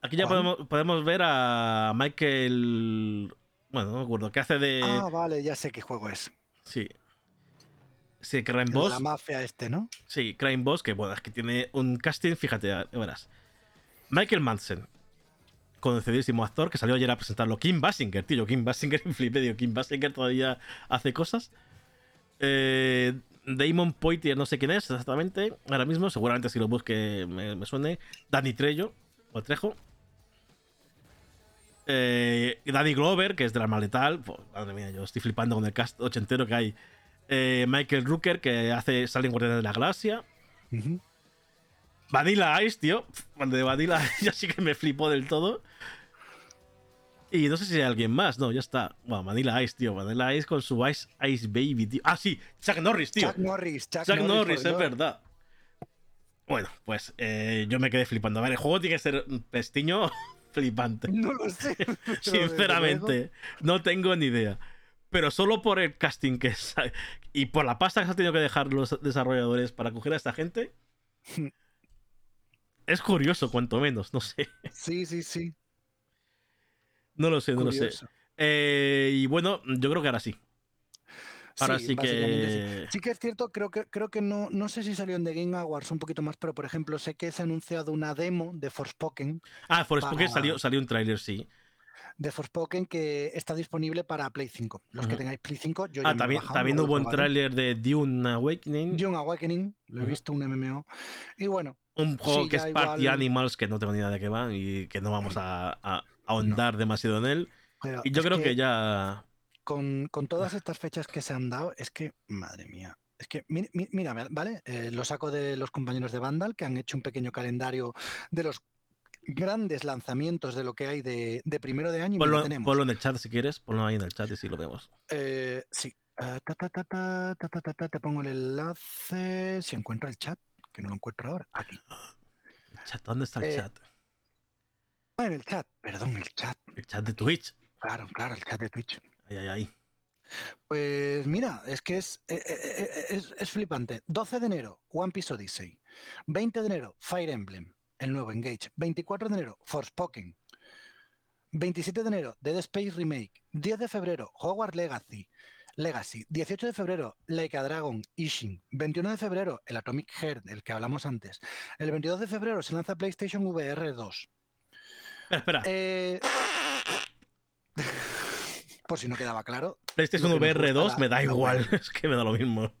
Aquí ya podemos, podemos ver a Michael. Bueno, no me acuerdo, que hace de. Ah, vale, ya sé qué juego es. Sí. Sí, Crime de Boss. La mafia este, ¿no? Sí, Crime Boss, que bueno, es que tiene un casting, fíjate, verás. Michael Madsen, conocidísimo actor, que salió ayer a presentarlo. Kim Basinger, tío, Kim Basinger, flipé, digo, Kim Basinger todavía hace cosas. Eh, Damon Poitier, no sé quién es exactamente, ahora mismo, seguramente si lo busque me, me suene. Danny Trejo, o Trejo. Eh, Danny Glover, que es de la Maletal. Pues, madre mía, yo estoy flipando con el cast ochentero que hay. Eh, Michael Rooker, que hace sale en Guardianes de la Galaxia. Ujú. Vanilla Ice, tío. Cuando de Vanilla Ice ya sí que me flipó del todo. Y no sé si hay alguien más. No, ya está. Bueno, Vanilla Ice, tío. Vanilla Ice con su Ice Ice Baby, tío. Ah, sí. Chuck Norris, tío. Chuck Norris, Chuck, Chuck Norris, es Dios. verdad. Bueno, pues eh, yo me quedé flipando. A ver, el juego tiene que ser un pestiño flipante. No lo sé. Sinceramente, no tengo ni idea. Pero solo por el casting que sa- y por la pasta que se han tenido que dejar los desarrolladores para coger a esta gente, es curioso, cuanto menos. No sé. Sí, sí, sí. No lo sé, no lo sé. Eh, y bueno, yo creo que ahora sí. Ahora sí, que. Sí. Sí que es cierto, creo que, creo que no, no sé si salió en The Game Awards un poquito más, pero por ejemplo, sé que se ha anunciado una demo de Forspoken, Ah, Forspoken para- salió, salió un tráiler, sí. De Forspoken que está disponible para Play 5. Los que tengáis Play 5, yo ya Ah, he también, bajado, también hubo un tráiler de Dune Awakening. Young Awakening, lo he visto, un MMO. Y bueno, Un juego Sí, que ya es Party igual- Animals, que no tengo ni idea de qué va y que no vamos a, a ahondar demasiado en él. pero Y yo creo que ya. con, con todas estas fechas que se han dado, es que, madre mía. Es que, mi- mi- mira, ¿vale? Eh, lo saco de los compañeros de Vandal, que han hecho un pequeño calendario de los grandes lanzamientos de lo que hay de, de primero de año. Ponlo, tenemos. ponlo en el chat si quieres, ponlo ahí en el chat y si lo vemos. Eh, sí. Uh, ta, ta, ta, te pongo el enlace. Si encuentra el chat, que no lo encuentro ahora. Aquí. ¿Dónde está el eh, chat? Ah, en el chat, perdón, el chat. El chat de Twitch. Claro, claro, el chat de Twitch. Ay, ay, ay. Pues mira, es que es, es, es, es flipante. 12 de enero, One Piece Odyssey. 20 de enero, Fire Emblem el nuevo Engage. 24 de enero, Forspoken. 27 de enero, Dead Space Remake. 10 de febrero, Hogwarts Legacy. Legacy. 18 de febrero, Like a Dragon, Ishin. 21 de febrero, el Atomic Heart, del que hablamos antes. El 22 de febrero se lanza PlayStation VR 2. Espera, espera. Eh, Por si no quedaba claro, PlayStation VR 2 gusta me da igual. Es que me da lo mismo.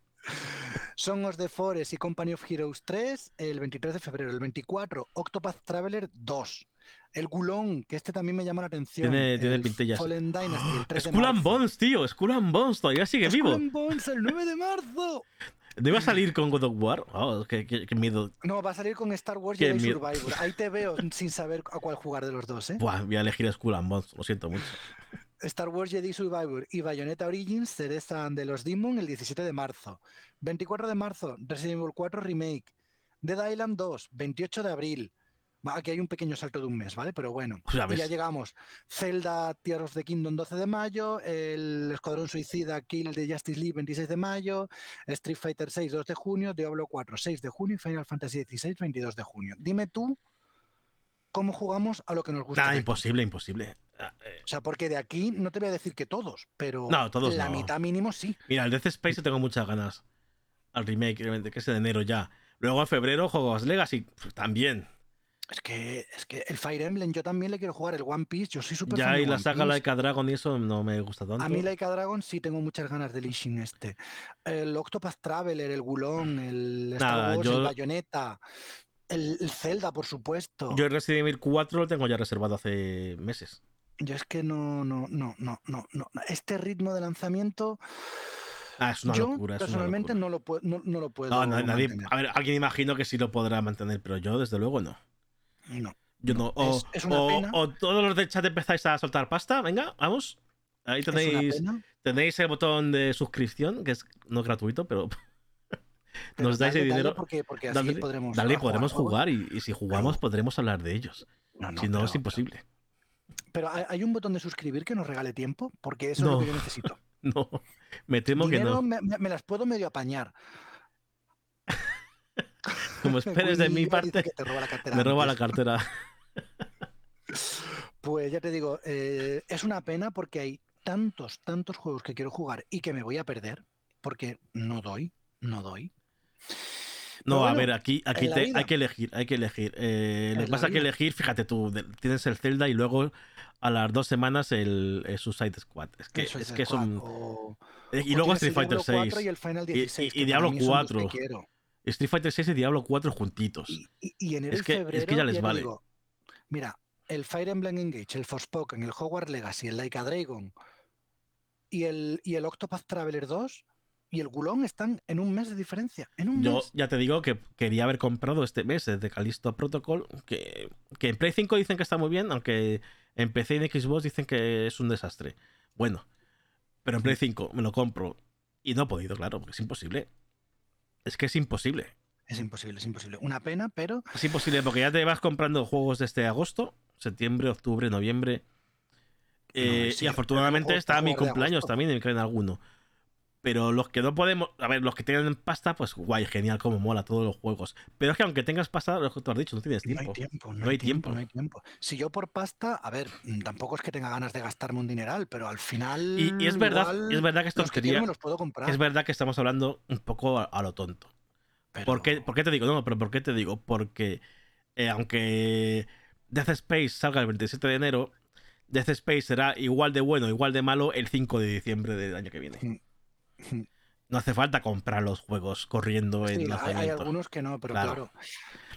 Son of the Forest y Company of Heroes 3 el 23 de febrero. El 24, Octopath Traveler 2. El Gulón, que este también me llama la atención. Tiene- tiene pintillas. Fallen Dynasty, el 3 de Skull and. Bones, tío. Skull and Bones todavía sigue Skull vivo. and Bones el 9 de marzo. ¿No iba a salir con God of War? Oh, qué, qué- qué miedo. No, va a salir con Star Wars Jedi. Survivor. Ahí te veo sin saber a cuál jugar de los dos, ¿eh? Buah, voy a elegir Skull and Bones. Lo siento mucho. Star Wars Jedi Survivor y Bayonetta Origins cerezan de los Demon el 17 de marzo. 24 de marzo, Resident Evil 4 Remake. Dead Island 2, 28 de abril. Aquí hay un pequeño salto de un mes, ¿vale? Pero bueno, Ya y ya llegamos. Zelda Tears of the Kingdom 12 de mayo, el Escuadrón Suicida Kill de Justice League 26 de mayo, Street Fighter 6 2 de junio, Diablo 4 6 de junio y Final Fantasy 16 22 de junio. Dime tú cómo jugamos a lo que nos gusta. Aquí. imposible, imposible. Ah, eh, O sea, porque de aquí no te voy a decir que todos, pero No, todos la no. mitad mínimo sí. Mira, el Death Space tengo muchas ganas. Al remake, realmente, que es de enero ya. Luego en febrero, Hogwarts Legacy, pues, también. Es que, es que el Fire Emblem yo también le quiero jugar, el One Piece, yo soy súper Ya, y la One saga Piece. Laika Dragon y eso no me gusta tanto. A mí Laika Dragon sí tengo muchas ganas del Ishin este. El Octopath Traveler, el Gulón, el Star Nada, Wars, el yo- Bayonetta, el, el Zelda, por supuesto. Yo el Resident Evil 4 lo tengo ya reservado hace meses. Yo es que no, no, no, no, no, no. Este ritmo de lanzamiento, Ah, es una yo locura. es una personalmente locura. no lo puedo, no, no lo puedo. No, nadie. A ver, alguien imagino que sí lo podrá mantener, pero yo, desde luego, no. No. Yo no. O, Es- es una o- pena. o todos los del chat empezáis a soltar pasta. Venga, vamos. Ahí tenéis, tenéis el botón de suscripción, que es no gratuito, pero pero nos dais el dinero. Porque, porque así Dale, podremos. dale, ah, podremos jugar y, y si jugamos Claro. podremos hablar de ellos. No, no, si no, pero- es imposible. Pero hay, un botón de suscribir que nos regale tiempo, porque eso es lo que yo necesito. No, me temo que no. me, las puedo medio apañar. Como esperes de mi parte, que te roba la cartera me roba la cartera. Pues ya te digo, eh, es una pena porque hay tantos, tantos juegos que quiero jugar y que me voy a perder porque no doy, no doy. No, Pero a bueno, ver, aquí, aquí te- hay que elegir, hay que elegir. Eh, lo que pasa es que elegir, fíjate tú, tienes el Zelda y luego a las dos semanas el, el Suicide Squad. Es que, es que son. o- eh, Y o luego Street Fighter Diablo 6. 4 y el Final Y- y- 16. y que para Diablo mí son los que 4. quiero. Street Fighter 6 y Diablo 4 juntitos. Y, y- y enero Es y que- es febrero. que ya les vale. digo, mira, el Fire Emblem Engage, el Forspoken, el Hogwarts Legacy, el Laika Dragon y el, y el Octopath Traveler 2 y el Gulón están en un mes de diferencia. En un Yo mes. ya te digo que quería haber comprado este mes desde Callisto Protocol, que, que en Play 5 dicen que está muy bien, aunque en PC y en Xbox dicen que es un desastre. Bueno, pero en Play 5 me lo compro y no he podido, claro, porque es imposible. Es que es imposible. Es imposible, es imposible. Una pena, pero Es imposible porque ya te vas comprando juegos desde agosto, septiembre, octubre, noviembre. Eh, sí, y afortunadamente está mi cumpleaños también y me quedan alguno. Pero los que no podemos. A ver, los que tienen pasta, pues guay, genial, como mola todos los juegos. Pero es que aunque tengas pasta, lo que tú has dicho, no tienes no tiempo. hay tiempo. No, No hay tiempo. No hay tiempo. Si yo por pasta, a ver, mm, tampoco es que tenga ganas de gastarme un dineral, pero al final. Y, y es verdad, igual es verdad que esto los que quiero quería. me los puedo comprar. Es verdad que estamos hablando un poco a, a lo tonto. pero- ¿Por, qué, por qué te digo? No, pero ¿por qué te digo? Porque eh, aunque Death Space salga el 27 de enero, Death Space será igual de bueno, igual de malo el 5 de diciembre del año que viene. No hace falta comprar los juegos corriendo en Sí, hay, hay lanzamiento. algunos que no, pero Claro. claro.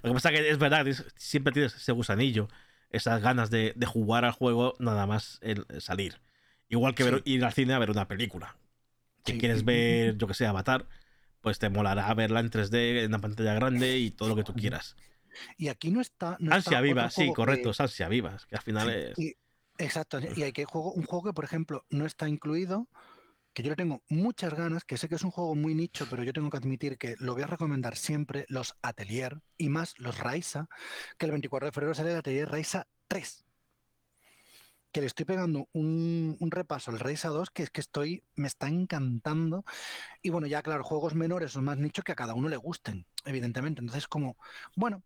Lo que pasa es que es verdad, es- siempre tienes ese gusanillo, esas ganas de, de jugar al juego nada más el salir. Igual que ver- ir al cine a ver una película. Si Sí. quieres ver, yo que sé, Avatar, pues te molará verla en 3D, en una pantalla grande y todo lo que tú quieras. Y aquí no está. no Ansia está viva, sí, correcto, que- es ansia viva, es que al final es... y- exacto. Y hay que juego, un juego que, por ejemplo, no está incluido, que yo le tengo muchas ganas, que sé que es un juego muy nicho, pero yo tengo que admitir que lo voy a recomendar siempre, los Atelier y más los Raisa, que el 24 de febrero sale el Atelier Raisa 3. Que le estoy pegando un, un repaso al Raisa 2, que es que estoy, me está encantando. Y bueno, ya claro, juegos menores son más nicho que a cada uno le gusten, evidentemente. Entonces, como, bueno,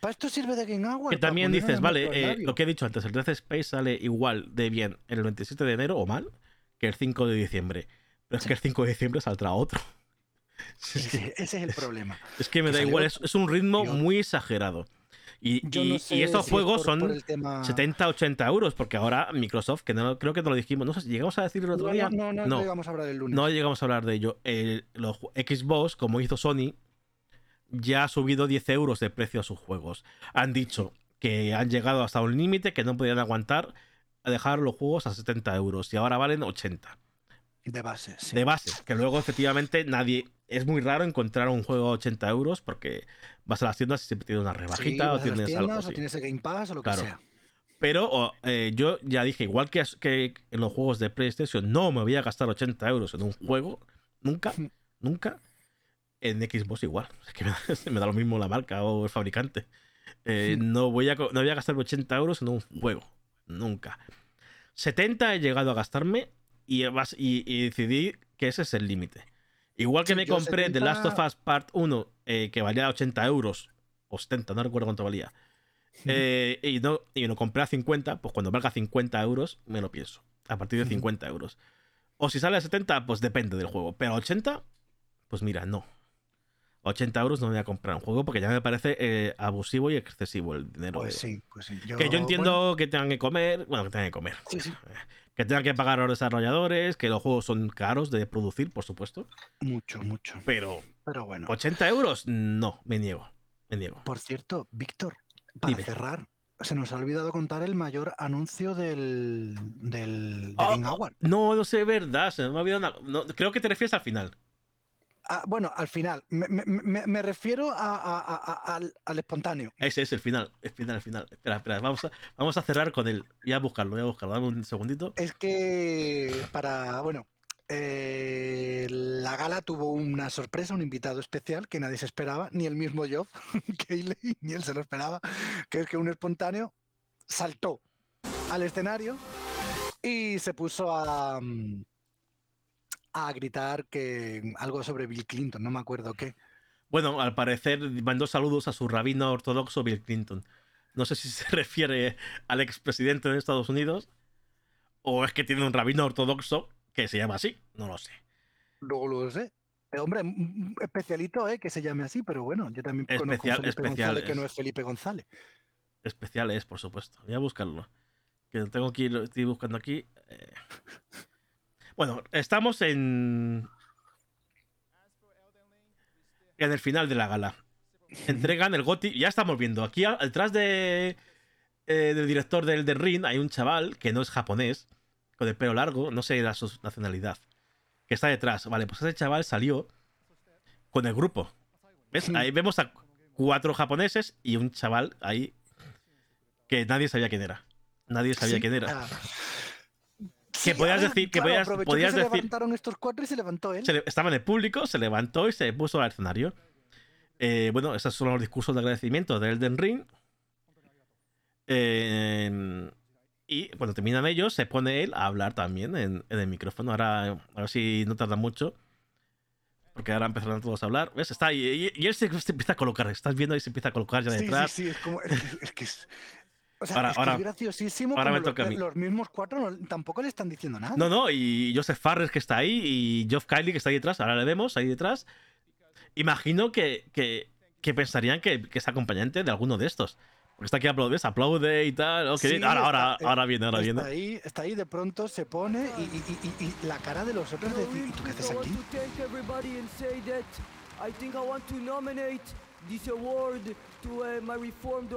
para esto sirve de Game Hour. Que también dices, vale, eh, lo que he dicho antes, el Death Space sale igual de bien el 27 de enero o mal que el 5 de diciembre. Pero es que el 5 de diciembre saldrá otro. Ese, ese es el problema. es que me que da salió igual, es, es un ritmo yo- muy exagerado. Y, Yo y- no y sé estos si juegos por son tema- 70, 80 euros, porque ahora Microsoft, que no, creo que no lo dijimos, no sé, llegamos a decir el otro No, día. no, no, no, no, llegamos a hablar el lunes. no llegamos a hablar de ello. El- los Xbox, como hizo Sony, ya ha subido 10 euros de precio a sus juegos. Han dicho que han llegado hasta un límite que no podían aguantar a dejar los juegos a 70 euros y ahora valen 80 De base, sí. de base. Que luego, efectivamente, nadie. Es muy raro encontrar un juego a 80 euros porque vas a las tiendas y siempre tienes una rebajita o tienes algo tiendas, así. o tienes el Game Pass o lo Claro. que sea. Pero eh, yo ya dije, igual que, en los juegos de PlayStation, no me voy a gastar 80 euros en un juego, nunca, nunca. En Xbox igual. Es que me da, me da lo mismo la marca o el fabricante. Eh, no, voy a, no voy a gastar 80 euros en un juego. Nunca. 70 he llegado a gastarme y, y, y decidí que ese es el límite. Igual que Sí, me compré The 70 Last of Us Part 1, eh, que valía 80 euros, o 70, no recuerdo cuánto valía. Eh, y, no, y lo compré a 50, pues cuando valga 50 euros, me lo pienso. A partir de Ujú. 50 euros. O si sale a 70, pues depende del juego. Pero a 80, pues mira, no. 80 euros no voy a comprar un juego porque ya me parece eh, abusivo y excesivo el dinero. Pues sí, pues sí. que yo entiendo que tengan que comer, bueno, que tengan que comer, Sí, sí. que tengan que pagar a los desarrolladores, que los juegos son caros de producir, por supuesto, Mucho, mucho. pero Pero bueno. 80 euros, no, me niego, me niego. Por cierto, Víctor, para Dime. cerrar, se nos ha olvidado contar el mayor anuncio del, del, del Ah, Game Award. No, no sé, verdad, se me ha olvidado una- no, creo que te refieres al final. Ah, bueno, al final, me, me- me- me refiero a- al, al espontáneo. Ese es el final, el final, el final. Espera, espera, vamos a, vamos a cerrar con él. Voy a buscarlo, voy a buscarlo, dame un segundito. Es que para, bueno, eh, la gala tuvo una sorpresa, un invitado especial que nadie se esperaba, ni el mismo Job, ni él se lo esperaba, que es que un espontáneo saltó al escenario y se puso a, mm, a gritar que algo sobre Bill Clinton, no me acuerdo qué. Bueno, al parecer mandó saludos a su rabino ortodoxo Bill Clinton. No sé si se refiere al expresidente de Estados Unidos o es que tiene un rabino ortodoxo que se llama así, no lo sé. Luego lo sé. Eh, hombre, especialito, ¿eh? Que se llame así, pero bueno, yo también conozco a Especial- Felipe especial González, que no es Felipe González. Especial es, por supuesto. Voy a buscarlo. Que tengo aquí, lo estoy buscando aquí. Eh, Bueno, estamos en. En el final de la gala. Entregan el GOTI. Ya estamos viendo. Aquí detrás de. eh, del director del The Ring hay un chaval que no es japonés. Con el pelo largo. No sé la su nacionalidad. Que está detrás. Vale, pues ese chaval salió. Con el grupo. ¿Ves? Ahí vemos a cuatro japoneses y un chaval ahí que nadie sabía quién era. Nadie sabía Sí, quién era. Que sí, podías ver, decir- que claro, podías- podías que se decir- levantaron estos cuatro y se levantó él. Se le- estaba en el público, se levantó y se puso al escenario. Eh, bueno, esos son los discursos de agradecimiento de Elden Ring. Eh, y cuando terminan ellos, se pone él a hablar también en, en el micrófono. Ahora, a ver si no tarda mucho. Porque ahora empezaron todos a hablar. ¿Ves? Está ahí. Y, y él se, se empieza a colocar. Estás viendo y se empieza a colocar ya Sí, sí, detrás. sí, es como. Es, que es- o sea, Ahora- es que ahora- es graciosísimo. ahora me los- toca a mí. Los mismos cuatro no- tampoco le están diciendo nada. No, no, y Joseph Farres que está ahí y Geoff Kylie que está ahí detrás, ahora le vemos ahí detrás. Imagino que, que, que pensarían que, que es acompañante de alguno de estos. Porque está aquí aplaude, aplaude y tal. ok, Sí, ahora, ahora, está- ahora viene, ahora está viene. ahí, está ahí, de pronto se pone y, y- y- y- y la cara de los otros de decir, ¿y tú qué haces aquí?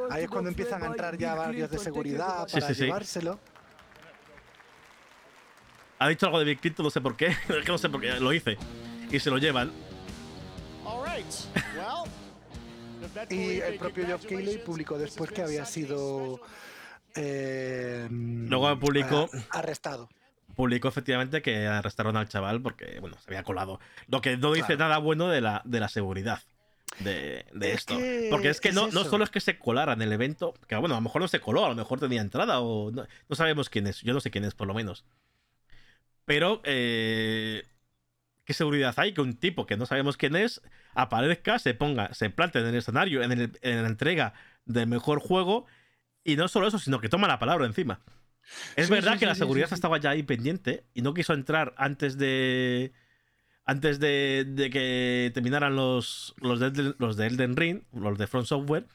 Ahí es cuando empiezan a entrar ya varios de seguridad para sí, sí. llevárselo. Ha dicho algo de Bill Clinton, no sé por qué. Es que no sé por qué, lo hice. Y se lo llevan. Y el propio Geoff Keighley publicó después que había sido eh, Luego publicó- a- arrestado. Publicó efectivamente que arrestaron al chaval porque, bueno, se había colado. Lo que no dice Claro. nada bueno de la, de la seguridad de, de Es esto. que porque es que es no, no solo es que se colara en el evento, que bueno, a lo mejor no se coló, a lo mejor tenía entrada o no, no sabemos quién es. Yo no sé quién es, por lo menos. Pero, eh, ¿qué seguridad hay que un tipo que no sabemos quién es aparezca, se ponga, se plante en el escenario, en, el- en la entrega del mejor juego? Y no solo eso, sino que toma la palabra encima. Es Sí, verdad sí, que sí, la seguridad estaba ya ahí pendiente y no quiso entrar antes de. Antes de, de que terminaran los, los, de, Elden- los de Elden Ring, los de Front Software.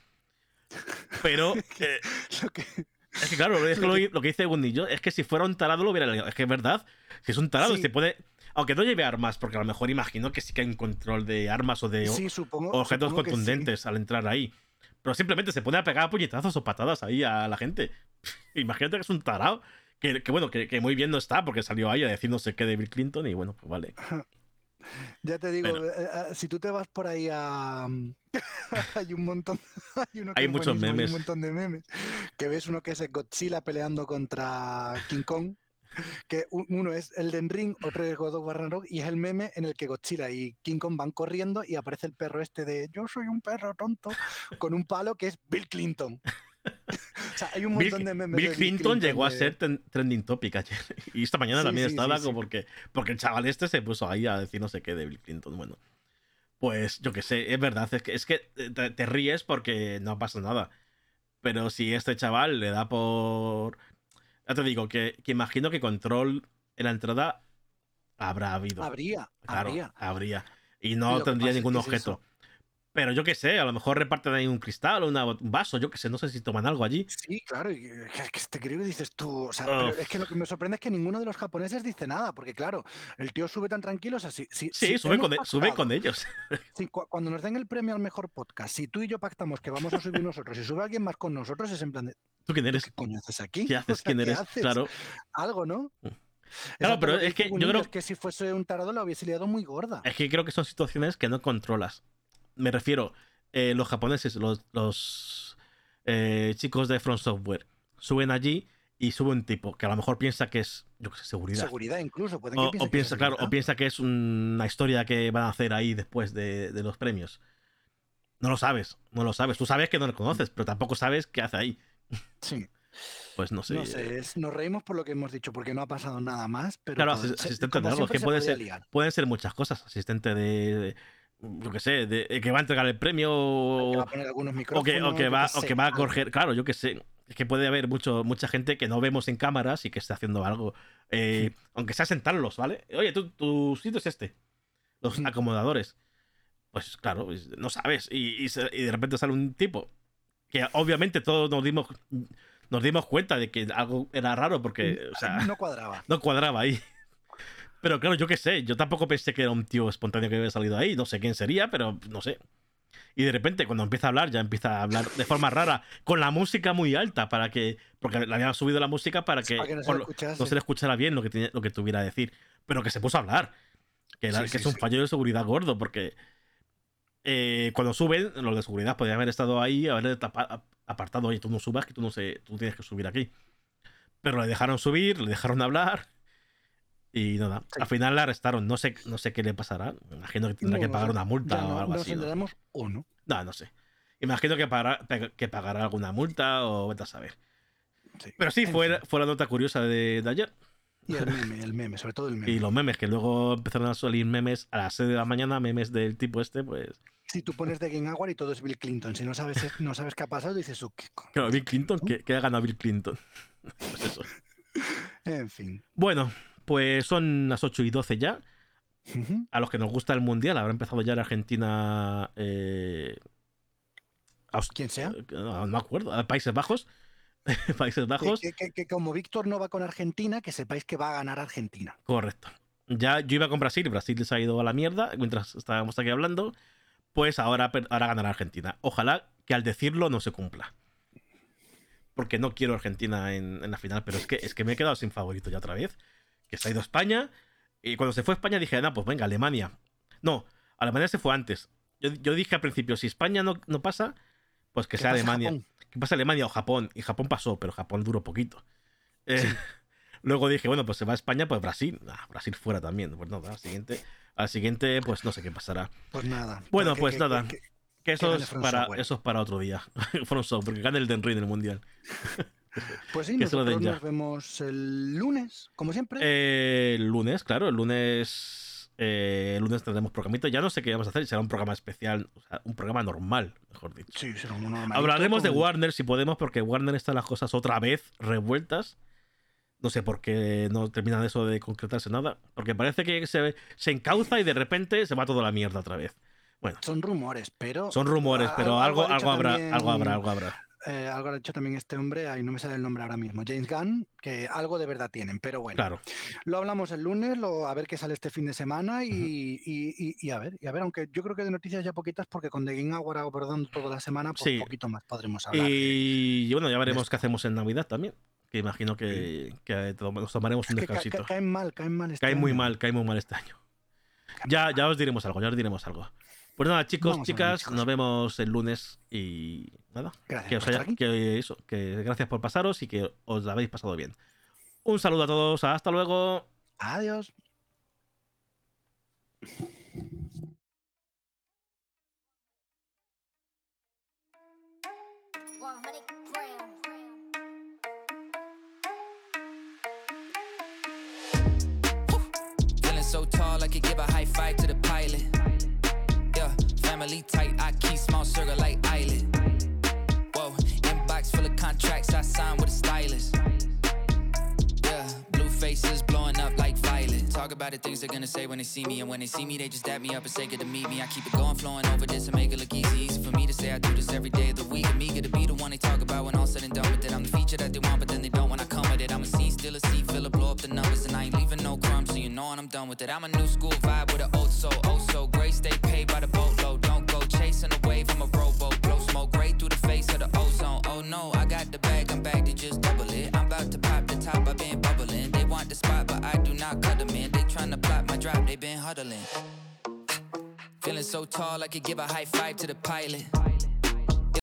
Pero eh, Lo que- es que claro, es que lo, lo que dice Gundillo es que si fuera un tarado lo hubiera leído. Es que es verdad. Si es un tarado, Sí. se puede. Aunque no lleve armas, porque a lo mejor imagino que sí que hay un control de armas o de sí, supongo, objetos supongo que sí. contundentes al entrar ahí. Pero simplemente se pone a pegar puñetazos o patadas ahí a la gente. Imagínate que es un tarado. Que, que bueno, que, que muy bien no está, porque salió ahí a decir no sé qué de Bill Clinton y bueno, pues vale. Ya te digo, Bueno. eh, eh, si tú te vas por ahí a... hay un montón... hay, uno que Hay muchos memes. un montón de memes. Que ves uno que es Godzilla peleando contra King Kong. Que uno es Elden Ring, otro es God of Ragnarok, y es el meme en el que Godzilla y King Kong van corriendo y aparece el perro este de yo soy un perro tonto con un palo que es Bill Clinton. O sea, hay un Bill, montón de memes. Bill de Clinton llegó a ser ten- trending topic ayer. Y esta mañana Sí, también sí, estaba sí, como porque, porque el chaval este se puso ahí a decir no sé qué de Bill Clinton. Bueno, pues yo qué sé, es verdad, es que, es que te, te ríes porque no pasa nada. Pero si este chaval le da por... Ya te digo, que, que imagino que control en la entrada habrá habido. Habría, Claro, habría. habría. Y no tendría ningún es objeto. Pero yo qué sé, a lo mejor reparten ahí un cristal o una- un vaso, yo qué sé, no sé si toman algo allí. Sí, claro, y eh, es que te creo que dices tú, o sea, Oh. pero es que lo que me sorprende es que ninguno de los japoneses dice nada, porque claro, el tío sube tan tranquilo, o sea, si, si, Sí, si sube, con, e- sube con ellos. si cu- cuando nos den el premio al mejor podcast, si tú y yo pactamos que vamos a subir nosotros y sube alguien más con nosotros, es en plan de, ¿Tú quién eres? ¿qué coño haces aquí? ¿Qué O haces? sea, ¿Quién ¿qué eres? haces? Claro. Algo, ¿no? Mm. Claro, pero es que yo creo- es que si fuese un tarado lo hubiese liado muy gorda. Es que creo que son situaciones que no controlas. Me refiero, eh, los japoneses, los, los eh, chicos de Front Software, suben allí y sube un tipo que a lo mejor piensa que es, yo qué sé, seguridad. Seguridad incluso, pueden O, que o piensen que piensa, claro, o piensa que es una historia que van a hacer ahí después de, de los premios. No lo sabes, no lo sabes. Tú sabes que no lo conoces, pero tampoco sabes qué hace ahí. Sí. Pues no sé. No sé, es- nos reímos por lo que hemos dicho, porque no ha pasado nada más, pero Claro, asistente de algo, que se puede ser- liar. Pueden ser muchas cosas. Asistente de- yo qué sé, de, eh, que va a entregar el premio Que va o, a poner algunos o que, micrófonos, o que va, o que a correr. Claro, yo qué sé. Es que puede haber mucho, mucha gente que no vemos en cámaras y que está haciendo algo. eh, Aunque sea sentarlos, ¿vale? Oye, tu sitio es este. Los Ujú. acomodadores. Pues claro, pues, no sabes. Y, y se- y de repente sale un tipo que obviamente todos nos dimos, nos dimos cuenta de que algo era raro porque, o sea, no cuadraba. no cuadraba ahí. Pero claro, yo qué sé, yo tampoco pensé que era un tío espontáneo que había salido ahí, no sé quién sería, pero no sé. Y de repente, cuando empieza a hablar, ya empieza a hablar de forma rara, con la música muy alta, para que. Porque le habían subido la música para que, para que no se lo no le escuchara bien lo que, tenía- lo que tuviera a decir. Pero que se puso a hablar. Que, era- Sí, que sí, es un sí. fallo de seguridad gordo, porque eh, cuando suben, los de seguridad podrían haber estado ahí, haber apartado, oye, tú no subas, que tú no sé, tú tienes que subir aquí. Pero le dejaron subir, le dejaron hablar. Y nada, Sí. al final la arrestaron. No sé, no sé qué le pasará. Imagino que tendrá No que pagar una multa o algo así. ¿no? enteraremos o no. No, no sé. Imagino que, pagará, que pagará alguna multa o vete a saber. Sí. Pero sí, fue, fue la nota curiosa de, de ayer. Y el meme, el meme, sobre todo el meme. Y los memes, que luego empezaron a salir memes a las 6 de la mañana, memes del tipo este, pues. Si tú pones de Game Hour y todo es Bill Clinton, si no sabes, no sabes qué ha pasado, dices, "Oh, qué co-". Claro, Bill Clinton, que, que ha ganado Bill Clinton. Pues eso. En fin. Bueno, pues son las 8 y 12 ya. A los que nos gusta el mundial, habrá empezado ya la Argentina. Eh, Aus- Quien sea. eh, No, no me acuerdo. a Países Bajos. Países Bajos. Que, que- que como Víctor no va con Argentina, que sepáis que va a ganar Argentina. Correcto. Ya yo iba con Brasil, Brasil se ha ido a la mierda mientras estábamos aquí hablando. Pues ahora, ahora ganará Argentina. Ojalá que al decirlo no se cumpla. Porque no quiero Argentina en, en la final, pero es que, es que me he quedado sin favorito ya otra vez. Que se ha ido España. Y cuando se fue España dije, no, pues venga, Alemania. No, Alemania se fue antes. Yo, yo dije al principio, si España no, no pasa, pues que ¿Qué sea Alemania. Japón? ¿Qué pasa Alemania o Japón? Y Japón pasó, pero Japón duró poquito. Eh, luego dije, bueno, pues se va a España, pues Brasil. Ah, Brasil fuera también. Pues nada, al siguiente, al siguiente, pues no sé qué pasará. Pues nada. Bueno, Que- pues que- nada. que- Que eso, es para, eso es para otro día. From Software, que gane el Den Ring en el mundial. pues sí, nosotros nos vemos el lunes, como siempre. Eh, el lunes, claro, el lunes. eh, el lunes tendremos programita. Ya no sé qué vamos a hacer. Será un programa especial, o sea, un programa normal, mejor dicho. sí, será uno normalito Hablaremos de Warner si podemos, porque Warner están las cosas otra vez revueltas. No sé por qué no terminan eso de concretarse nada. Porque parece que se, se encauza y de repente se va todo a la mierda otra vez. Bueno, Son rumores, pero. son rumores, pero algo, algo habrá, también- algo habrá, algo habrá. Eh, algo ha dicho también este hombre, ahí no me sale el nombre ahora mismo, James Gunn, que algo de verdad tienen, pero bueno. Claro. Lo hablamos el lunes, lo, a ver qué sale este fin de semana y, y- y- y a ver, y a ver, aunque yo creo que de noticias ya poquitas, porque con The Game Hour abordando toda la semana, pues Sí. un poquito más podremos hablar. de- Y bueno, ya veremos qué hacemos en Navidad también. Que imagino que, que to- nos tomaremos un ca- ca- descansito. caen mal, caen mal. este Cae muy mal, cae muy mal este año. Ya, ya os diremos algo, ya os diremos algo. Pues nada, chicos, Vamos a ver, chicas, chicos. nos vemos el lunes y nada. Gracias Que os por haya, que eso, que gracias por pasaros y que os la habéis pasado bien. Un saludo a todos, hasta luego. Adiós. Feeling so tall, I could give a high five to the pilot. Family tight, I keep small circle like island. Whoa, inbox full of contracts, I signed with a stylist. Yeah, blue faces blowing up like violet. Talk about the things they're gonna say when they see me. And when they see me, they just dap me up and say good to meet me. I keep it going, flowing over this and make it look easy. Easy for me to say I do this every day of the week. I'm eager to be the one they talk about when all said and done with it. I'm the feature that they want, but then they don't when I come with it. I'm a scene, still a seat, filler, blow up the numbers. And I ain't leaving no crumbs, so you know when I'm done with it. I'm a new school vibe with an old soul. Oh, so great, stay paid by the wave from a rowboat. Blow smoke right through the face of the ozone. Oh no, I got the bag, I'm back to just double it. I'm about to pop the top, I've been bubbling. They want the spot, but I do not cut them in. They tryna plot my drop, they been huddling. Feeling so tall, I could give a high five to the pilot.